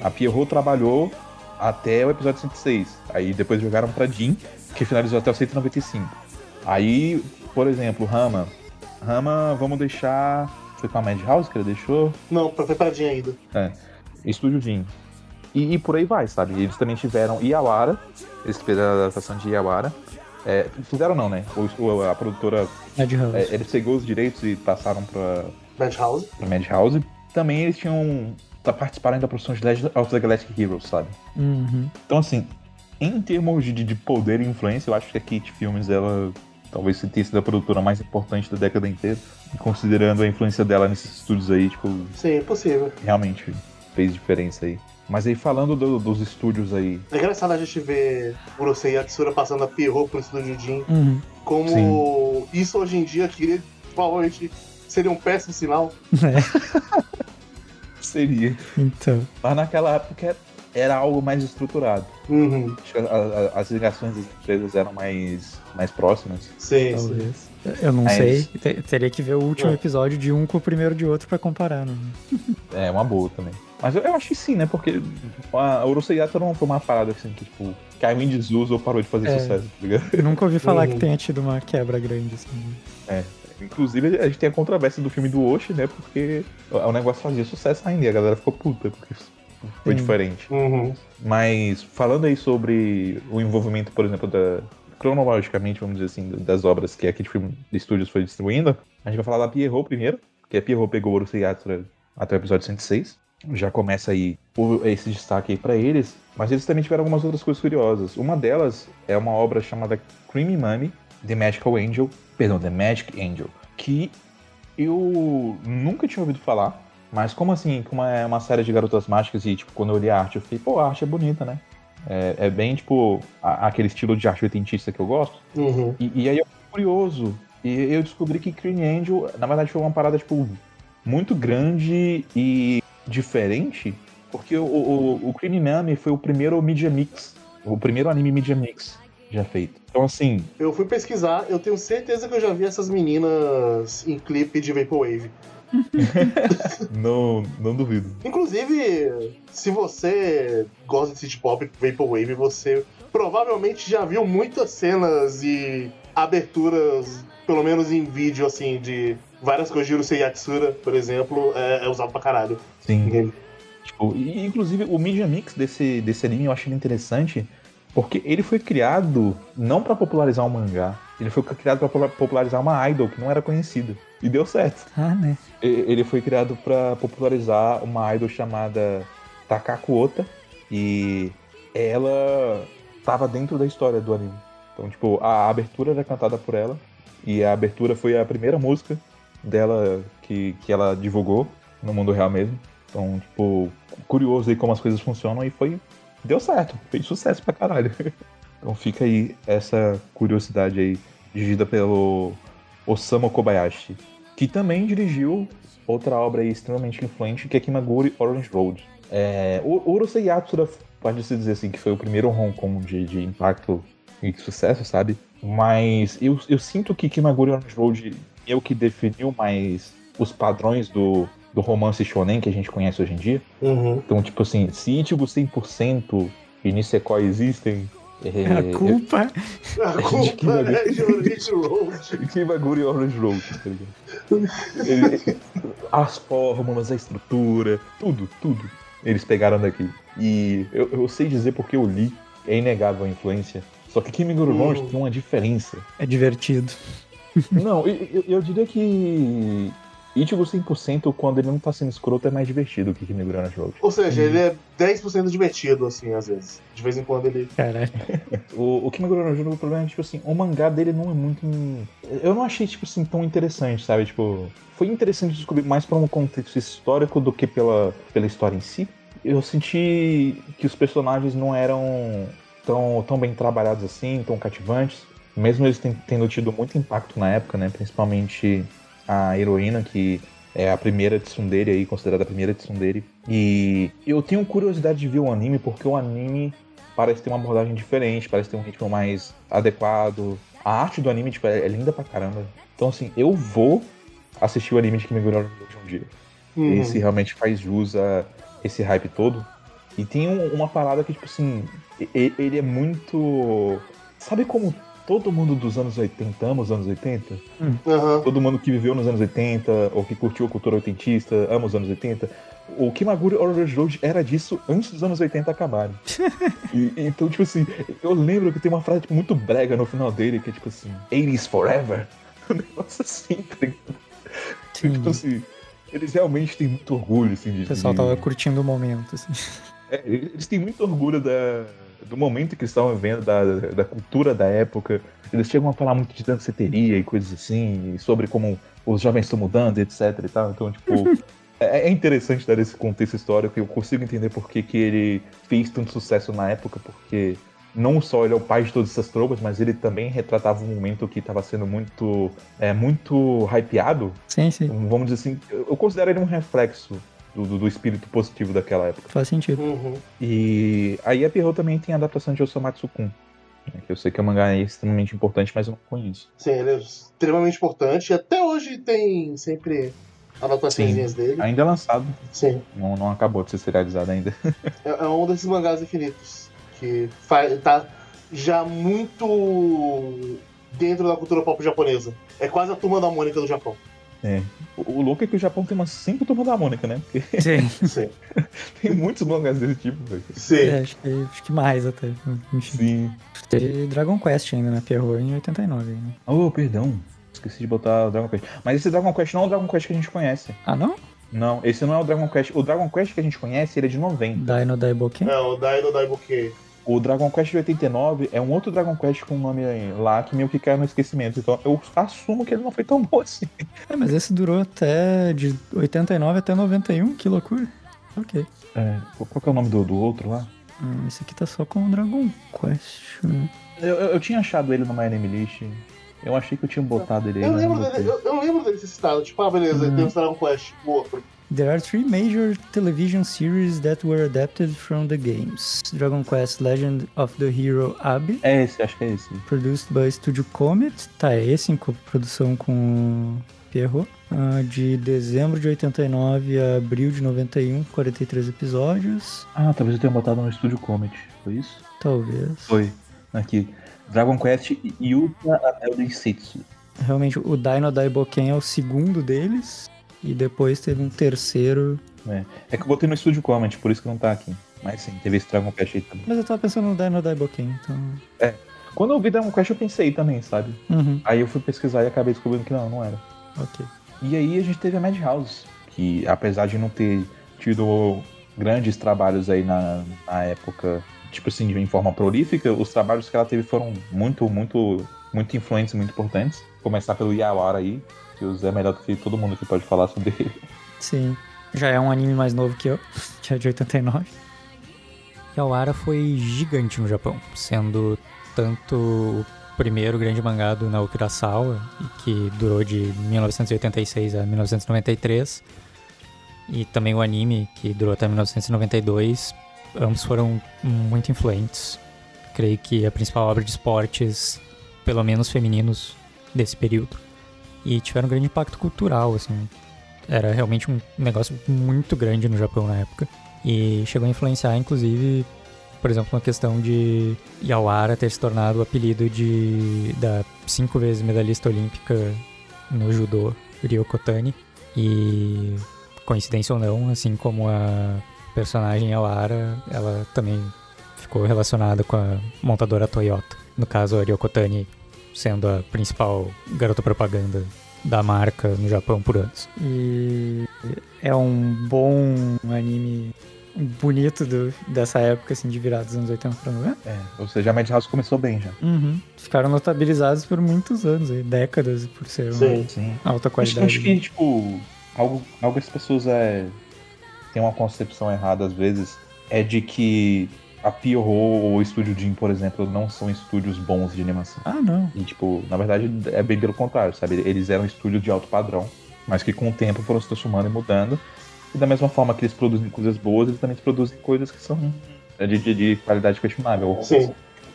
A Pierrot trabalhou até o episódio 106. Aí depois jogaram pra Jin, que finalizou até o 195. Aí, por exemplo, Rama. Rama, vamos deixar. Foi com a Madhouse que ele deixou? Não, foi pra Jin ainda. É. Estúdio Jin. E, e, por aí vai, sabe? Eles também tiveram Iawara, eles fizeram a adaptação de Iawara. É, fizeram não, né? O, a produtora. Madhouse. É, eles pegou os direitos e passaram pra. Madhouse. Pra Madhouse. Também eles tinham. Tá, participaram da produção de Legend of the Galactic Heroes, sabe? Uhum. Então, assim, em termos de, de poder e influência, eu acho que a Kate Filmes, ela talvez se tenha sido a produtora mais importante da década inteira, considerando a influência dela nesses estúdios aí, tipo. Sim, é possível. Realmente fez diferença aí. Mas aí falando do, dos estúdios aí. É engraçado a gente ver Urusei Yatsura passando a Pierrot pro estúdio Jin. Uhum. Como Sim. isso hoje em dia que provavelmente seria um péssimo sinal. É. seria. Então. Mas naquela época era algo mais estruturado. Uhum. Acho que a, a, as ligações das empresas eram mais, mais próximas. Sim, Talvez. Sim. Eu não Mas... sei. Teria que ver o último é. episódio de um com o primeiro de outro para comparar. Né? É, uma boa também. Mas eu, eu, acho que sim, né? Porque a Uruseiata não foi uma parada assim que, tipo, caiu em desuso ou parou de fazer é, sucesso, tá ligado? Eu nunca ouvi falar uhum. que tenha tido uma quebra grande, assim. É. Inclusive, a gente tem a controvérsia do filme do Oshi, né? Porque o negócio fazia sucesso ainda e a galera ficou puta, porque foi Sim. diferente. Uhum. Mas falando aí sobre o envolvimento, por exemplo, da, cronologicamente, vamos dizer assim, das obras que a Kid Film Studios foi distribuindo, a gente vai falar da Pierrot primeiro, que a Pierrot pegou o Urusei Yatsura até o episódio 106. Já começa aí esse destaque aí pra eles, mas eles também tiveram algumas outras coisas curiosas. Uma delas é uma obra chamada Creamy Mummy, The Magical Angel, perdão, The Magic Angel, que eu nunca tinha ouvido falar, mas como assim, como é uma série de garotas mágicas e, tipo, quando eu li a arte, eu fiquei, pô, a arte é bonita, né? É, é bem, tipo, a, aquele estilo de arte oitentista que eu gosto. Uhum. E, e, aí eu fui curioso. E eu descobri que Green Angel, na verdade, foi uma parada, tipo, muito grande e diferente. Porque o, o, o foi o primeiro Media Mix. O primeiro anime Media Mix já feito. Então, assim. Eu fui pesquisar, eu tenho certeza que eu já vi essas meninas em clipe de Vaporwave. não, não duvido. Inclusive, se você gosta de city pop Vaporwave, você provavelmente já viu muitas cenas e aberturas, pelo menos em vídeo, assim, de várias Kojiro Yatsura, por exemplo, é, é, usado pra caralho. Sim. Tipo, e, inclusive, o Media Mix desse, desse anime eu achei interessante porque ele foi criado não para popularizar um mangá, ele foi criado para popularizar uma idol que não era conhecida. E deu certo. Ah, né? Ele foi criado para popularizar uma idol chamada Takako Ota. E ela estava dentro da história do anime. Então, tipo, a abertura era cantada por ela. E a abertura foi a primeira música dela que, que ela divulgou no mundo real mesmo. Então, tipo, curioso aí como as coisas funcionam e foi deu certo, fez sucesso pra caralho. Então fica aí essa curiosidade aí, dirigida pelo Osamu Kobayashi, que também dirigiu outra obra extremamente influente, que é Kimaguri Orange Road. É, o Urusei Yatsura pode-se dizer assim que foi o primeiro Hong Kong de, de impacto e de sucesso, sabe? Mas eu, eu sinto que Kimaguri Orange Road é o que definiu mais os padrões do, do romance shonen que a gente conhece hoje em dia. Uhum. Então, tipo assim, se Ichigo 100% e Nisekoi existem... É, a culpa... É, a culpa é de Orange Road. Kimaguri Orange Road, tá ligado? as fórmulas, a estrutura, tudo, tudo. Eles pegaram daqui. E eu, eu sei dizer porque eu li, é inegável a influência. Só que Kimaguri uhum. Orange tem uma diferença. É divertido. Não, eu, eu, eu diria que Ichigo 100% quando ele não tá sendo escroto é mais divertido que Kimigura no jogo. Ou seja, hum. ele é 10% divertido, assim, às vezes. De vez em quando ele. Caralho. o, o Kimigura no jogo, o problema é, tipo assim, o mangá dele não é muito. Eu não achei, tipo assim, tão interessante, sabe? Tipo, foi interessante descobrir mais por um contexto histórico do que pela, pela história em si. Eu senti que os personagens não eram tão, tão bem trabalhados assim, tão cativantes mesmo eles tendo tido muito impacto na época, né? Principalmente a heroína, que é a primeira tsundere aí, considerada a primeira tsundere. E eu tenho curiosidade de ver o anime, porque o anime parece ter uma abordagem diferente, parece ter um ritmo mais adequado. A arte do anime, tipo, é, é linda pra caramba. Então, assim, eu vou assistir o anime de Kimi de um dia. Uhum. Esse realmente faz jus a esse hype todo. E tem uma parada que, tipo assim, ele é muito. Sabe como todo mundo dos anos 80 ama os anos 80? Uhum. Todo mundo que viveu nos anos 80 ou que curtiu a cultura oitentista ama os anos 80. O Kimaguri Orange Road era disso antes dos anos 80 acabarem. e, então, tipo assim, eu lembro que tem uma frase tipo, muito brega no final dele, que é tipo assim, 80s forever. Um negócio assim, tá Tipo assim, eles realmente têm muito orgulho, assim, de. O pessoal tava curtindo o momento, assim. É, eles têm muito orgulho da, do momento que eles estavam vivendo, da, da cultura da época. Eles chegam a falar muito de danceteria e coisas assim, sobre como os jovens estão mudando, etc e tal. Então, tipo, é, é interessante dar esse contexto histórico e eu consigo entender por que, que ele fez tanto sucesso na época, porque não só ele é o pai de todas essas tropas, mas ele também retratava um momento que estava sendo muito, é, muito hypeado. Sim, sim. Vamos dizer assim, eu considero ele um reflexo do, do, do, espírito positivo daquela época. Faz sentido. Uhum. E aí a Pierrot também tem a adaptação de Osamatsu-kun. Né, que eu sei que o mangá é extremamente importante, mas eu não conheço. Sim, ele é extremamente importante. Até hoje tem sempre anotações dele. Ainda é lançado. Sim. Não, não acabou de ser serializado ainda. é, é um desses mangás infinitos. Que faz, tá já muito dentro da cultura pop japonesa. É quase a turma da Mônica do Japão. É. O louco é que o Japão tem umas cinco turmas da Mônica, né? Porque Sim. Sim. tem muitos mangás desse tipo, velho. Sim. É, acho, que, acho que mais até. Enfim. Sim. Teve Dragon Quest ainda, né? Pierrot em 89. Né? Oh, perdão. Esqueci de botar o Dragon Quest. Mas esse Dragon Quest não é o Dragon Quest que a gente conhece. Ah, não? Não, esse não é o Dragon Quest. O Dragon Quest que a gente conhece, ele é de 90. Dino Daiboken? Não, o Dino Daiboken. O Dragon Quest de 89 é um outro Dragon Quest com um nome lá que meio que caiu no esquecimento. Então eu assumo que ele não foi tão bom assim. É, mas esse durou até de 89 até 91, que loucura. Ok. É, qual que é o nome do, do outro lá? Hum, esse aqui tá só com o Dragon Quest. Eu, eu, eu, tinha achado ele no My Name List. Eu achei que eu tinha botado ele aí. Eu lembro, dele, eu, eu, lembro dele ser citado. Tipo, ah, beleza, uhum. tem o Dragon Quest, o outro. There are three major television series that were adapted from the games. Dragon Quest Legend of the Hero Abby. É esse, acho que é esse. Produced by Studio Comet. Tá, é esse em produção com Pierrot. Uh, de dezembro de 89 a abril de 91, 43 episódios. Ah, talvez eu tenha botado no Studio Comet, foi isso? Talvez. Foi. Aqui. Dragon Quest Yuta Anel Densetsu. Realmente, o Dino Daiboken é o segundo deles. E depois teve um terceiro. É, é que eu botei no Studio Comment, por isso que não tá aqui. Mas sim, teve esse Dragon Quest aí também. Mas eu tava pensando no Dino Daiboken, então. É. Quando eu vi Dragon Quest eu pensei também, sabe? Uhum. Aí eu fui pesquisar e acabei descobrindo que não, não era. Ok. E aí a gente teve a Madhouse, que apesar de não ter tido grandes trabalhos aí na, na época, tipo assim, em forma prolífica, os trabalhos que ela teve foram muito, muito, muito influentes, muito importantes. Começar pelo Yawara aí, que o Zé é melhor do que todo mundo que pode falar sobre ele. Sim. Já é um anime mais novo que eu, que é de 89. Yawara foi gigante no Japão, sendo tanto o primeiro grande mangá do Naoki Urasawa, que durou de 1986 a 1993, e também o anime, que durou até 1992. Ambos foram muito influentes. Creio que a principal obra de esportes, pelo menos femininos, desse período e tiveram um grande impacto cultural, assim. Era realmente um negócio muito grande no Japão na época. E chegou a influenciar, inclusive, por exemplo, uma questão de Yawara ter se tornado o apelido de da cinco vezes medalhista olímpica no judô, Ryoko Tani. E, coincidência ou não, assim como a personagem Yawara, ela também ficou relacionada com a montadora Toyota. No caso, a Ryoko Tani sendo a principal garota propaganda da marca no Japão por anos. E é um bom anime bonito do, dessa época, assim, de virada dos anos 80 pra 90. É, ou seja, a Madhouse começou bem já. Uhum. Ficaram notabilizados por muitos anos, aí, décadas, por ser sim, uma sim. alta qualidade. Acho, acho que, tipo, algo, algo que as pessoas é, têm uma concepção errada às vezes é de que a Pierrot ou o Estúdio Jim, por exemplo, não são estúdios bons de animação. Ah, não. E, tipo, na verdade é bem pelo contrário, sabe? Eles eram estúdios de alto padrão, mas que com o tempo foram se transformando e mudando. E da mesma forma que eles produzem coisas boas, eles também produzem coisas que são de, de, de qualidade questionável. Sim.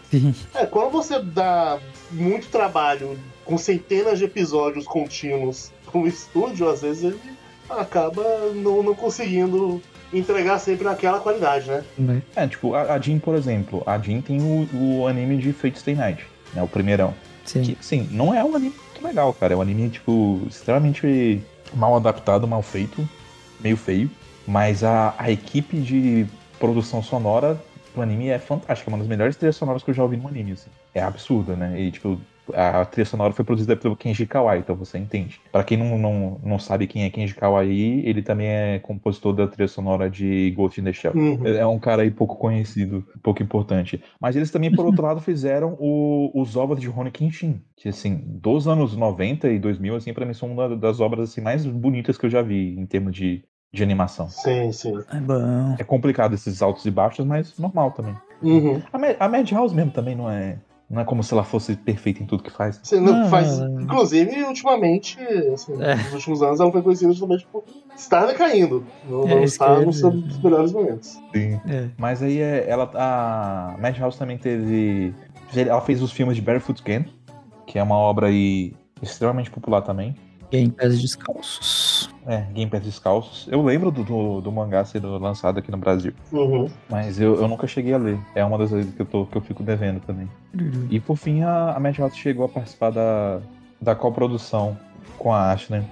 Sim. É, quando você dá muito trabalho com centenas de episódios contínuos para um estúdio, às vezes ele acaba não, não conseguindo entregar sempre naquela qualidade, né? né? É, tipo, a, a Jean, por exemplo, a Jean tem o, o anime de Fate Stay Night, né? O primeirão. Sim. Que, sim, não é um anime muito legal, cara. É um anime, tipo, extremamente mal adaptado, mal feito, meio feio. Mas a, a equipe de produção sonora do anime é fantástica, é uma das melhores trilhas sonoras que eu já ouvi no anime, assim. É absurda, né? E, tipo, a trilha sonora foi produzida pelo Kenji Kawai, então você entende. Para quem não, não, não sabe quem é Kenji Kawai, ele também é compositor da trilha sonora de Ghost in the Shell. Uhum. É um cara aí pouco conhecido, pouco importante. Mas eles também, por outro lado, fizeram o, os ovos de Rony Kenshin, que assim, dos anos 90 e 2000, assim, para mim são uma das obras assim, mais bonitas que eu já vi em termos de, de animação. Sim, sim. É bom. É complicado esses altos e baixos, mas normal também. Uhum. A, a Madhouse mesmo também não é não é como se ela fosse perfeita em tudo que faz. Sim, não, faz. Inclusive, ultimamente, assim, é. nos últimos anos, ela foi conhecida justamente por estar decaindo. Não, é, não está nos seus melhores momentos. Sim. É. Mas aí é, ela. A Madhouse também teve. Ela fez os filmes de Barefoot Gen, que é uma obra aí extremamente popular também. Game Pass Descalços. É, Game Pass Descalços. Eu lembro do, do, do mangá sendo lançado aqui no Brasil. Uhum. Mas eu, eu nunca cheguei a ler. É uma das vezes que eu, tô, que eu fico devendo também. Uhum. E por fim, a, a Madhouse chegou a participar da, da coprodução com a Ashner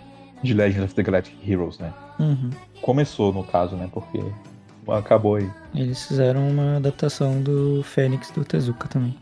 de Legend of the Galactic Heroes, né? Uhum. Começou, no caso, né? Porque acabou aí. Eles fizeram uma adaptação do Fênix do Tezuka também,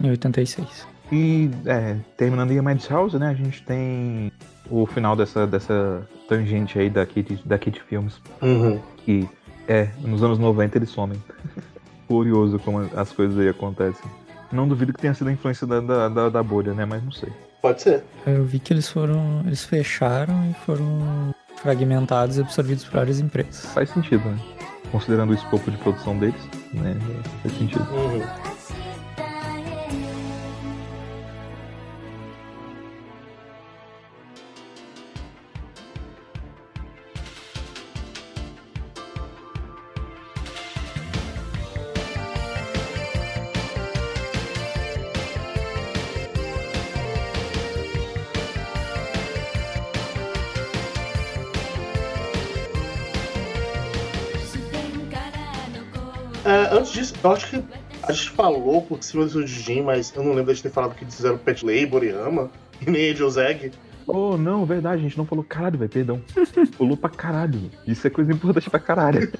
em 86. E, é, terminando em Madhouse, né? A gente tem o final dessa, dessa tangente aí da Kit, da Kit Films. Uhum. Que é, nos anos 90 eles somem. Curioso como as coisas aí acontecem. Não duvido que tenha sido a influência da, da, da, bolha, né? Mas não sei. Pode ser. Eu vi que eles foram. Eles fecharam e foram fragmentados e absorvidos por várias empresas. Faz sentido, né? Considerando o escopo de produção deles, né? Faz sentido. Uhum. Eu acho que a gente falou por cima do Jim, mas eu não lembro de ter falado que fizeram Pet Labor e e nem Angel Zeg. Oh, não, verdade, a gente não falou caralho, velho, perdão. Pulou pra caralho. Isso é coisa importante pra caralho.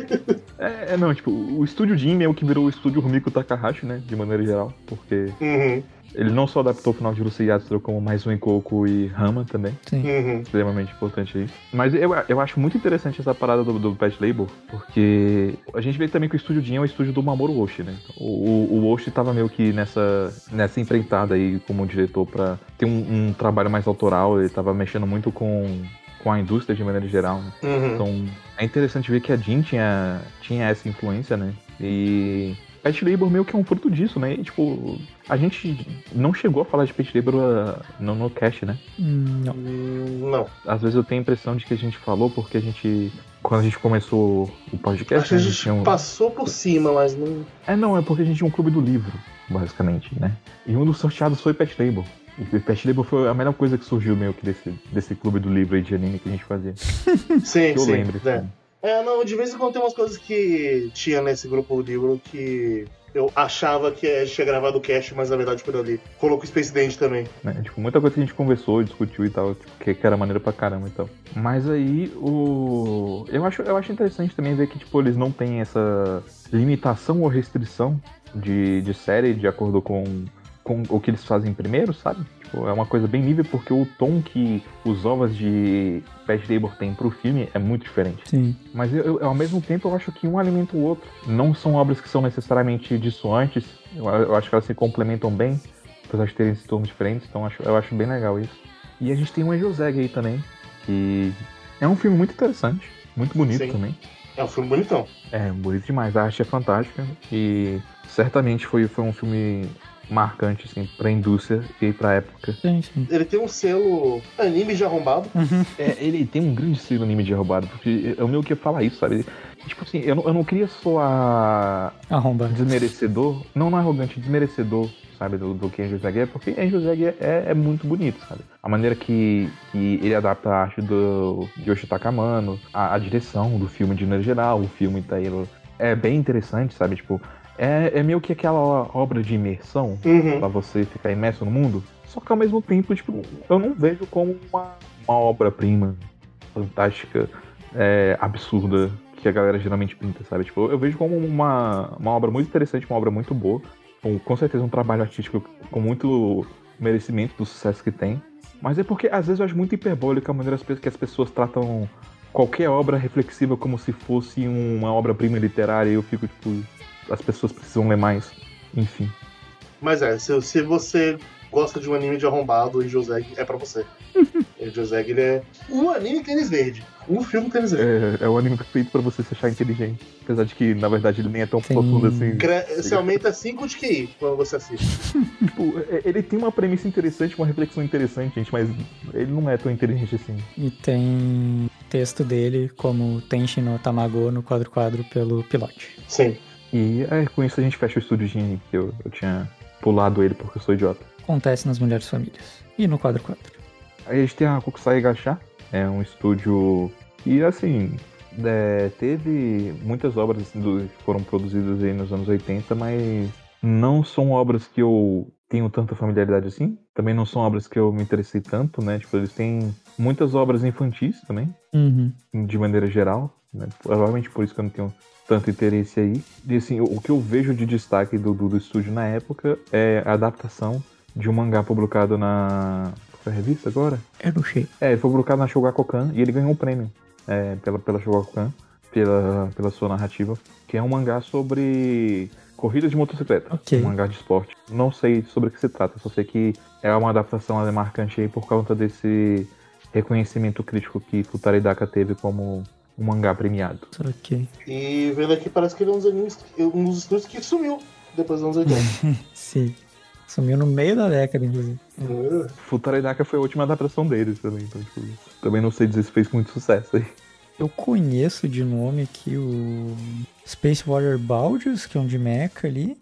é, é, não, tipo, o estúdio Jim é o que virou o estúdio Rumiko Takahashi, né, de maneira geral, porque uhum. Ele não só adaptou o final de Urusei Yatsuro como mais um Encoco e Rama também. Sim. Uhum. Extremamente importante aí. Mas eu, eu acho muito interessante essa parada do, do Pet Label, porque a gente vê também que o estúdio Jin é o estúdio do Mamoru Oshii, né? O, o, Oshii tava meio que nessa, nessa empreitada aí como diretor para ter um, um trabalho mais autoral, ele tava mexendo muito com com a indústria de maneira geral. Né? Uhum. Então é interessante ver que a Jin tinha, tinha essa influência, né? E Pet Labor meio que é um fruto disso, né? E, tipo, a gente não chegou a falar de Pet Labor uh, no, no cast, né? Não. Não. Às vezes eu tenho a impressão de que a gente falou porque a gente. Quando a gente começou o podcast. Acho que a gente, a gente um... passou por cima, mas não. É, não, é porque a gente tinha um clube do livro, basicamente, né? E um dos sorteados foi Pet Labor. E Pet Labor foi a melhor coisa que surgiu meio que desse, desse clube do livro aí de anime que a gente fazia. sim, que eu sim. lembro. É. Assim. É, não, de vez em quando tem umas coisas que tinha nesse grupo livro que eu achava que a gente tinha gravado o cast, mas na verdade por ali. Colocou o Space Dente também. É, tipo, muita coisa que a gente conversou, discutiu e tal, tipo, que, que, era maneira pra caramba e tal. Mas aí o. Eu acho, eu acho interessante também ver que, tipo, eles não têm essa limitação ou restrição de, de série de acordo com, com o que eles fazem primeiro, sabe? Tipo, é uma coisa bem nível porque o tom que os ovos de Pet Labor tem pro filme é muito diferente. Sim. Mas eu, eu, ao mesmo tempo eu acho que um alimenta o outro. Não são obras que são necessariamente dissoantes. Eu, eu acho que elas se complementam bem, apesar de terem esse diferentes. Então eu acho, eu acho bem legal isso. E a gente tem o Angel Zeg aí também, que é um filme muito interessante, muito bonito Sim. também. É um filme bonitão. É, bonito demais. A arte é fantástica e certamente foi, foi um filme marcante, assim, pra indústria e pra época. Sim, sim. Ele tem um selo anime de arrombado. É, ele tem um grande estilo anime de roubado, porque eu meio que ia falar isso, sabe? Tipo assim, eu não, eu não queria soar Arromba. desmerecedor, não, não arrogante, desmerecedor, sabe, do, do que Angel Zeg é, porque Angel Zeg é, é muito bonito, sabe? A maneira que, que ele adapta a arte do Yoshi Takamano, a, a direção do filme de maneira geral, o filme tá aí, é bem interessante, sabe? Tipo, é, é meio que aquela obra de imersão Uhum. pra você ficar imerso no mundo. Só que ao mesmo tempo, tipo, eu não vejo como uma, uma obra-prima fantástica, é, absurda, que a galera geralmente pinta, sabe? Tipo, eu vejo como uma, uma obra muito interessante, uma obra muito boa. Com, com certeza um trabalho artístico com muito merecimento do sucesso que tem. Mas é porque às vezes eu acho muito hiperbólica a maneira que as pessoas tratam qualquer obra reflexiva como se fosse uma obra-prima literária e eu fico, tipo, as pessoas precisam ler mais. Enfim. Mas é, se, se você gosta de um anime de arrombado, o Joseg é pra você. o Joseg, ele é um anime tênis verde. Um filme tênis verde. É, é o anime feito pra você se achar inteligente. Apesar de que, na verdade, ele nem é tão Sim. profundo assim. Cre- Você aumenta 5 de QI quando você assiste. Tipo, é- ele tem uma premissa interessante, uma reflexão interessante, gente, mas ele não é tão inteligente assim. E tem texto dele como Tenshi no Tamago no quadro quadro pelo pilote. Sim. E é, com isso a gente fecha o estúdio de que eu, eu tinha pulado ele porque eu sou idiota. Acontece nas Mulheres Famílias. E no quadro quadro. Aí a gente tem a Kokusai Gacha, é um estúdio que, assim, é, teve muitas obras assim, que foram produzidas aí nos anos 80, mas não são obras que eu tenho tanta familiaridade assim. Também não são obras que eu me interessei tanto, né? Tipo, eles têm muitas obras infantis também, Uhum. de maneira geral, né? Provavelmente por isso que eu não tenho tanto interesse aí. E assim, o, o que eu vejo de destaque do, do, do estúdio na época é a adaptação de um mangá publicado na. É a revista agora? Eu não sei. É, ele foi publicado na Shogakukan e ele ganhou um prêmio é, pela, pela Shogakukan, pela, pela sua narrativa, que é um mangá sobre corrida de motocicleta. Ok. Um mangá de esporte. Não sei sobre o que se trata, só sei que é uma adaptação é marcante aí por causa desse reconhecimento crítico que Futari Daka teve como um mangá premiado. Ok. E vendo aqui, parece que ele é um dos animes, um dos estúdios que sumiu depois dos anos 80. Sim. Sumiu no meio da década, inclusive. Uh, Futari Daka foi a última adaptação deles também, então, tipo, também não sei dizer se fez muito sucesso aí. Eu conheço de nome aqui o Space Warrior Baldius, que é um de mecha ali,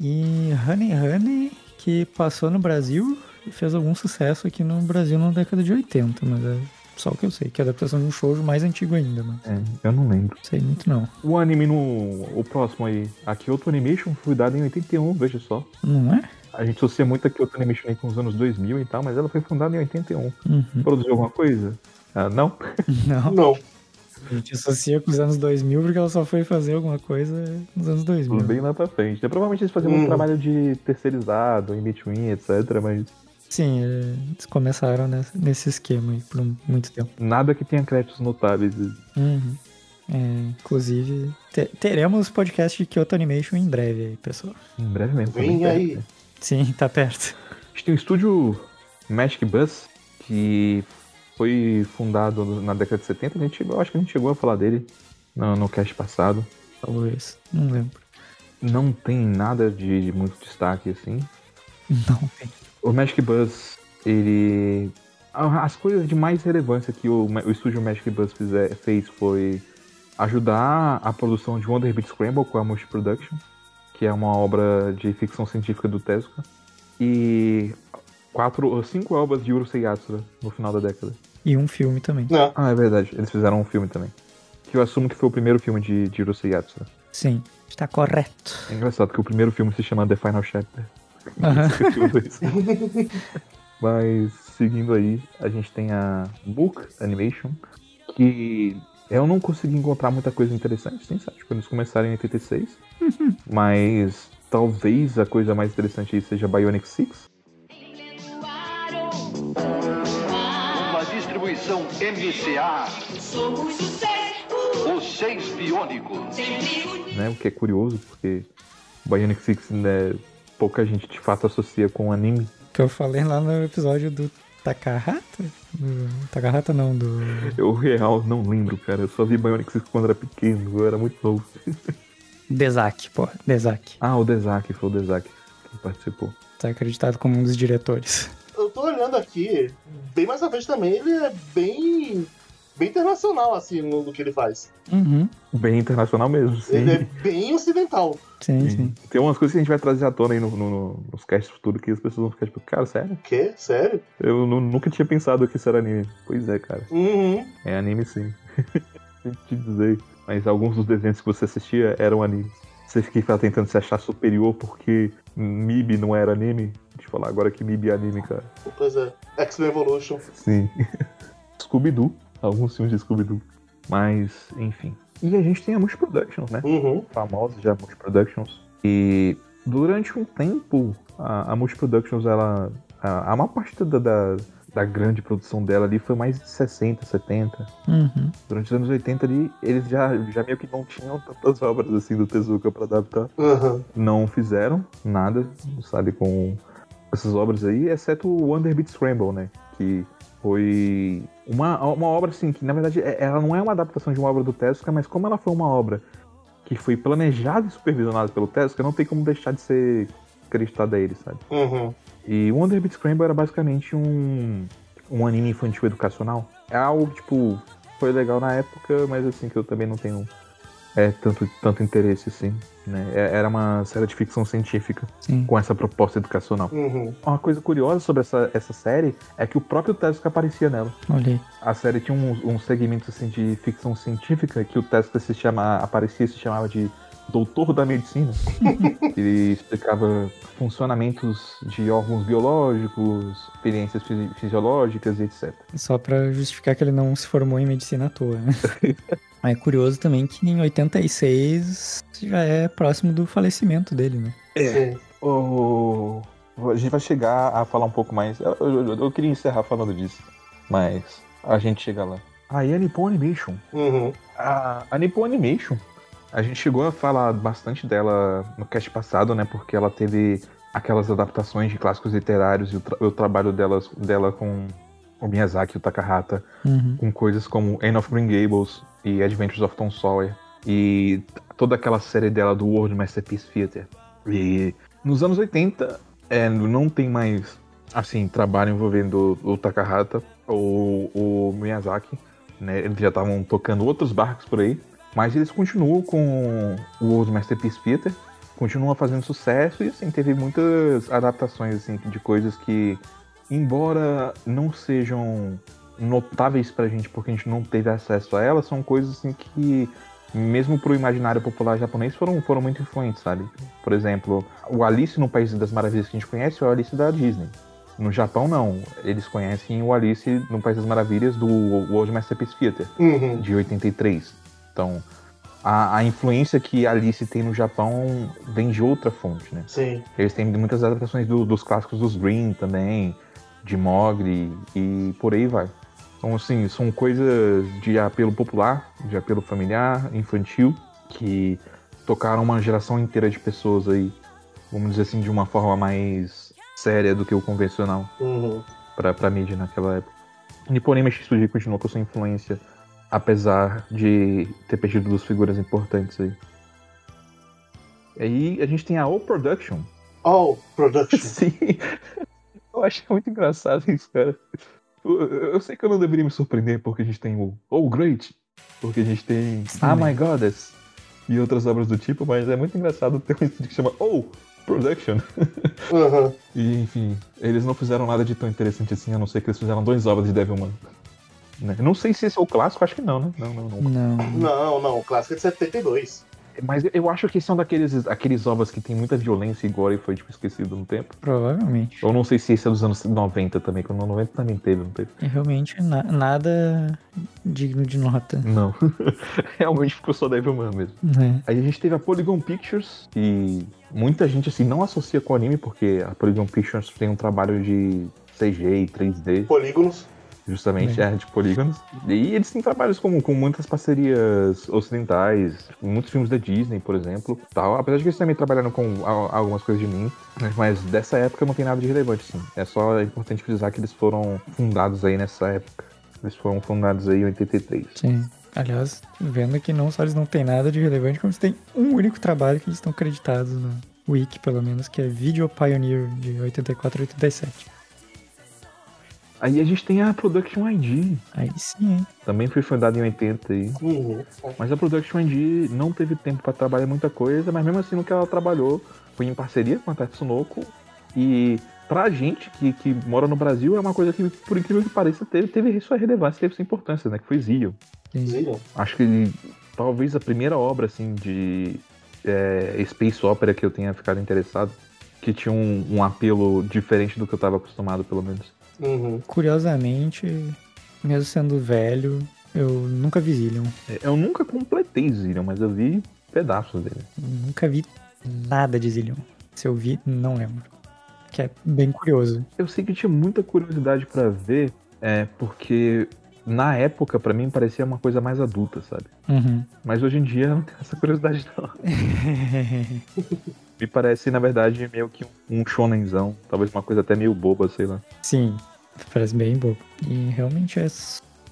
e Honey Honey, que passou no Brasil e fez algum sucesso aqui no Brasil na década de 80, mas é só o que eu sei, que é a adaptação de um shoujo mais antigo ainda, mas É, eu não lembro. não sei muito não. O anime no. O próximo aí, a Kyoto Animation foi dado em 81, veja só. Não é? A gente associa muito a Kyoto Animation aí com os anos 2000 e tal, mas ela foi fundada em 81. Uhum. Produziu alguma coisa? Ah, não? Não. não. A gente associa com os anos 2000 porque ela só foi fazer alguma coisa nos anos 2000. Bem lá pra frente. Então, provavelmente eles faziam Uhum. um trabalho de terceirizado, in between, etc. Mas Sim, é, eles começaram nesse esquema aí por um- muito tempo. nada que tenha créditos notáveis. Uhum. É, inclusive, te- teremos podcast de Kyoto Animation em breve aí, pessoal. Em breve mesmo. tá Vem bem perto, aí. né? Sim, tá perto. A gente tem o estúdio Magic Bus, que foi fundado na década de 70. A gente chegou, acho que a gente chegou a falar dele no, no cast passado. Talvez. Não lembro. Não tem nada de, de muito destaque assim. Não tem. O Magic Bus, ele. As coisas de mais relevância que o, o estúdio Magic Bus fizer- fez foi ajudar a produção de Wonder Beat Scramble com a Mushi Production, que é uma obra de ficção científica do Tezuka, e quatro ou cinco obras de Urusei Yatsura no final da década. E um filme também. Não. Ah, é verdade, eles fizeram um filme também. Que eu assumo que foi o primeiro filme de, de Urusei Yatsura. Sim, está correto. É engraçado que o primeiro filme se chama The Final Chapter. Aham. Mas seguindo aí, a gente tem a Book Animation, que eu não consegui encontrar muita coisa interessante, sim, sabe? Tipo, eles começaram em 86, mas talvez a coisa mais interessante aí seja Bionic Six. Uma distribuição MCA, Somos os seis biônicos. sempre unidos. né? O que é curioso, porque Bionic Six, né, pouca gente de fato associa com anime. Que eu falei lá no episódio do Takahata? Do... Takahata não, do. Eu real não lembro, cara. Eu só vi Bionic quando era pequeno, eu era muito novo. Dezaki, pô. Dezaki. Ah, o Dezaki, foi o Dezaki que participou. Tá acreditado como um dos diretores. Eu tô olhando aqui, bem mais à frente também, ele é bem. Bem internacional, assim, no, no que ele faz. Uhum. Bem internacional mesmo, sim. Ele é bem ocidental. Sim, sim. Tem umas coisas que a gente vai trazer à tona aí no, no- nos casts futuros que as pessoas vão ficar tipo, cara, sério? O quê? Sério? Eu nu- nunca tinha pensado que isso era anime. Pois é, cara. Uhum. É anime sim. Que te dizer. Mas alguns dos desenhos que você assistia eram animes. Você fica tentando se achar superior porque MIB não era anime. Deixa eu falar agora que MIB é anime, cara. Pois é. X-Men Evolution. Sim. Scooby-Doo. Alguns filmes de Scooby-Doo. Mas, enfim. E a gente tem a Multi Productions, né? Uhum. famosos já Multi Productions. E durante um tempo, a, a Multi Productions, ela. A, a maior parte da, da, da grande produção dela ali foi mais de 60, 70. Uhum. Durante os anos 80 ali, eles já, já meio que não tinham tantas obras assim do Tezuka pra adaptar. Uhum. Não fizeram nada, sabe, com essas obras aí, exceto o Wonder Beat Scramble, né? Que foi uma, uma obra assim, que na verdade é- ela não é uma adaptação de uma obra do Tezuka, mas como ela foi uma obra que foi planejada e supervisionada pelo Tezuka, não tem como deixar de ser acreditada a ele, sabe? Uhum. E Wonder Beat Scramble era basicamente um, um anime infantil educacional. É algo que, tipo, foi legal na época, mas assim, que eu também não tenho é, tanto, tanto interesse, assim. Né? É- Era uma série de ficção científica Sim. com essa proposta educacional. Uhum. Uma coisa curiosa sobre essa, essa série é que o próprio Tezuka aparecia nela. Olha aí. A série tinha uns, uns segmentos assim, de ficção científica que o Tezuka se chama, aparecia e se chamava de Doutor da Medicina. Ele explicava funcionamentos de órgãos biológicos, experiências fisi- fisiológicas e etc. Só pra justificar que ele não se formou em medicina à toa, né? Mas é curioso também que em 86 já é próximo do falecimento dele, né? Sim. O- A gente vai chegar a falar um pouco mais. Eu, eu- eu queria encerrar falando disso, mas a gente chega lá. Aí a Nippon Animation. Uhum. A, a Nippon Animation, a gente chegou a falar bastante dela no cast passado, né? Porque ela teve aquelas adaptações de clássicos literários e o, tra- o trabalho delas, dela com o Miyazaki e o Takahata, Uhum. com coisas como Anne of Green Gables e Adventures of Tom Sawyer. E toda aquela série dela do World Masterpiece Theater. E nos anos 80, é, não tem mais, assim, trabalho envolvendo o Takahata ou o Miyazaki, né? Eles já estavam tocando outros barcos por aí. Mas eles continuam com o World Masterpiece Theater, continuam fazendo sucesso e, assim, teve muitas adaptações, assim, de coisas que, embora não sejam notáveis pra gente porque a gente não teve acesso a elas, são coisas, assim, que mesmo pro imaginário popular japonês, foram, foram muito influentes, sabe? Por exemplo, o Alice no País das Maravilhas que a gente conhece é o Alice da Disney. No Japão, não. Eles conhecem o Alice no País das Maravilhas do World Masterpiece Theater, Uhum. de 83. Então, a, a influência que Alice tem no Japão vem de outra fonte, né? Sim. Eles têm muitas adaptações do- dos clássicos dos Green também, de Mogli e por aí vai. Então, assim, são coisas de apelo popular, de apelo familiar, infantil, que tocaram uma geração inteira de pessoas aí, vamos dizer assim, de uma forma mais séria do que o convencional Uhum. pra, pra mídia naquela época. Nippon Animation Studio continuou com sua influência, apesar de ter perdido duas figuras importantes aí. Aí a gente tem a O Production, All Production. Sim. Eu acho muito engraçado isso, cara. Eu, sei que eu não deveria me surpreender porque a gente tem o Oh Great, porque a gente tem Sim. Ah My Goddess e outras obras do tipo, mas é muito engraçado ter um estúdio que chama Oh Production. Uhum. E enfim, eles não fizeram nada de tão interessante assim, a não ser que eles fizeram dois obras de Devilman. Né? Não sei se esse é o clássico, acho que não, né? Não, não, não. Não. Não, não, o clássico é de 72. Mas eu acho que são daqueles aqueles obras que tem muita violência e gore e foi tipo esquecido no tempo. Provavelmente. Eu não sei se esse é dos anos 90 também, que o 90 também teve, não teve? E realmente na- nada digno de nota. Não. Realmente ficou só Devilman mesmo. Né? Aí a gente teve a Polygon Pictures, que muita gente assim não associa com o anime, porque a Polygon Pictures tem um trabalho de CG e 3D. Polígonos. Justamente é. de polígonos. E eles têm trabalhos com, com muitas parcerias ocidentais, muitos filmes da Disney, por exemplo, tal. Apesar de que eles também trabalharam com algumas coisas de mim, mas dessa época não tem nada de relevante, sim. É só importante frisar que eles foram fundados aí nessa época. Eles foram fundados aí em 83. Sim. Aliás, vendo que não só eles não têm nada de relevante, como eles têm um único trabalho que eles estão creditados no Wiki, pelo menos, que é Video Pioneer, de 84 a 87. Aí a gente tem a Production ID, Aí sim, também foi fundada em 80 aí. Uhum. Mas a Production ID não teve tempo pra trabalhar muita coisa, mas mesmo assim no que ela trabalhou foi em parceria com a Tatsunoko. E pra gente que, que mora no Brasil é uma coisa que, por incrível que pareça, teve, teve sua relevância, teve sua importância, né? Que foi Zio. Zillion. Acho que talvez a primeira obra assim de é, Space Opera que eu tenha ficado interessado, que tinha um, um apelo diferente do que eu tava acostumado, pelo menos. Uhum. Curiosamente, mesmo sendo velho, eu nunca vi Zillion. É, Eu nunca completei Zillion, mas eu vi pedaços dele. Nunca vi nada de Zillion. Se eu vi, não lembro. Que é bem curioso. Eu sei que tinha muita curiosidade pra ver, é, porque na época, pra mim, parecia uma coisa mais adulta, sabe? Uhum. Mas hoje em dia eu não tenho essa curiosidade, não. Me parece, na verdade, meio que um shonenzão. Talvez uma coisa até meio boba, sei lá. Sim, parece bem bobo. E realmente é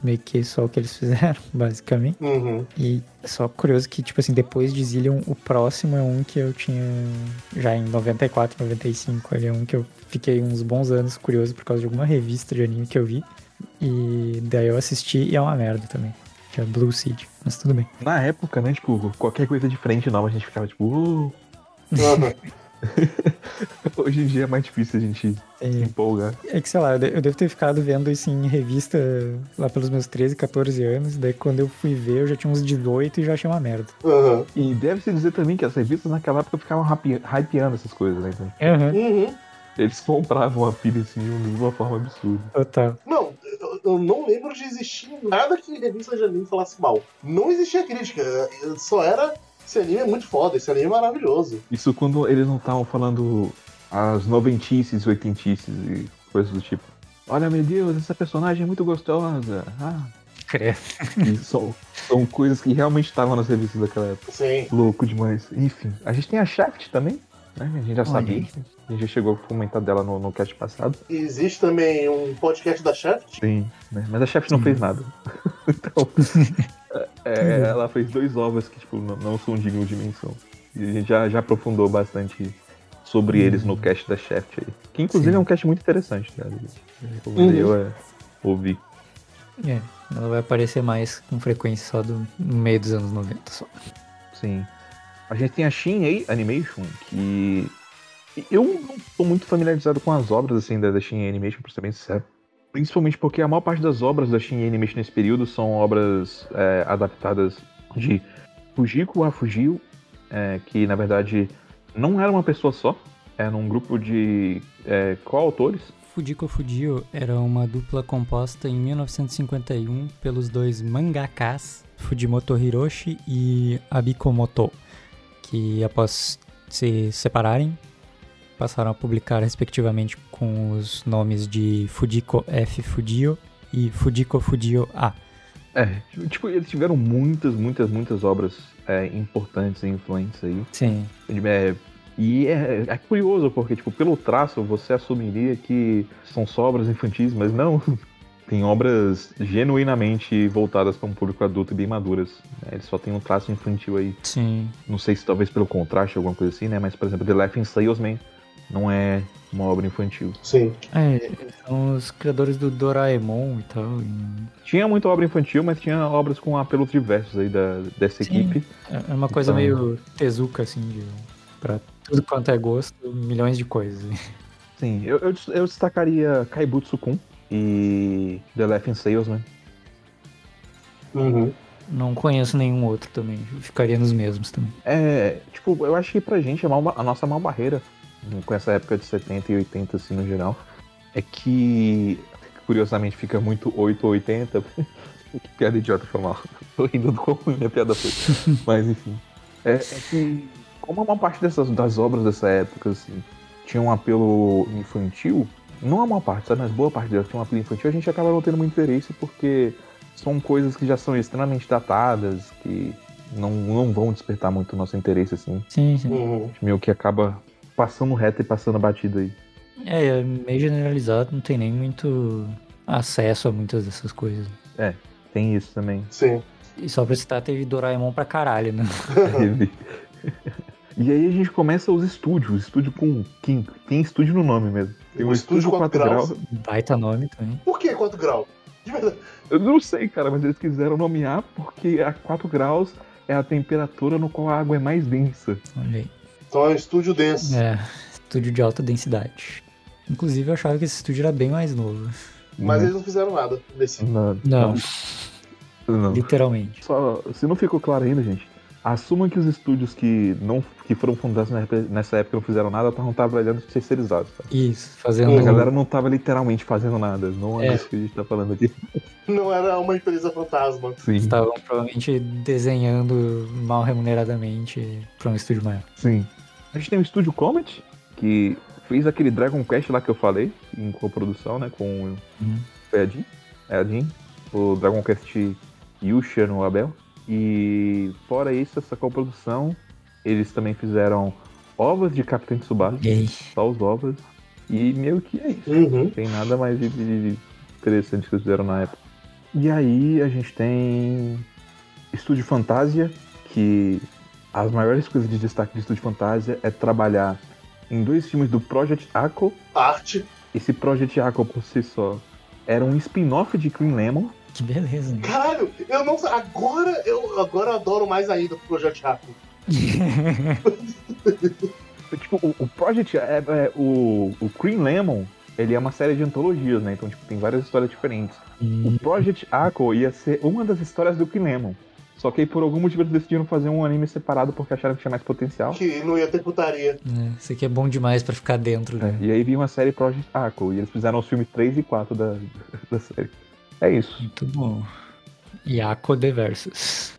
meio que só o que eles fizeram, basicamente. Uhum. E é só curioso que, tipo assim, depois de Zillion, o próximo é um que eu tinha já em 94, 95. Ele é um que eu fiquei uns bons anos curioso por causa de alguma revista de anime que eu vi. E daí eu assisti e é uma merda também. Que é Blue Seed, mas tudo bem. Na época, né, tipo, qualquer coisa diferente nova, a gente ficava tipo, "Uh". Hoje em dia é mais difícil a gente se É, empolgar. é que, sei lá, eu de- eu devo ter ficado vendo isso em revista lá pelos meus 13, 14 anos. Daí quando eu fui ver, eu já tinha uns 18 e já achei uma merda. Uhum. E deve-se dizer também que as revistas naquela época ficavam hype- hypeando essas coisas, né? Então, Uhum. eles compravam a pilha assim de uma forma absurda. Total. Não, eu, não lembro de existir nada que revista de anime falasse mal. Não existia crítica, só era. Esse anime é muito foda, esse anime é maravilhoso. Isso quando eles não estavam falando as noventices, oitentices e coisas do tipo. Olha, meu Deus, essa personagem é muito gostosa. Ah, e são, são coisas que realmente estavam nas revistas daquela época. Sim. Louco demais. Enfim, a gente tem a Shaft também, né? A gente já Olha sabia. aí. A gente já chegou a comentar dela no, no cast passado. Existe também um podcast da Shaft. Sim, né? Mas a Shaft não fez nada. então, é, ela fez dois ovos que, tipo, não, não são dignos de menção. E a gente já, já aprofundou bastante sobre eles no cast da Shaft aí. Que inclusive Sim. é um cast muito interessante, cara. Eu eu é, ouvir. É, ela vai aparecer mais com frequência só do, no meio dos anos 90 só. Sim. A gente tem a Shin Animation, que eu não tô muito familiarizado com as obras assim da, Shin Animation, pra ser bem sincero. Principalmente porque a maior parte das obras da Shin Animation nesse período são obras é, adaptadas de Fujiko a Fujio, é, que na verdade não era uma pessoa só, era um grupo de é, coautores. Fujiko Fujio era uma dupla composta em 1951 pelos dois mangakas Fujimoto Hiroshi e Abikomoto, que após se separarem passaram a publicar respectivamente com os nomes de Fujiko F Fujio e Fujiko Fujio A. É, tipo, eles tiveram muitas, muitas, muitas obras é, importantes e influentes aí. Sim, É, e é, é curioso, porque, tipo, pelo traço você assumiria que são só obras infantis, mas não. Tem obras genuinamente voltadas para um público adulto e bem maduras. né? Eles só têm um traço infantil aí. sim. Não sei se talvez pelo contraste, alguma coisa assim, né? Mas, por exemplo, The Laughing Salesman não é uma obra infantil. Sim. É, são os criadores do Doraemon e tal. e- Tinha muita obra infantil, mas tinha obras com apelos diversos aí da, dessa Sim. equipe. É uma coisa Então- meio tezuka, assim, de, pra tudo quanto é gosto, milhões de coisas. Sim, eu, eu, eu destacaria Kaibutsu-kun e The Laughing Salesman. Uhum. Não conheço nenhum outro também, ficaria nos mesmos também. É, tipo, eu acho que pra gente a, maior- a nossa maior barreira com essa época de 70 e 80, assim, no geral, é que, curiosamente, fica muito 8 ou 80. que piada idiota foi mal. Tô rindo do como minha piada foi. Mas, enfim. É, é que, como a maior parte dessas, das obras dessa época, assim, tinha um apelo infantil, não a maior parte, sabe? Mas boa parte delas tinha um apelo infantil, a gente acaba não tendo muito interesse porque são coisas que já são extremamente datadas, que não, não vão despertar muito o nosso interesse, assim. Sim, sim. Uhum. Meio que acaba passando reto e passando batido aí. É, é meio generalizado, não tem nem muito acesso a muitas dessas coisas. Tem isso também. Sim. E só pra citar, teve Doraemon pra caralho, né? Teve. e aí a gente começa os estúdios, estúdio com. Tem, tem estúdio no nome mesmo. Tem O um estúdio estúdio 4 quatro graus. graus. Baita nome também. Por que 4 graus? De verdade. Eu não sei, cara, mas eles quiseram nomear porque a 4 graus é a temperatura no qual a água é mais densa. Olha aí. Então é um estúdio denso. É, estúdio de alta densidade. Inclusive, eu achava que esse estúdio era bem mais novo. Mas Uhum. eles não fizeram nada nesse. Não. Não, não. literalmente. Só, se não ficou claro ainda, gente, assumam que os estúdios que, não, que foram fundados nessa época e não fizeram nada estavam trabalhando terceirizados. Tá? Isso, fazendo. Uhum. A galera não tava literalmente fazendo nada. Não é, É. isso que a gente tá falando aqui. Não era uma empresa fantasma. Sim, Estavam provavelmente desenhando mal remuneradamente pra um estúdio maior. sim. A gente tem o Estúdio Comet, que fez aquele Dragon Quest lá que eu falei, em coprodução, né, com o Uhum. foi a Jean, é a Jean, o Dragon Quest Yusha no Abel. E fora isso, essa coprodução, eles também fizeram ovas de Capitão Tsubasa, E aí? só os ovas. E meio que é isso. Uhum. Não tem nada mais de, de- de interessante que eles fizeram na época. E aí a gente tem Estúdio Fantasia, que as maiores coisas de destaque de Estúdio Fantasia é trabalhar em dois filmes do Project Aqua. Arte. Esse Project Aqua por si só era um spin-off de Green Lemon. Que beleza. né? Caralho, eu não Agora eu agora eu adoro mais ainda o Projeto Rato. Tipo, o, o Project é, é- o, o Green Lemon, ele é uma série de antologias, né? Então, tipo, tem várias histórias diferentes. O Project Aqua ia ser uma das histórias do Green Lemon. Só que aí, por algum motivo, eles decidiram fazer um anime separado porque acharam que tinha mais potencial. Que não ia ter putaria. É, Isso aqui é bom demais pra ficar dentro. É, Né? e aí vinha uma série Project Aqua, e eles fizeram os filmes 3 e 4 da, da série. É isso. Muito bom. Yako The Versus.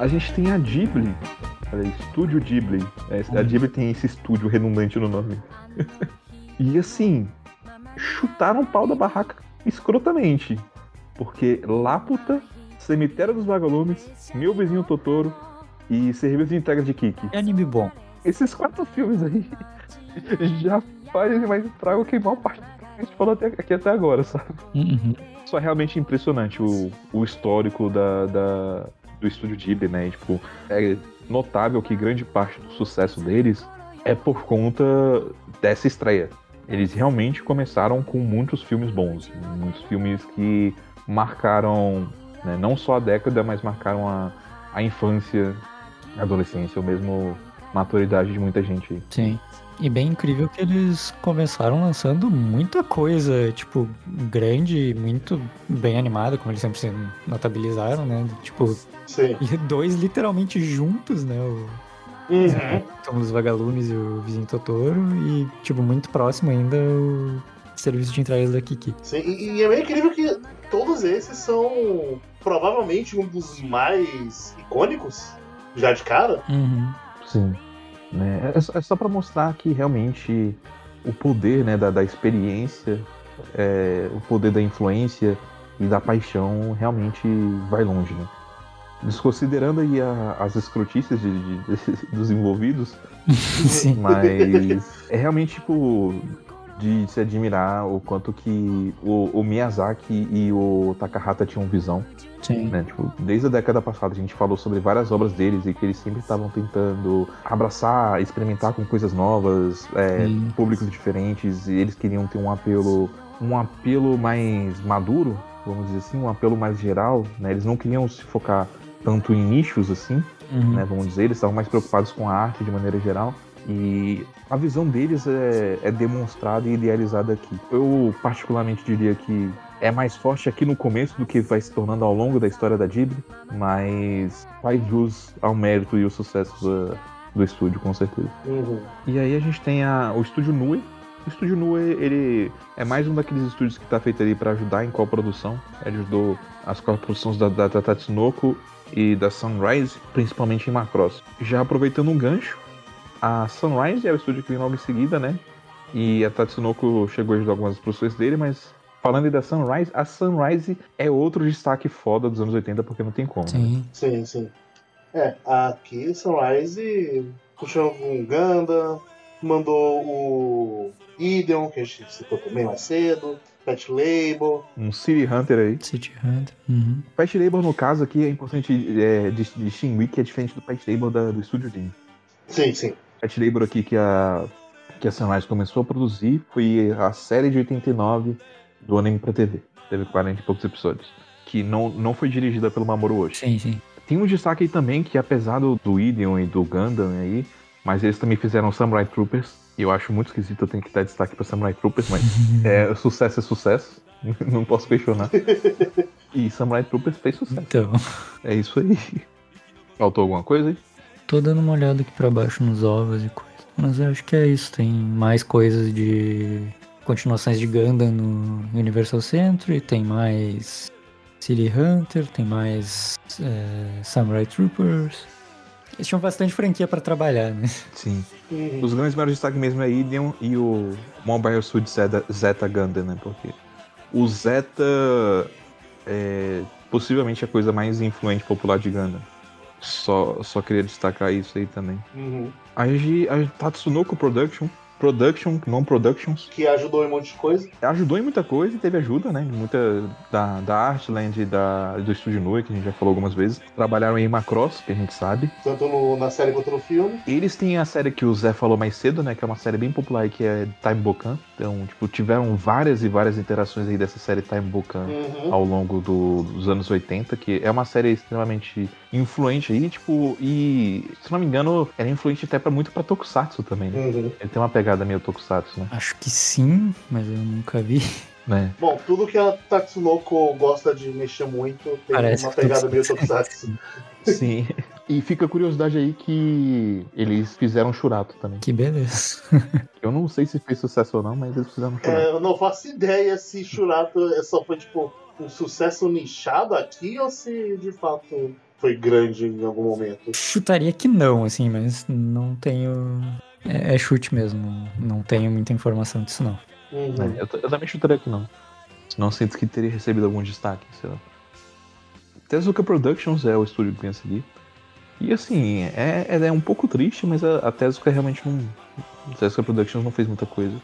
A gente tem a Ghibli. Estúdio Ghibli. É, a Ghibli tem esse estúdio redundante no nome. e assim, chutaram o pau da barraca escrotamente. Porque Laputa, Cemitério dos Vagalumes, Meu Vizinho Totoro e Serviço de Entrega de Kiki. É anime bom. Esses quatro filmes aí já fazem mais estrago que a maior parte do que a gente falou até, aqui até agora, sabe? Uhum. Só é realmente impressionante o, o histórico da, da- do estúdio Ghibli, né? E, tipo, é notável que grande parte do sucesso deles é por conta dessa estreia. Eles realmente começaram com muitos filmes bons, muitos filmes que marcaram né, não só a década, mas marcaram a, a infância, a adolescência, ou mesmo maturidade de muita gente. Sim. E bem incrível que eles começaram lançando muita coisa, tipo, grande, muito bem animada, como eles sempre se notabilizaram, né? Tipo, Sim. e dois literalmente juntos, né? O Uhum. Tom dos Vagalumes e o Vizinho Totoro, e, tipo, muito próximo ainda o serviço de entregas da Kiki. Sim. E, e é meio incrível que todos esses são provavelmente um dos mais icônicos já de cara. Uhum. Sim. Né? É, só, é só pra mostrar que realmente o poder né, da, da experiência, é, o poder da influência e da paixão realmente vai longe, né? Desconsiderando aí a- as escrotices de, de- dos envolvidos, Sim. mas é realmente, tipo, de se admirar o quanto que o, o Miyazaki e o Takahata tinham visão Sim. né? Tipo, desde a década passada a gente falou sobre várias obras deles e que eles sempre estavam tentando abraçar, experimentar com coisas novas, é, públicos diferentes, e eles queriam ter um apelo, um apelo mais maduro, vamos dizer assim, um apelo mais geral, né? Eles não queriam se focar tanto em nichos assim, Uhum. né? Vamos dizer, eles estavam mais preocupados com a arte de maneira geral. E a visão deles é, é demonstrada e idealizada aqui. Eu, particularmente, diria que é mais forte aqui no começo do que vai se tornando ao longo da história da Ghibli, mas faz jus ao mérito e ao sucesso da- do estúdio, com certeza. Uhum. E aí a gente tem a- o estúdio Nue, O Estúdio Nue, ele é mais um daqueles estúdios que tá feito ali para ajudar em co-produção. Ele ajudou as co-produções da, da, da Tatsunoko e da Sunrise, principalmente em Macross. Já aproveitando um gancho, a Sunrise é o estúdio que vem logo em seguida, né? E a Tatsunoko chegou a ajudar algumas produções dele, mas falando aí da Sunrise, a Sunrise é outro destaque foda dos anos 80, porque não tem como. né? Sim. Sim, sim. É, aqui Sunrise puxou com Ganda, mandou o Ideon, que a gente citou também mais cedo, Pet Label. Um City Hunter aí. City Hunter. Uhum. Pet Label, no caso aqui, é importante é, dis- distinguir que é diferente do Pet Label da- do Estúdio Jim. Sim, sim. Pet Label aqui que a, que a Sunrise começou a produzir foi a série de 89 do anime pra TV. Teve 40 e poucos episódios. Que não, não foi dirigida pelo Mamoru Oshii. Sim, sim. Tem um destaque aí também que, apesar do, do Ideon e do Gundam aí, mas eles também fizeram Samurai Troopers. E eu acho muito esquisito eu tenho que dar destaque pra Samurai Troopers, mas é, sucesso é sucesso. Não posso questionar. E Samurai Troopers fez sucesso. Então, É isso aí. Faltou alguma coisa aí? Tô dando uma olhada aqui pra baixo nos ovos e coisa. Mas eu acho que é isso. Tem mais coisas de continuações de Gundam no Universal Century, tem mais City Hunter, tem mais é, Samurai Troopers. Eles tinham bastante franquia pra trabalhar, né? Sim. Uhum. Os grandes maiores destaques mesmo é Ideon e o Mobile Suit Zeta, Zeta Gundam, né? Porque o Zeta é possivelmente a coisa mais influente e popular de Gundam. Só, só queria destacar isso aí também. Uhum. A, a Tatsunoko Production, Production, não Productions, Que ajudou em um monte de coisa. ajudou em muita coisa e teve ajuda, né? Muita da, da Artland, da, do Estúdio Nui, que a gente já falou algumas vezes. Trabalharam em Macross, que a gente sabe. Tanto no- na série quanto no filme. Eles têm a série que o Zé falou mais cedo, né? Que é uma série bem popular aí, que é Time Bokan. Então, tipo, tiveram várias e várias interações aí dessa série Time Bokan Uhum. ao longo do- dos anos 80, que é uma série extremamente influente aí, tipo, e se não me engano, ela é influente até pra muito pra Tokusatsu também, né? Uhum. Ele tem uma pegada meio Tokusatsu, né? Acho que sim, mas eu nunca vi. né? Bom, tudo que a Tatsunoko gosta de mexer muito tem Parece uma pegada meio Tokusatsu. Sim. E fica a curiosidade aí que eles fizeram Churato também. Que beleza. Eu não sei se fez sucesso ou não, mas eles fizeram Churato. É, eu não faço ideia se Shurato é só foi tipo um sucesso nichado aqui ou se de fato foi grande em algum momento. Chutaria que não, assim, mas não tenho. É, é chute mesmo. Não tenho muita informação disso, não. Uhum. É, eu, eu também chutaria que não. Senão sinto que teria recebido algum destaque, sei lá. Tezuka Productions é o estúdio que vem a seguir. E assim, é, é, é um pouco triste, mas a, a Tezuka realmente não. A Tezuka Productions não fez muita coisa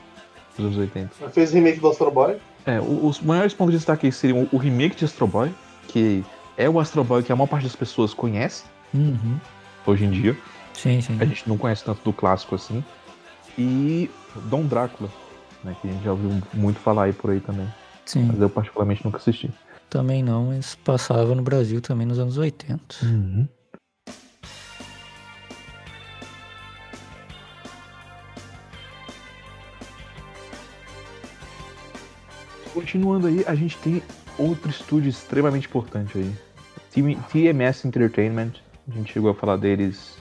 nos anos 80. Ela Fez remake do Astro Boy. É, os maiores pontos de destaque seriam o remake de Astro Boy, que é o Astro Boy que a maior parte das pessoas conhece Uhum. hoje em dia. Sim, sim. A gente não conhece tanto do clássico assim. E Dom Drácula, né, que a gente já ouviu muito falar aí por aí também. Sim. Mas eu particularmente nunca assisti. Também não, mas passava no Brasil também nos anos 80. Continuando aí, a gente tem outro estúdio extremamente importante aí. TMS Entertainment. A gente chegou a falar deles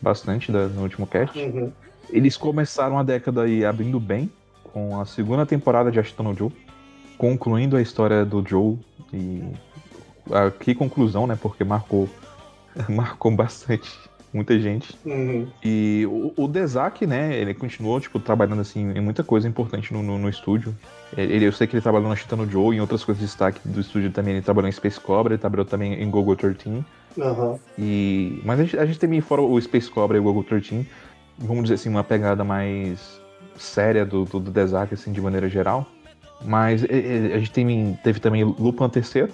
bastante da- no último cast. Uhum. Eles começaram a década aí abrindo bem, com a segunda temporada de Ashton Joe, concluindo a história do Joe e a, que conclusão, né? Porque marcou, marcou bastante muita gente. Uhum. E o, o Dezak, né, ele continuou, tipo, trabalhando, assim, em muita coisa importante no, no, no estúdio. Ele, eu sei que ele trabalhou na Chitano Joe e em outras coisas de destaque do estúdio também. Ele trabalhou em Space Cobra, ele trabalhou também em Gogo 13. Aham. E... Mas a gente, a gente tem fora o Space Cobra e o Gogo 13, vamos dizer assim, uma pegada mais séria do, do, do Dezak, assim, de maneira geral. Mas e- e- a gente tem, teve também Lupin III,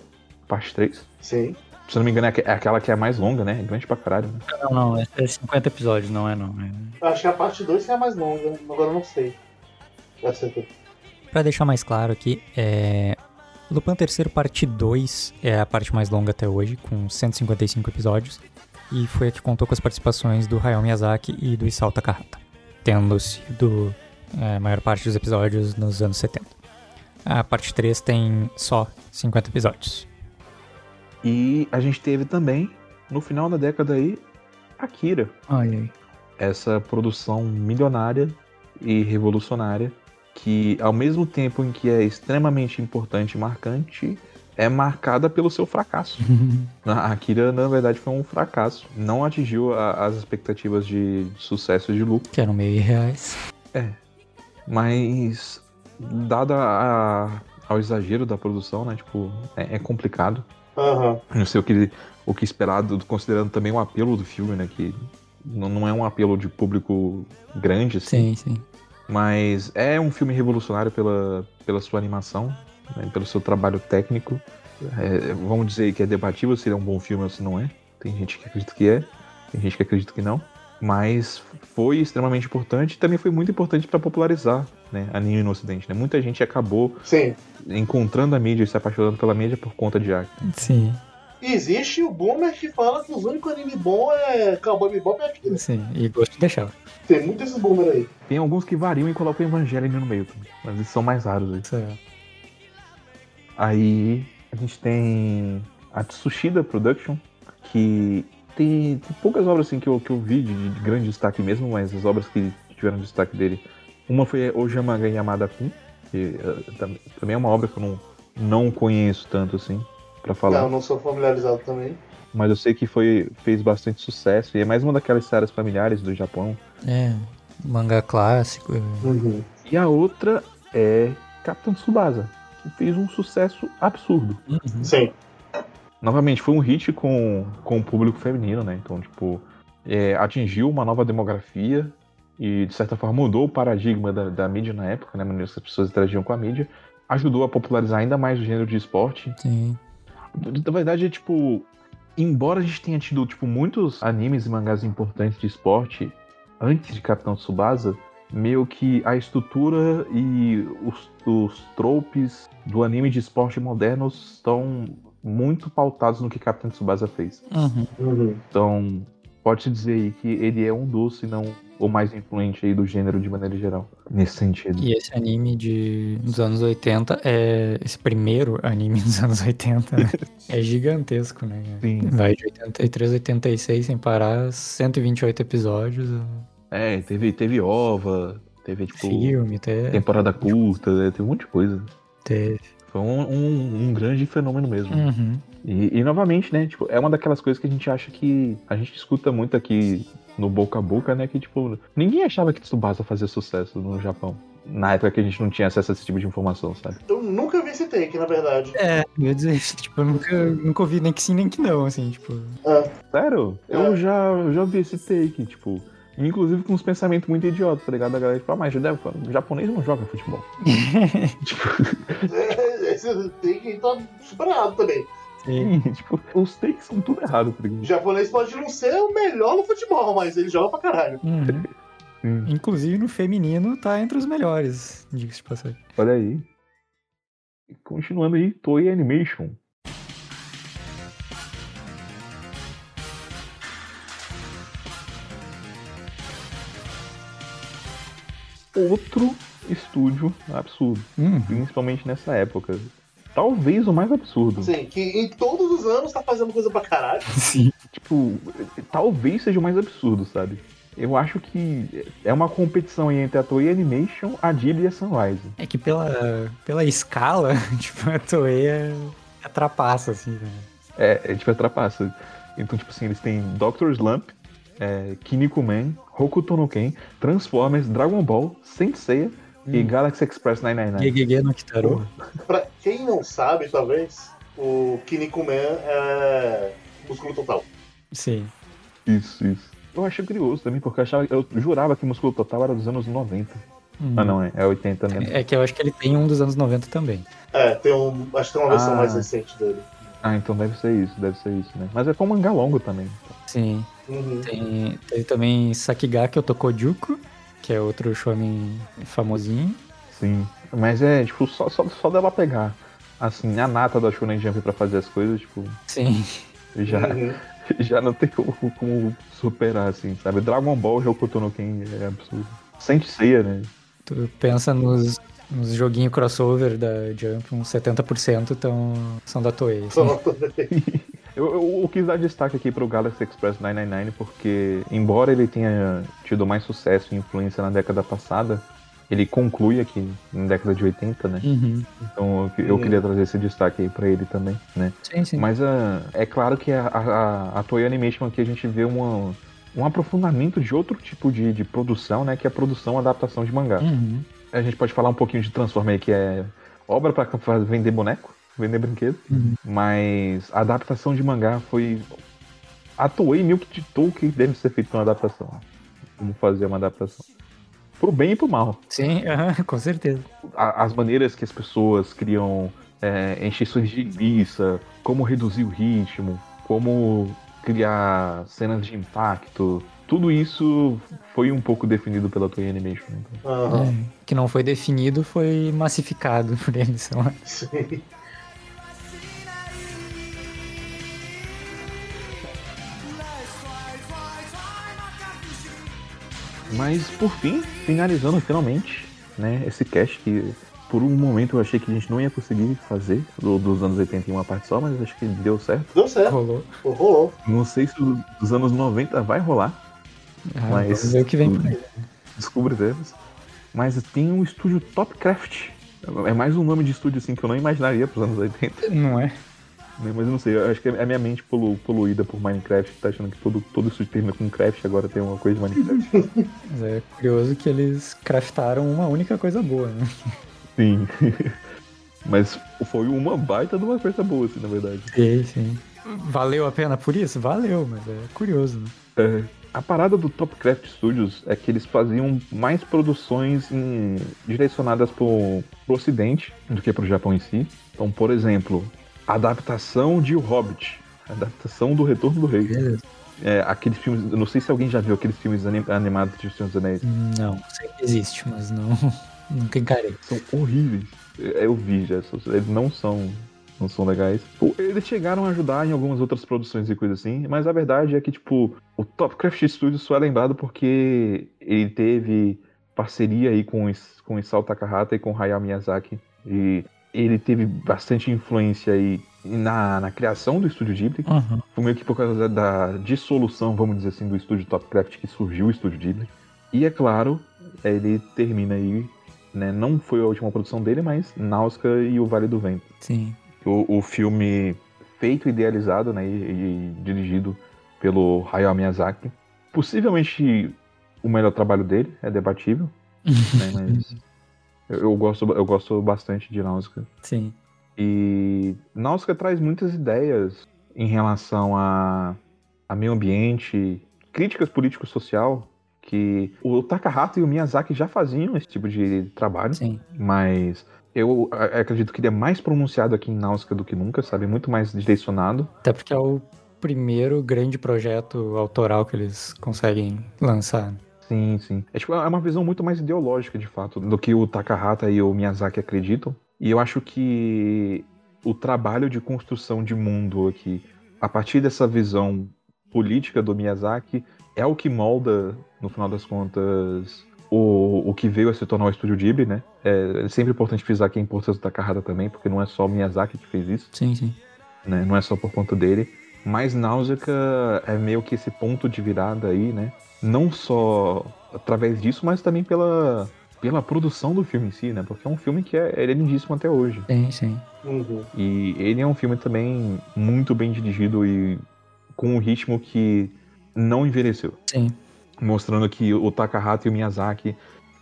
parte 3. Sim. Se eu não me engano, é é aquela que é a mais longa, né? É grande pra caralho, né? Não, não, é é 50 episódios, não é não. É... Acho que a parte 2 que é a mais longa, agora eu não sei. Pra deixar mais claro aqui, é... Lupin III parte 2 é a parte mais longa até hoje, com 155 episódios. E foi a que contou com as participações do Hayao Miyazaki e do Isao Takahata, tendo sido é, a maior parte dos episódios nos anos 70. A parte 3 tem só 50 episódios. E a gente teve também, no final da década aí, Akira. Olha aí. Essa produção milionária e revolucionária que, ao mesmo tempo em que é extremamente importante e marcante, é marcada pelo seu fracasso. A Akira, na verdade, foi um fracasso. Não atingiu a- as expectativas de, sucesso e de lucro. que eram meio irreais. Mas, dada a- ao exagero da produção, né? Tipo, é, é complicado. Aham. Não sei o que, o que esperar, do- considerando também o apelo do filme, né? Que não, não é um apelo de público grande, assim. Sim, sim. Mas é um filme revolucionário pela, pela sua animação, né, pelo seu trabalho técnico. É, vamos dizer que é debatível se ele é um bom filme ou se não é. Tem gente que acredita que é, tem gente que acredita que não. Mas foi extremamente importante e também foi muito importante para popularizar né, anime no ocidente. Né? Muita gente acabou Sim. encontrando a mídia e se apaixonando pela mídia por conta de Akira. Sim, E existe o boomer que fala que os únicos anime bom é Cowboy Bebop e Akira. sim. E gosto de deixar. Tem muito desses boomer aí. Tem alguns que variam e colocam o Evangelho no meio também, mas eles são mais raros. Aí. Isso é- Aí a gente tem a Tsushida Production, que tem, tem poucas obras assim, que, eu, que eu vi de, de grande destaque mesmo, mas as obras que tiveram destaque dele. Uma foi Ojamaga Yamada Kun, que tam- também é uma obra que eu não, não conheço tanto assim, pra falar. Não, não sou familiarizado também. Mas eu sei que foi, fez bastante sucesso e é mais uma daquelas séries familiares do Japão. É, mangá clássico. Uhum. E a outra é Capitão Tsubasa, que fez um sucesso absurdo. Uhum. Sim. Novamente, foi um hit com, com o público feminino, né? Então, tipo, é, atingiu uma nova demografia e, de certa forma, mudou o paradigma da, da mídia na época, né? A maneira que as pessoas interagiam com a mídia. Ajudou a popularizar ainda mais o gênero de esporte. Sim. Na verdade, é tipo, embora a gente tenha tido, tipo, muitos animes e mangás importantes de esporte antes de Capitão Tsubasa, meio que a estrutura e os, os tropes do anime de esporte moderno estão muito pautados no que Capitão Tsubasa fez. Uhum. Uhum. Então, pode-se dizer aí que ele é um dos, se não o mais influente aí do gênero de maneira geral, nesse sentido. E esse anime de, dos anos 80 é. Esse primeiro anime dos anos 80 né? é gigantesco, né? Sim. Vai de 83 a 86 sem parar, 128 episódios, É, teve, teve OVA, teve, tipo, filme, até. temporada curta, né? teve um monte de coisa. Teve. Foi um, um, um grande fenômeno mesmo. Uhum. E, e, novamente, né? Tipo, é uma daquelas coisas que a gente acha que. A gente escuta muito aqui no boca a boca, né? Que, tipo, ninguém achava que Tsubasa fazia sucesso no Japão. Na época que a gente não tinha acesso a esse tipo de informação, sabe? Eu nunca vi esse take, na verdade. É, eu ia dizer isso, tipo, eu nunca, nunca ouvi nem que sim, nem que não, assim, tipo. Sério? É. Eu já, eu já vi esse take, tipo. Inclusive com uns pensamentos muito idiotas, tá ligado? A galera, tipo, ah, mas o japonês não joga futebol. tipo, É, Esse take aí tá super errado também. Sim. tipo, os takes são tudo errado, tá O japonês pode não ser o melhor no futebol, mas ele joga pra caralho. Uhum. Hum, Inclusive no feminino tá entre os melhores, diga-se de passagem. olha aí. E Continuando aí, Toei Animation. Outro estúdio absurdo, Uhum. principalmente nessa época. Talvez o mais absurdo. Assim, que em todos os anos tá fazendo coisa pra caralho. Sim. Tipo, talvez seja o mais absurdo, sabe? Eu acho que é uma competição aí entre a Toei Animation, a Ghibli e a Sunrise. É que pela, pela escala, tipo, a Toei é, é trapaça, assim, né? É, é tipo, atrapassa. Então, tipo assim, eles têm Doctor Slump, é, Kinnikuman, Hokuto no Ken, Transformers, Dragon Ball, Saint Seiya e Galaxy Express 999. Gegege no Kitaro. Pra quem não sabe, talvez, o Kinnikuman é músculo total. Sim. Isso, isso. Eu achei curioso também, porque eu, achava, eu jurava que Músculo Total era dos anos 90. Uhum. Ah, não, é, é 80 mesmo. É que eu acho que ele tem um dos anos 90 também. É, tem um. Acho que tem uma versão Ah. mais recente dele. Ah, então deve ser isso, deve ser isso, né? Mas é com mangá longo também. Sim. Uhum. Tem, tem também Sakigaki Otokojuku, que é outro shonen famosinho. Sim. Mas é, tipo, só, só, só dela pegar, assim, a nata da Shonen Jump pra fazer as coisas, tipo, Sim. já, Uhum. já não tem como, como superar, assim, sabe? Dragon Ball, Hokuto no Ken é absurdo. Saint Seiya, né? Tu pensa nos, nos joguinhos crossover da Jump, uns 70% tão, são da Toei. assim. Eu, eu, eu quis dar destaque aqui pro Galaxy Express 999 porque, embora ele tenha tido mais sucesso e influência na década passada, ele conclui aqui na década de 80, né? Uhum. Então eu, eu queria trazer esse destaque aí pra ele também, né? Sim, sim. Mas ah, é claro que a, a, a Toei Animation aqui a gente vê uma, um aprofundamento de outro tipo de, de produção, né? Que é a produção adaptação de mangá. Uhum. A gente pode falar um pouquinho de Transformer aí, que é obra pra fa- vender boneco, vender brinquedo. Uhum. Mas a adaptação de mangá foi. A Toei meio que ditou o que deve ser feito uma adaptação. Como fazer uma adaptação. Pro bem e pro mal. Sim, aham, com certeza. As maneiras que as pessoas criam é, encheções de linguiça, como reduzir o ritmo, como criar cenas de impacto. Tudo isso foi um pouco definido pela Toei Animation. Então, Aham. É, que não foi definido foi massificado por eles. lá. Sim. Mas por fim, finalizando finalmente, né, esse cast que por um momento eu achei que a gente não ia conseguir fazer do- dos anos 80 em uma parte só, mas acho que deu certo. Deu certo. Rolou. Rolou. Não sei se dos anos 90 vai rolar, Ah, Mas- Vamos ver o que vem por aí. descubra deles. Mas tem um estúdio Topcraft. É mais um nome de estúdio assim que eu não imaginaria pros anos 80. Não é? Né? Mas eu não sei, eu acho que é a minha mente polu- poluída por Minecraft, tá achando que todo, todo estúdio termina com Craft, agora tem uma coisa de Minecraft. Mas é curioso que eles craftaram uma única coisa boa, né? Sim. Mas foi uma baita de uma coisa boa, assim, na verdade. Sim, sim. Valeu a pena por isso? Valeu, mas é curioso, né? É, a parada do Topcraft Studios é que eles faziam mais produções em- direcionadas pro, pro ocidente do que pro Japão em si. Então, por exemplo, adaptação de O Hobbit, adaptação do Retorno do Rei. Beleza. É, aqueles filmes, não sei se alguém já viu aqueles filmes anim- animados de Senhor dos Anéis. Não, sei que existe, mas não. Nunca encarei. São horríveis. Eu vi já, eles não são não são legais. Eles chegaram a ajudar em algumas outras produções e coisas assim, mas a verdade é que, tipo, o Topcraft Studios só é lembrado porque ele teve parceria aí com, o com o Isao Takahata e com o Hayao Miyazaki. E ele teve bastante influência aí na, na criação do estúdio Ghibli. Uhum. Foi meio que por causa da, da dissolução, vamos dizer assim, do estúdio Topcraft que surgiu o estúdio Ghibli. E é claro, ele termina aí, né? Não foi a última produção dele, mas Nausicaa e o Vale do Vento. Sim. O, o filme feito, idealizado, né? E, e dirigido pelo Hayao Miyazaki. Possivelmente o melhor trabalho dele, é debatível, né? Mas eu, eu gosto, eu gosto bastante de Nausicaa. Sim. E Nausicaa traz muitas ideias em relação a, a meio ambiente, críticas político-social, que o Takahata e o Miyazaki já faziam esse tipo de trabalho, Sim. mas eu acredito que ele é mais pronunciado aqui em Nausicaa do que nunca, sabe? Muito mais direcionado. Até porque é o primeiro grande projeto autoral que eles conseguem lançar. Sim, sim. É, tipo, é uma visão muito mais ideológica, de fato, do que o Takahata e o Miyazaki acreditam. E eu acho que o trabalho de construção de mundo aqui, a partir dessa visão política do Miyazaki, é o que molda, no final das contas, o, o que veio a se tornar o Estúdio Ghibli, né? É, é sempre importante frisar que a importância do Takahata também, porque não é só o Miyazaki que fez isso Sim, sim. né? Não é só por conta dele. Mas Náusea é meio que esse ponto de virada aí, né? Não só através disso, mas também pela, pela produção do filme em si, né? Porque é um filme que é, ele é lindíssimo até hoje. Sim, sim. Uhum. E ele é um filme também muito bem dirigido e com um ritmo que não envelheceu. Sim. Mostrando que o Takahata e o Miyazaki,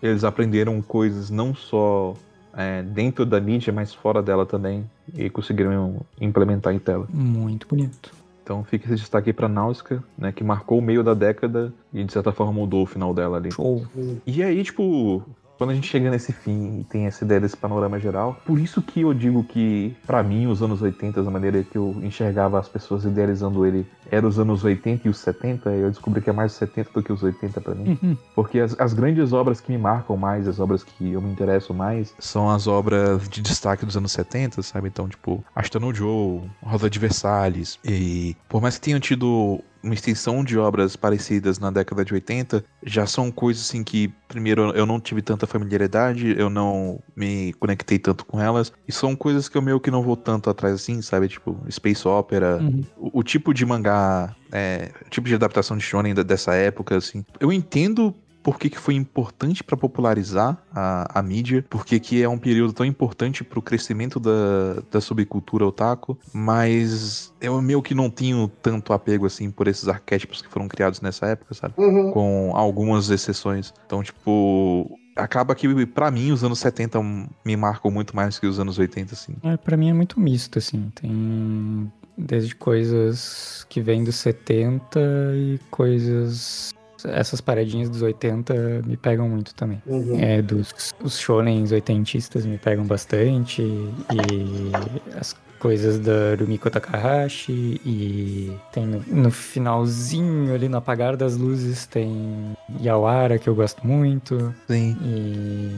eles aprenderam coisas não só é, dentro da mídia, mas fora dela também. E conseguiram implementar em tela. Muito bonito. Então fica esse destaque aí pra Náusica, né? Que marcou o meio da década e de certa forma mudou o final dela ali. Show. E aí, tipo, quando a gente chega nesse fim e tem essa ideia desse panorama geral, por isso que eu digo que, pra mim, os anos 80, a maneira que eu enxergava as pessoas idealizando ele, era os anos 80 e os 70, e eu descobri que é mais os 70 do que os 80 pra mim. Uhum. Porque as, as grandes obras que me marcam mais, as obras que eu me interesso mais, são as obras de destaque dos anos 70, sabe? Então, tipo, Asta no Joe, Rosa de Versalhes. E por mais que tenham tido uma extensão de obras parecidas na década de 80, já são coisas assim que, primeiro, eu não tive tanta familiaridade, eu não me conectei tanto com elas, e são coisas que eu meio que não vou tanto atrás assim, sabe? Tipo, Space Opera, Uhum. o, o tipo de mangá, é, o tipo de adaptação de shonen dessa época, assim. Eu entendo por que, que foi importante para popularizar a, a mídia, porque que é um período tão importante pro crescimento da, da subcultura otaku, mas eu meio que não tenho tanto apego assim por esses arquétipos que foram criados nessa época, sabe? Uhum. Com algumas exceções. Então, tipo, acaba que pra mim os anos 70 me marcam muito mais que os anos 80, assim. É, pra mim é muito misto, assim. Tem desde coisas que vêm dos 70 e coisas. Essas paradinhas dos 80 me pegam muito também. Uhum. É, dos os shonens oitentistas me pegam bastante. E as coisas da Rumiko Takahashi. E tem no, no finalzinho, ali no apagar das luzes, tem Yawara, que eu gosto muito. Sim. E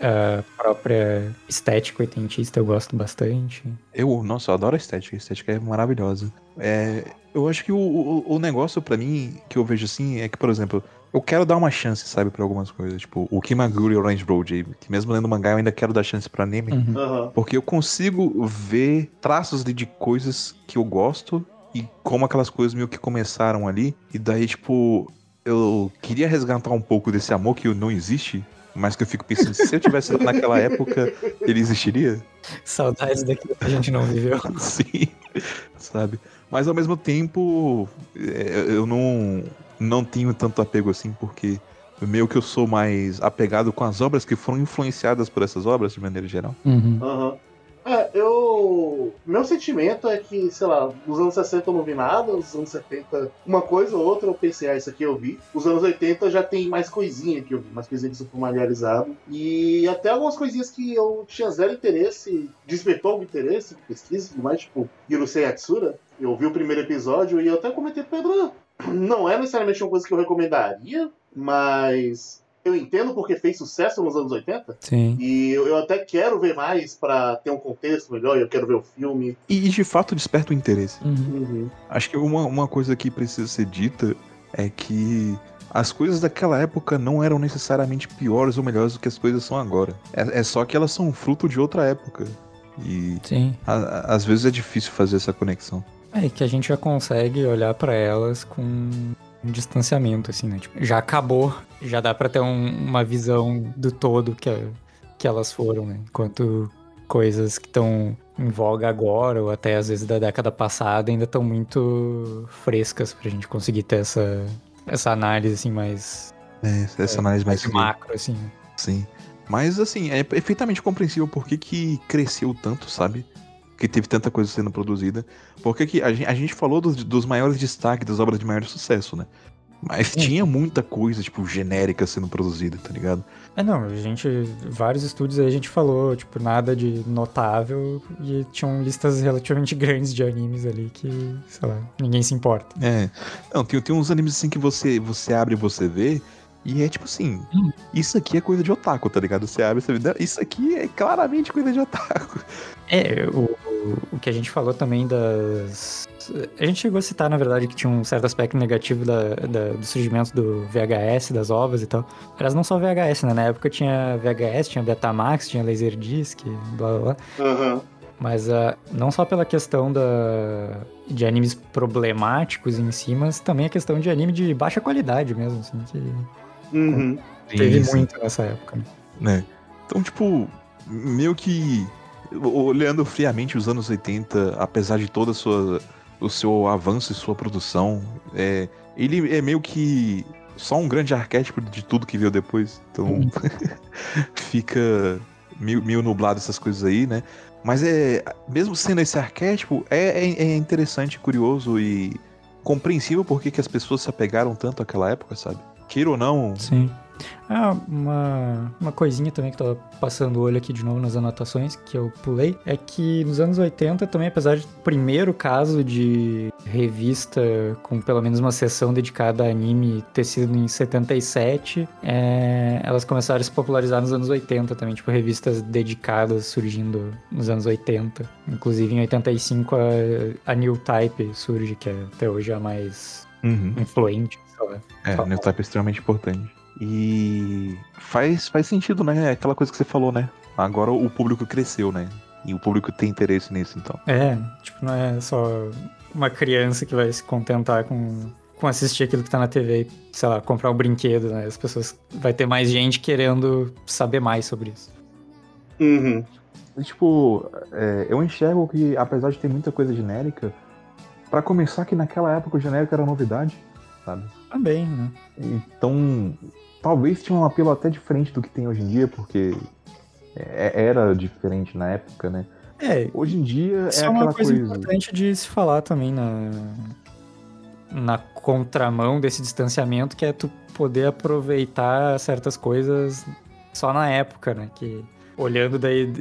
a própria estética oitentista eu gosto bastante. Eu, nossa, eu adoro a estética. A estética é maravilhosa. É, eu acho que o, o, o negócio pra mim que eu vejo assim é que, por exemplo, eu quero dar uma chance, sabe, pra algumas coisas. Tipo, o Kimaguri Orange Road, que mesmo lendo mangá eu ainda quero dar chance pra anime. Uhum. Aham. Porque eu consigo ver traços de, de coisas que eu gosto e como aquelas coisas meio que começaram ali. E daí, tipo, eu queria resgatar um pouco desse amor que não existe, mas que eu fico pensando, se eu tivesse lá naquela época, ele existiria? Saudades daquilo que a gente não viveu. Sim, sabe? Mas ao mesmo tempo, é, eu não, não tenho tanto apego assim, porque meio que eu sou mais apegado com as obras que foram influenciadas por essas obras, de maneira geral. Uhum. Aham. É, eu. Meu sentimento é que, sei lá, nos anos 60 eu não vi nada, nos anos 70, uma coisa ou outra eu pensei, ah, isso aqui eu vi. Os anos 80 já tem mais coisinha que eu vi, mais coisinha que sou familiarizado. E até algumas coisinhas que eu tinha zero interesse, despertou algum interesse, pesquisa e tudo mais, tipo, Yurusei Yatsura. Eu vi o primeiro episódio e eu até comentei pro Pedro, "Ah, não é necessariamente uma coisa que eu recomendaria, mas eu entendo porque fez sucesso nos anos 80. Sim. E eu, eu até quero ver mais pra ter um contexto melhor, eu quero ver o filme. E, e, de fato desperta o interesse. Uhum. Acho que uma, uma coisa que precisa ser dita é que as coisas daquela época não eram necessariamente piores ou melhores do que as coisas são agora. É, é só que elas são fruto de outra época. E Sim. a- a- às vezes é difícil fazer essa conexão. É que a gente já consegue olhar pra elas com um distanciamento, assim, né? Tipo, já acabou, já dá pra ter um- uma visão do todo que, a- que elas foram, né? Enquanto coisas que estão em voga agora, ou até às vezes da década passada, ainda estão muito frescas pra gente conseguir ter essa, essa análise, assim, mais, É, essa análise mais mais macro, assim. né? Sim. Mas assim, é perfeitamente compreensível por que, que cresceu tanto, sabe? Que teve tanta coisa sendo produzida. Porque que a gente, a gente falou dos, dos maiores destaques, das obras de maior sucesso, né? Mas tinha muita coisa, tipo, genérica sendo produzida, tá ligado? É, não, a gente, vários estúdios aí a gente falou, tipo, nada de notável e tinham listas relativamente grandes de animes ali que, sei lá, ninguém se importa. É. Não, tem, tem uns animes assim que você, você abre e você vê. E é tipo assim, Hum. isso aqui é coisa de otaku, tá ligado? Você abre e você vê, "Não, isso aqui é claramente coisa de otaku. É, o, o- que a gente falou também das. A gente chegou a citar, na verdade, que tinha um certo aspecto negativo da, da- do surgimento do VHS, das ovas e tal. Aliás, não só VHS, né? Na época tinha VHS, tinha Betamax, tinha Laserdisc, blá blá blá. Aham. Mas ah, não só pela questão da, de animes problemáticos em si, mas também a questão de anime de baixa qualidade mesmo, assim, que Uhum. teve Isso. muito nessa época. né? Então, tipo, meio que olhando friamente os anos 80, apesar de toda a sua o seu avanço e sua produção, é, ele é meio que só um grande arquétipo de tudo que veio depois. Então, fica meio, meio nublado essas coisas aí, né? Mas é, mesmo sendo esse arquétipo, é, é, é interessante, curioso e compreensível por que que as pessoas se apegaram tanto àquela época, sabe? Queira ou não, Sim. Ah, uma, uma coisinha também que tava passando o olho aqui de novo nas anotações, que eu pulei, é que nos anos 80 também, apesar de primeiro caso de revista com pelo menos uma seção dedicada a anime ter sido em 77, é, elas começaram a se popularizar nos anos 80 também, tipo revistas dedicadas surgindo nos anos 80. Inclusive em 85 a, a New Type surge, que é até hoje a mais Uhum. influente, lá. É, o Newtype é extremamente importante. E faz, faz sentido, né? Aquela coisa que você falou, né? Agora o público cresceu, né? E o público tem interesse nisso, então. É, tipo, não é só uma criança que vai se contentar com, com assistir aquilo que tá na TV e, sei lá, comprar um brinquedo, né? As pessoas. Vai ter mais gente querendo saber mais sobre isso. Uhum. E, tipo, é, eu enxergo que, apesar de ter muita coisa genérica, pra começar que naquela época o genérico era novidade, sabe? Também, né? Então, talvez tinha um apelo até diferente do que tem hoje em dia, porque é- era diferente na época, né? É, Hoje em dia Isso é é uma coisa, coisa. importante de se falar também na, na contramão desse distanciamento, que é tu poder aproveitar certas coisas só na época, né? Que olhando daí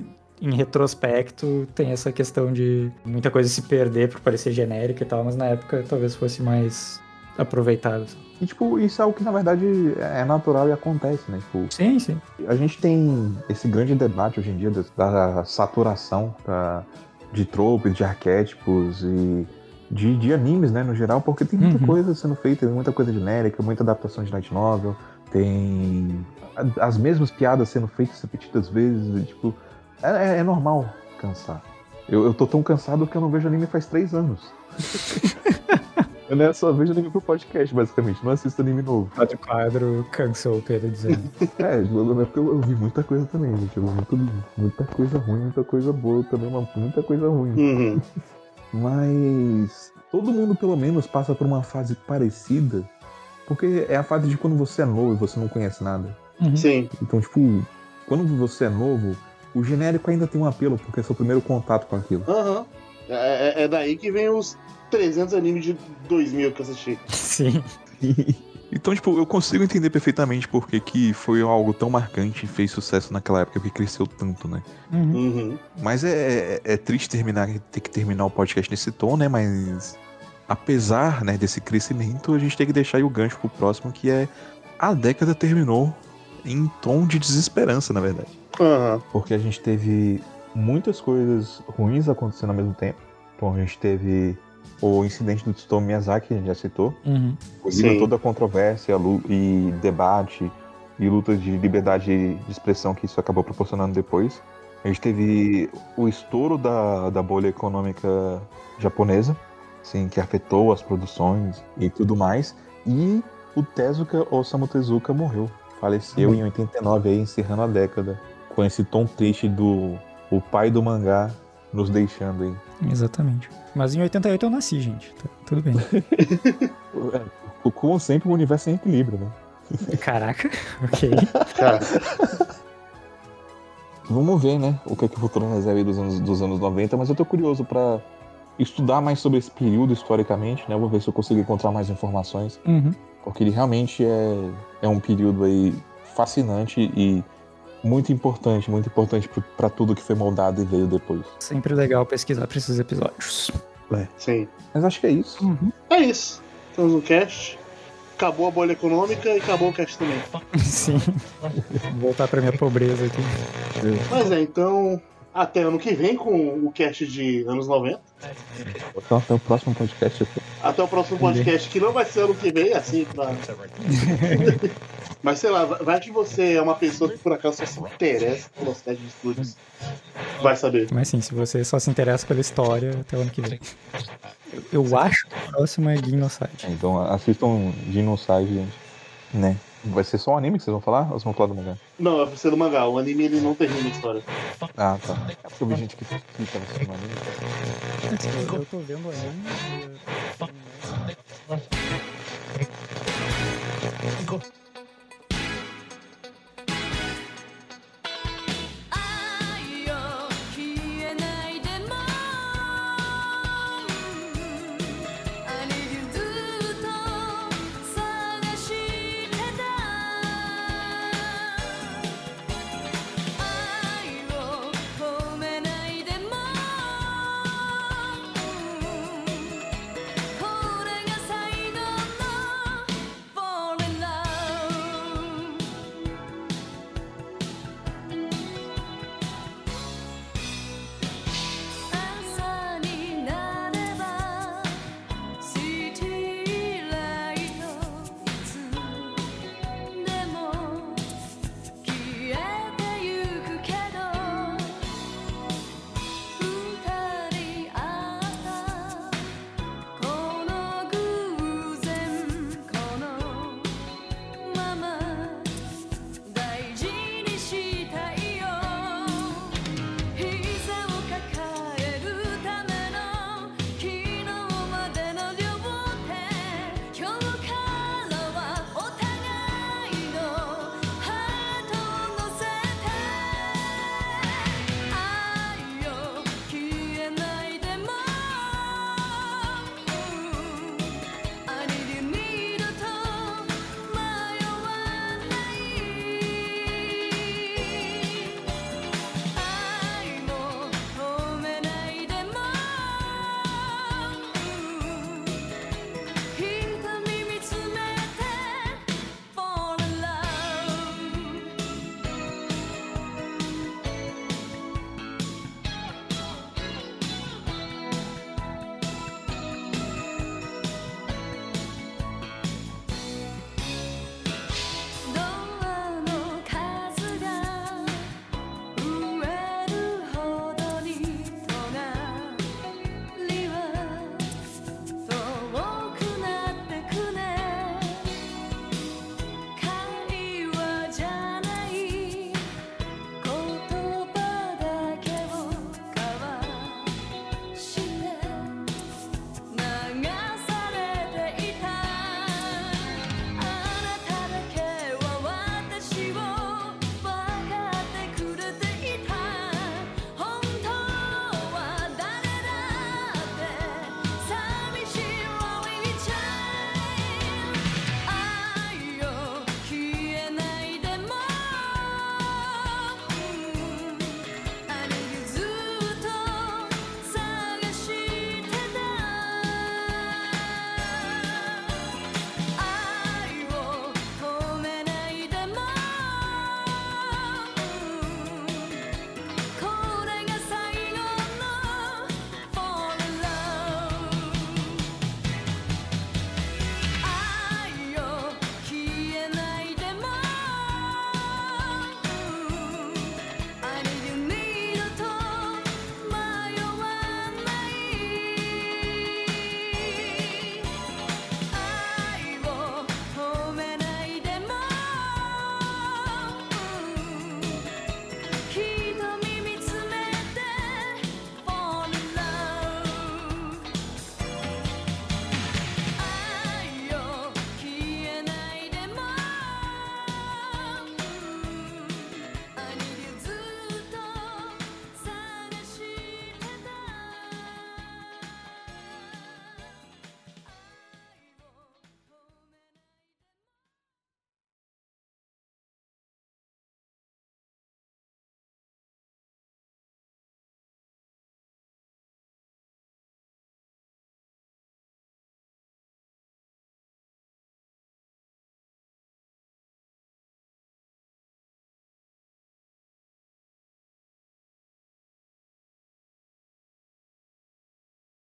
em retrospecto tem essa questão de muita coisa se perder por parecer genérica e tal, mas na época talvez fosse mais aproveitado. E, tipo, isso é algo que na verdade é natural e acontece, né? Tipo, Sim, sim. a gente tem esse grande debate hoje em dia da, saturação da- de tropes, de arquétipos e de, de animes, né, no geral, porque tem muita Uhum. coisa sendo feita, muita coisa genérica, muita adaptação de light novel, tem as mesmas piadas sendo feitas repetidas vezes, e, tipo, é, é- é normal cansar. Eu, eu tô tão cansado que eu não vejo anime faz três anos. eu né, só vejo anime pro podcast, basicamente, não assisto anime novo. Quadro quadro cansou o Pedro dizendo. É, é porque eu, eu vi muita coisa também, gente. Eu vi muito- muita coisa ruim, muita coisa boa também, mas muita coisa ruim. Uhum. Mas todo mundo, pelo menos, passa por uma fase parecida. Porque é a fase de quando você é novo e você não conhece nada. Uhum. Sim. Então, tipo, quando você é novo, o genérico ainda tem um apelo, porque é seu primeiro contato com aquilo. Aham. É, é- é daí que vem os 300 animes de 2000 que eu assisti. Sim. Então, tipo, eu consigo entender perfeitamente porque que foi algo tão marcante e fez sucesso naquela época, porque cresceu tanto, né? Uhum. Uhum. Mas é, é- é triste terminar, ter que terminar o podcast nesse tom, né? Mas apesar né, desse crescimento, a gente tem que deixar aí o gancho pro próximo, que é a década terminou em tom de desesperança, na verdade. Aham. Porque a gente teve muitas coisas ruins acontecendo ao mesmo tempo. Então a gente teve o incidente do Tsutomu Miyazaki, que a gente já citou. Uhum. Sim. Toda a controvérsia e debate e luta de liberdade de expressão que isso acabou proporcionando depois. A gente teve o estouro da, da bolha econômica japonesa, assim, que afetou as produções e tudo mais. E o Tezuka Osamu Tezuka morreu. Faleceu em 89, aí, encerrando a década. Com esse tom triste do o pai do mangá nos deixando aí. Exatamente. Mas em 88 eu nasci, gente. Tá tudo bem. É, como sempre, o universo é em equilíbrio, né? Caraca, ok. Cara, Vamos ver, né? O que, é que o futuro reserva aí dos anos, dos anos 90, mas eu tô curioso pra estudar mais sobre esse período historicamente, né? Eu vou ver se eu consigo encontrar mais informações, Uhum. porque ele realmente é, é um período aí fascinante e muito importante, muito importante pra tudo que foi moldado e veio depois. Sempre legal pesquisar pra esses episódios. sim. Mas acho que é isso. É isso. Temos um cast. Acabou a bolha econômica e acabou o cast também. Sim. Voltar pra minha pobreza aqui. Mas é, então. Até ano que vem com o cast de anos 90. Então até o próximo podcast. Até o próximo podcast, que não vai ser ano que vem, assim, pra. Mas sei lá, vai que você é uma pessoa que por acaso só se interessa pelos castes de estúdios. Vai saber. Mas sim, se você só se interessa pela história, até o ano que vem. Eu, eu acho que o próximo é Gnoside. Então assistam Genocide, gente. Né? Vai ser só um anime que vocês vão falar? Ou vocês vão falar do mangá? Não, vai ser do mangá. O anime ele não termina a história. Ah, tá. É porque eu vi gente que, tava assistindo anime. Eu tô vendo o anime.